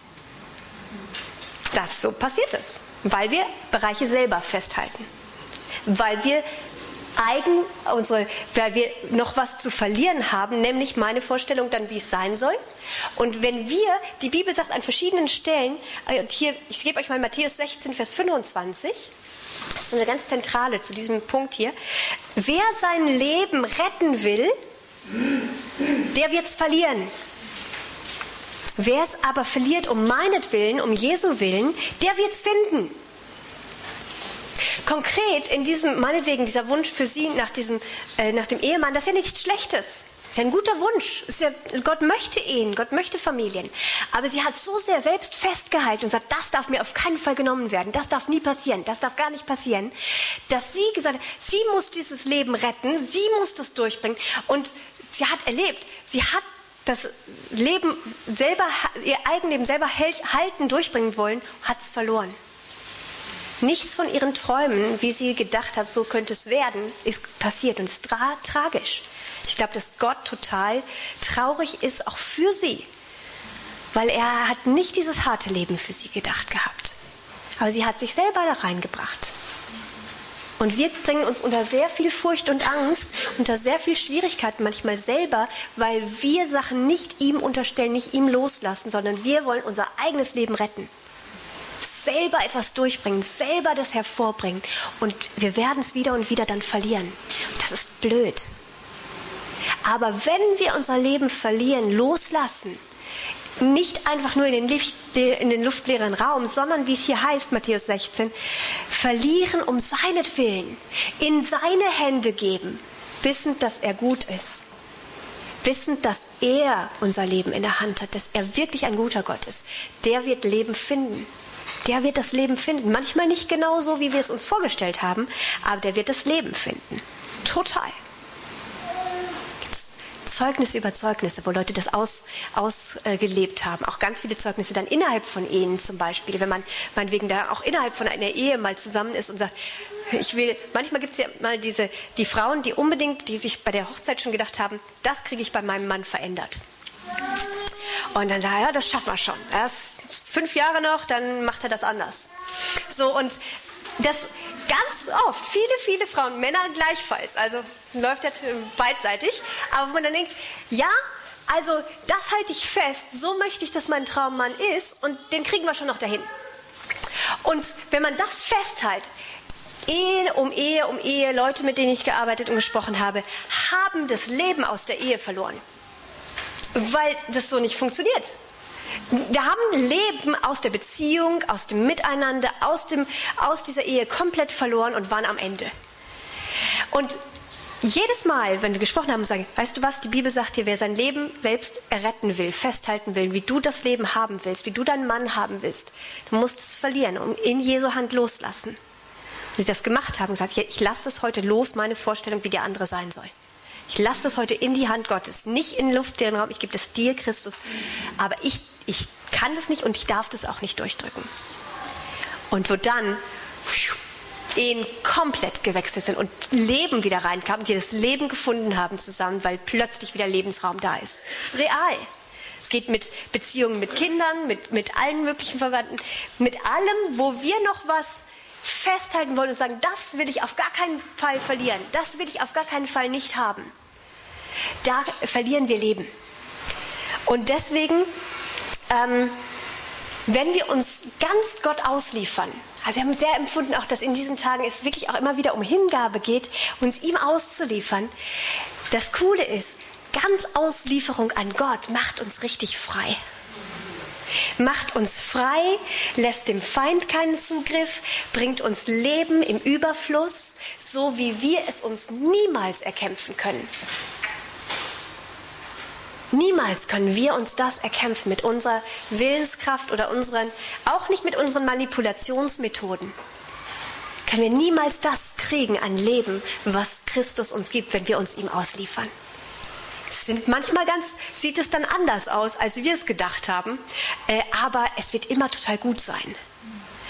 Das so passiert ist, weil wir Bereiche selber festhalten. Weil wir eigen, unsere, weil wir noch was zu verlieren haben, nämlich meine Vorstellung dann, wie es sein soll. Und wenn wir, die Bibel sagt an verschiedenen Stellen, äh, und hier, ich gebe euch mal Matthäus 16, Vers 25, das ist so eine ganz zentrale zu diesem Punkt hier. Wer sein Leben retten will, der wird es verlieren. Wer es aber verliert um meinetwillen, um Jesu Willen, der wird es finden. Konkret in diesem, meinetwegen, dieser Wunsch für sie nach, diesem, äh, nach dem Ehemann, das ist ja nichts Schlechtes. Ist ja ein guter Wunsch. Ja, Gott möchte Ehen, Gott möchte Familien. Aber sie hat so sehr selbst festgehalten und sagt, das darf mir auf keinen Fall genommen werden, das darf nie passieren, das darf gar nicht passieren, dass sie gesagt hat, sie muss dieses Leben retten, sie muss das durchbringen. Und sie hat erlebt, sie hat das Leben selber, ihr Eigenleben selber halten, durchbringen wollen, hat es verloren. Nichts von ihren Träumen, wie sie gedacht hat, so könnte es werden, ist passiert und ist tra tragisch. Ich glaube, dass Gott total traurig ist, auch für sie, weil er hat nicht dieses harte Leben für sie gedacht gehabt. Aber sie hat sich selber da reingebracht. Und wir bringen uns unter sehr viel Furcht und Angst, unter sehr viel Schwierigkeiten manchmal selber, weil wir Sachen nicht ihm unterstellen, nicht ihm loslassen, sondern wir wollen unser eigenes Leben retten selber etwas durchbringen, selber das hervorbringen. Und wir werden es wieder und wieder dann verlieren. Das ist blöd. Aber wenn wir unser Leben verlieren, loslassen, nicht einfach nur in den, Licht, in den luftleeren Raum, sondern wie es hier heißt, Matthäus 16, verlieren um seinetwillen, in seine Hände geben, wissend, dass er gut ist. Wissend, dass er unser Leben in der Hand hat, dass er wirklich ein guter Gott ist. Der wird Leben finden der wird das Leben finden. Manchmal nicht genau so, wie wir es uns vorgestellt haben, aber der wird das Leben finden. Total. Zeugnisse über Zeugnisse, wo Leute das ausgelebt aus, äh, haben. Auch ganz viele Zeugnisse dann innerhalb von Ehen zum Beispiel, wenn man meinetwegen da auch innerhalb von einer Ehe mal zusammen ist und sagt, ich will, manchmal gibt es ja mal diese, die Frauen, die unbedingt, die sich bei der Hochzeit schon gedacht haben, das kriege ich bei meinem Mann verändert. Und dann da, ja, das schaffen wir schon. Erst fünf Jahre noch, dann macht er das anders. So, und das ganz oft, viele, viele Frauen, Männer gleichfalls, also läuft jetzt beidseitig, aber wo man dann denkt, ja, also das halte ich fest, so möchte ich, dass mein Traummann ist und den kriegen wir schon noch dahin. Und wenn man das festhält, Ehe um Ehe um Ehe, Leute, mit denen ich gearbeitet und gesprochen habe, haben das Leben aus der Ehe verloren weil das so nicht funktioniert. Wir haben Leben aus der Beziehung, aus dem Miteinander, aus, dem, aus dieser Ehe komplett verloren und waren am Ende. Und jedes Mal, wenn wir gesprochen haben, sagen, weißt du was, die Bibel sagt dir, wer sein Leben selbst erretten will, festhalten will, wie du das Leben haben willst, wie du deinen Mann haben willst, du musst es verlieren und in Jesu Hand loslassen. Und sie das gemacht haben, gesagt, ich lasse es heute los, meine Vorstellung, wie der andere sein soll. Ich lasse das heute in die Hand Gottes, nicht in luftleeren Raum. Ich gebe das dir, Christus. Aber ich, ich kann das nicht und ich darf das auch nicht durchdrücken. Und wo dann Ehen komplett gewechselt sind und Leben wieder reinkamen, die das Leben gefunden haben zusammen, weil plötzlich wieder Lebensraum da ist. Das ist real. Es geht mit Beziehungen mit Kindern, mit, mit allen möglichen Verwandten, mit allem, wo wir noch was festhalten wollen und sagen, das will ich auf gar keinen Fall verlieren, das will ich auf gar keinen Fall nicht haben da verlieren wir Leben. Und deswegen, ähm, wenn wir uns ganz Gott ausliefern, also wir haben sehr empfunden auch, dass in diesen Tagen es wirklich auch immer wieder um Hingabe geht, uns ihm auszuliefern. Das Coole ist, ganz Auslieferung an Gott macht uns richtig frei. Macht uns frei, lässt dem Feind keinen Zugriff, bringt uns Leben im Überfluss, so wie wir es uns niemals erkämpfen können. Niemals können wir uns das erkämpfen mit unserer Willenskraft oder unseren, auch nicht mit unseren Manipulationsmethoden. Können wir niemals das kriegen an Leben, was Christus uns gibt, wenn wir uns ihm ausliefern. sind manchmal ganz, sieht es dann anders aus, als wir es gedacht haben. Äh, aber es wird immer total gut sein.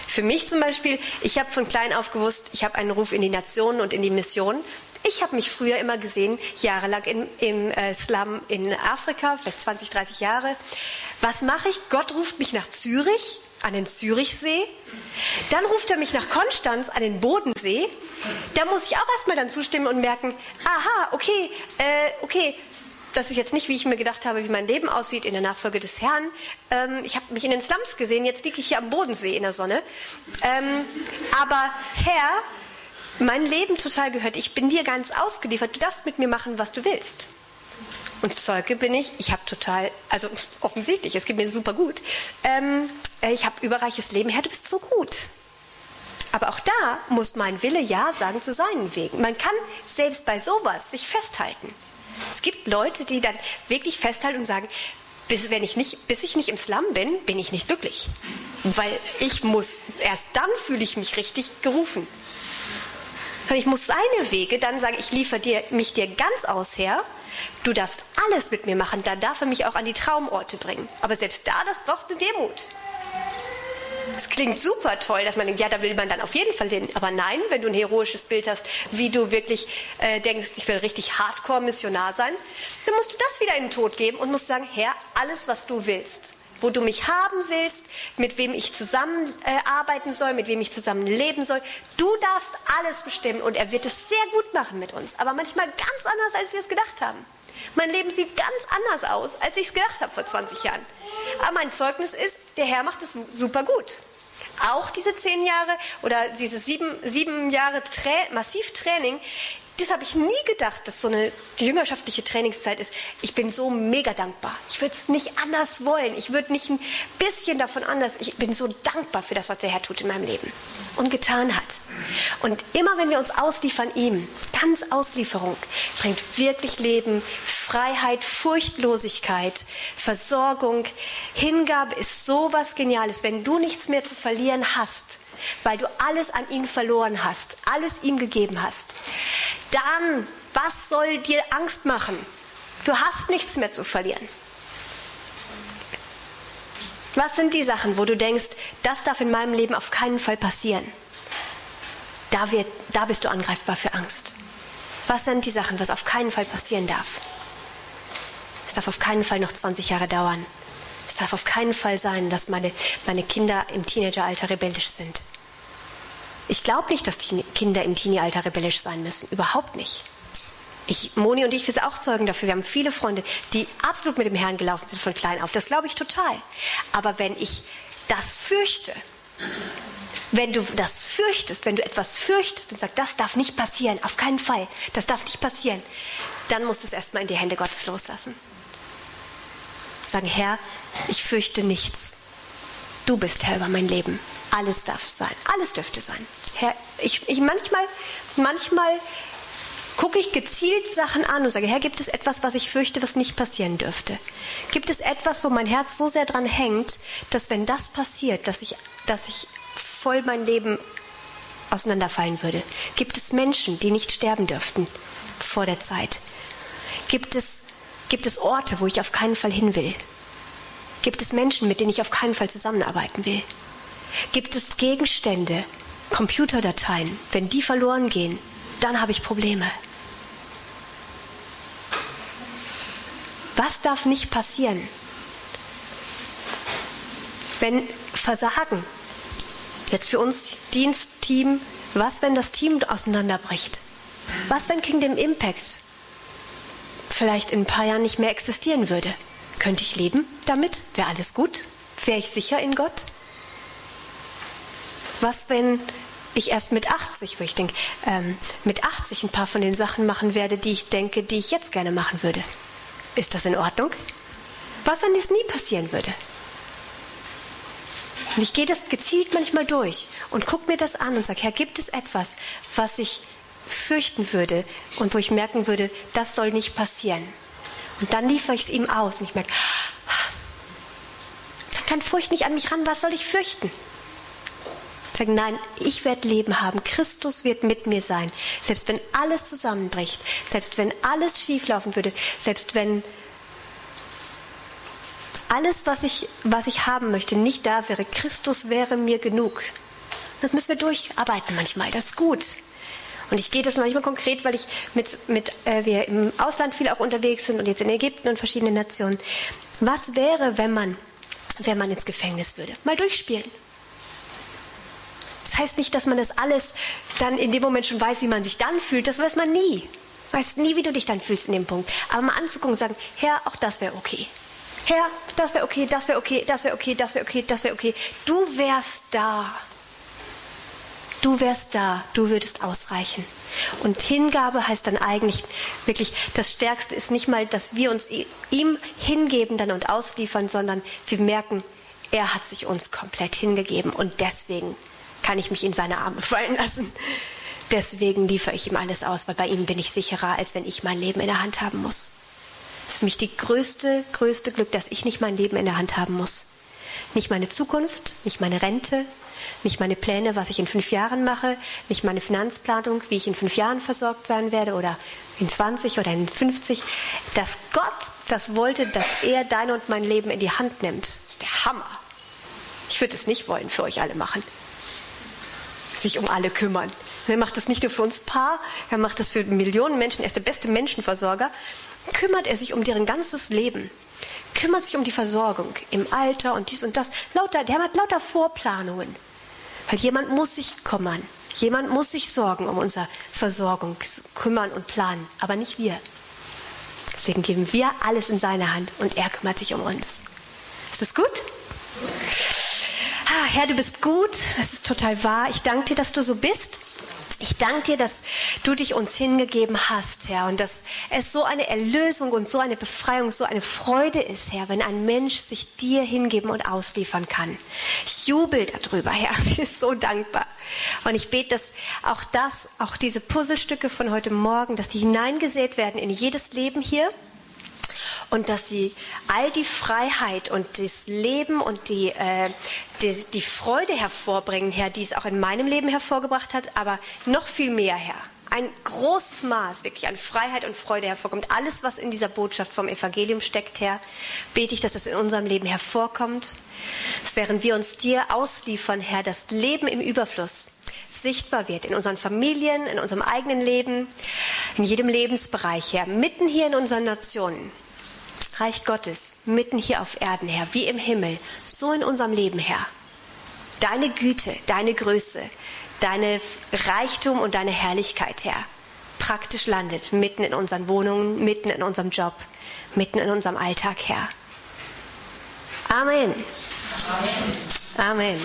Für mich zum Beispiel, ich habe von klein auf gewusst, ich habe einen Ruf in die Nationen und in die Mission. Ich habe mich früher immer gesehen, jahrelang in, im äh, Slum in Afrika, vielleicht 20, 30 Jahre. Was mache ich? Gott ruft mich nach Zürich, an den Zürichsee. Dann ruft er mich nach Konstanz, an den Bodensee. Da muss ich auch erstmal dann zustimmen und merken, aha, okay, äh, okay, das ist jetzt nicht, wie ich mir gedacht habe, wie mein Leben aussieht in der Nachfolge des Herrn. Ähm, ich habe mich in den Slums gesehen, jetzt liege ich hier am Bodensee in der Sonne. Ähm, aber Herr, mein Leben total gehört. Ich bin dir ganz ausgeliefert. Du darfst mit mir machen, was du willst. Und Zeuge bin ich. Ich habe total, also offensichtlich, es geht mir super gut. Ähm, äh, ich habe überreiches Leben. Herr, du bist so gut. Aber auch da muss mein Wille Ja sagen zu seinen Wegen. Man kann selbst bei sowas sich festhalten. Es gibt Leute, die dann wirklich festhalten und sagen, bis, wenn ich nicht, bis ich nicht im Slum bin, bin ich nicht glücklich. Weil ich muss, erst dann fühle ich mich richtig gerufen. Ich muss seine Wege dann sagen, ich liefere dir, mich dir ganz aus her. Du darfst alles mit mir machen. Da darf er mich auch an die Traumorte bringen. Aber selbst da, das braucht eine Demut. Es klingt super toll, dass man denkt, ja, da will man dann auf jeden Fall hin. Aber nein, wenn du ein heroisches Bild hast, wie du wirklich äh, denkst, ich will richtig Hardcore-Missionar sein, dann musst du das wieder in den Tod geben und musst sagen, Herr, alles, was du willst, wo du mich haben willst, mit wem ich zusammen äh, soll, mit wem ich zusammen leben soll. Du darfst alles bestimmen und er wird es sehr gut machen mit uns. Aber manchmal ganz anders, als wir es gedacht haben. Mein Leben sieht ganz anders aus, als ich es gedacht habe vor 20 Jahren. Aber mein Zeugnis ist, der Herr macht es super gut. Auch diese zehn Jahre oder diese sieben, sieben Jahre Tra Massivtraining, das habe ich nie gedacht, dass so eine jüngerschaftliche Trainingszeit ist. Ich bin so mega dankbar. Ich würde es nicht anders wollen. Ich würde nicht ein bisschen davon anders. Ich bin so dankbar für das, was der Herr tut in meinem Leben und getan hat. Und immer wenn wir uns ausliefern ihm, ganz Auslieferung, bringt wirklich Leben, Freiheit, Furchtlosigkeit, Versorgung, Hingabe ist so was Geniales. Wenn du nichts mehr zu verlieren hast, weil du alles an ihn verloren hast, alles ihm gegeben hast, dann, was soll dir Angst machen? Du hast nichts mehr zu verlieren. Was sind die Sachen, wo du denkst, das darf in meinem Leben auf keinen Fall passieren? Da, wird, da bist du angreifbar für Angst. Was sind die Sachen, was auf keinen Fall passieren darf? Es darf auf keinen Fall noch 20 Jahre dauern. Es darf auf keinen Fall sein, dass meine, meine Kinder im Teenageralter rebellisch sind. Ich glaube nicht, dass die Kinder im Teenie-Alter rebellisch sein müssen. Überhaupt nicht. Ich, Moni und ich, wir sind auch Zeugen dafür. Wir haben viele Freunde, die absolut mit dem Herrn gelaufen sind von klein auf. Das glaube ich total. Aber wenn ich das fürchte, wenn du das fürchtest, wenn du etwas fürchtest und sagst, das darf nicht passieren, auf keinen Fall, das darf nicht passieren, dann musst du es erstmal in die Hände Gottes loslassen. Sagen, Herr, ich fürchte nichts. Du bist Herr über mein Leben. Alles darf sein. Alles dürfte sein. Herr, ich, ich manchmal, manchmal gucke ich gezielt Sachen an und sage, Herr, gibt es etwas, was ich fürchte, was nicht passieren dürfte? Gibt es etwas, wo mein Herz so sehr dran hängt, dass wenn das passiert, dass ich, dass ich voll mein Leben auseinanderfallen würde? Gibt es Menschen, die nicht sterben dürften vor der Zeit? Gibt es, gibt es Orte, wo ich auf keinen Fall hin will? Gibt es Menschen, mit denen ich auf keinen Fall zusammenarbeiten will? Gibt es Gegenstände, Computerdateien, wenn die verloren gehen, dann habe ich Probleme. Was darf nicht passieren? Wenn Versagen, jetzt für uns Dienstteam, was wenn das Team auseinanderbricht? Was wenn Kingdom Impact vielleicht in ein paar Jahren nicht mehr existieren würde? Könnte ich leben damit? Wäre alles gut? Wäre ich sicher in Gott? Was, wenn ich erst mit 80, wo ich denke, ähm, mit 80 ein paar von den Sachen machen werde, die ich denke, die ich jetzt gerne machen würde? Ist das in Ordnung? Was, wenn dies nie passieren würde? Und ich gehe das gezielt manchmal durch und gucke mir das an und sage, Herr, gibt es etwas, was ich fürchten würde und wo ich merken würde, das soll nicht passieren? Und dann liefere ich es ihm aus und ich merke, dann kann Furcht nicht an mich ran, was soll ich fürchten? Sagen, nein, ich werde Leben haben. Christus wird mit mir sein. Selbst wenn alles zusammenbricht, selbst wenn alles schieflaufen würde, selbst wenn alles, was ich, was ich haben möchte, nicht da wäre, Christus wäre mir genug. Das müssen wir durcharbeiten manchmal. Das ist gut. Und ich gehe das manchmal konkret, weil ich mit, mit äh, wir im Ausland viel auch unterwegs sind und jetzt in Ägypten und verschiedenen Nationen. Was wäre, wenn man, wenn man ins Gefängnis würde? Mal durchspielen. Das heißt nicht, dass man das alles dann in dem Moment schon weiß, wie man sich dann fühlt. Das weiß man nie. Weiß nie, wie du dich dann fühlst in dem Punkt. Aber mal anzugucken und sagen, Herr, auch das wäre okay. Herr, das wäre okay, das wäre okay, das wäre okay, das wäre okay, das wäre okay. Du wärst da. Du wärst da, du würdest ausreichen. Und Hingabe heißt dann eigentlich wirklich, das Stärkste ist nicht mal, dass wir uns ihm hingeben dann und ausliefern, sondern wir merken, er hat sich uns komplett hingegeben und deswegen kann ich mich in seine Arme fallen lassen. Deswegen liefere ich ihm alles aus, weil bei ihm bin ich sicherer, als wenn ich mein Leben in der Hand haben muss. Das ist für mich die größte, größte Glück, dass ich nicht mein Leben in der Hand haben muss. Nicht meine Zukunft, nicht meine Rente, nicht meine Pläne, was ich in fünf Jahren mache, nicht meine Finanzplanung, wie ich in fünf Jahren versorgt sein werde oder in 20 oder in 50. Dass Gott das wollte, dass er dein und mein Leben in die Hand nimmt, ist der Hammer. Ich würde es nicht wollen für euch alle machen sich um alle kümmern. Er macht das nicht nur für uns Paar, er macht das für Millionen Menschen, er ist der beste Menschenversorger. Kümmert er sich um deren ganzes Leben, kümmert sich um die Versorgung im Alter und dies und das. Lauter, der hat lauter Vorplanungen. Weil jemand muss sich kümmern, jemand muss sich sorgen um unsere Versorgung, kümmern und planen, aber nicht wir. Deswegen geben wir alles in seine Hand und er kümmert sich um uns. Ist das gut? Ah, Herr, du bist gut, das ist total wahr. Ich danke dir, dass du so bist. Ich danke dir, dass du dich uns hingegeben hast, Herr, und dass es so eine Erlösung und so eine Befreiung, so eine Freude ist, Herr, wenn ein Mensch sich dir hingeben und ausliefern kann. Ich jubel darüber, Herr, ich bin so dankbar. Und ich bete, dass auch das, auch diese Puzzlestücke von heute Morgen, dass die hineingesät werden in jedes Leben hier und dass sie all die Freiheit und das Leben und die, äh, die, die Freude hervorbringen, Herr, die es auch in meinem Leben hervorgebracht hat, aber noch viel mehr, Herr ein großes Maß wirklich an Freiheit und Freude hervorkommt. Alles, was in dieser Botschaft vom Evangelium steckt, Herr, bete ich, dass das in unserem Leben hervorkommt. Dass während wir uns dir ausliefern, Herr, das Leben im Überfluss sichtbar wird in unseren Familien, in unserem eigenen Leben, in jedem Lebensbereich, Herr, mitten hier in unseren Nationen. Reich Gottes mitten hier auf Erden, Herr, wie im Himmel, so in unserem Leben, Herr. Deine Güte, deine Größe, deine Reichtum und deine Herrlichkeit, Herr, praktisch landet mitten in unseren Wohnungen, mitten in unserem Job, mitten in unserem Alltag, Herr. Amen. Amen. Amen.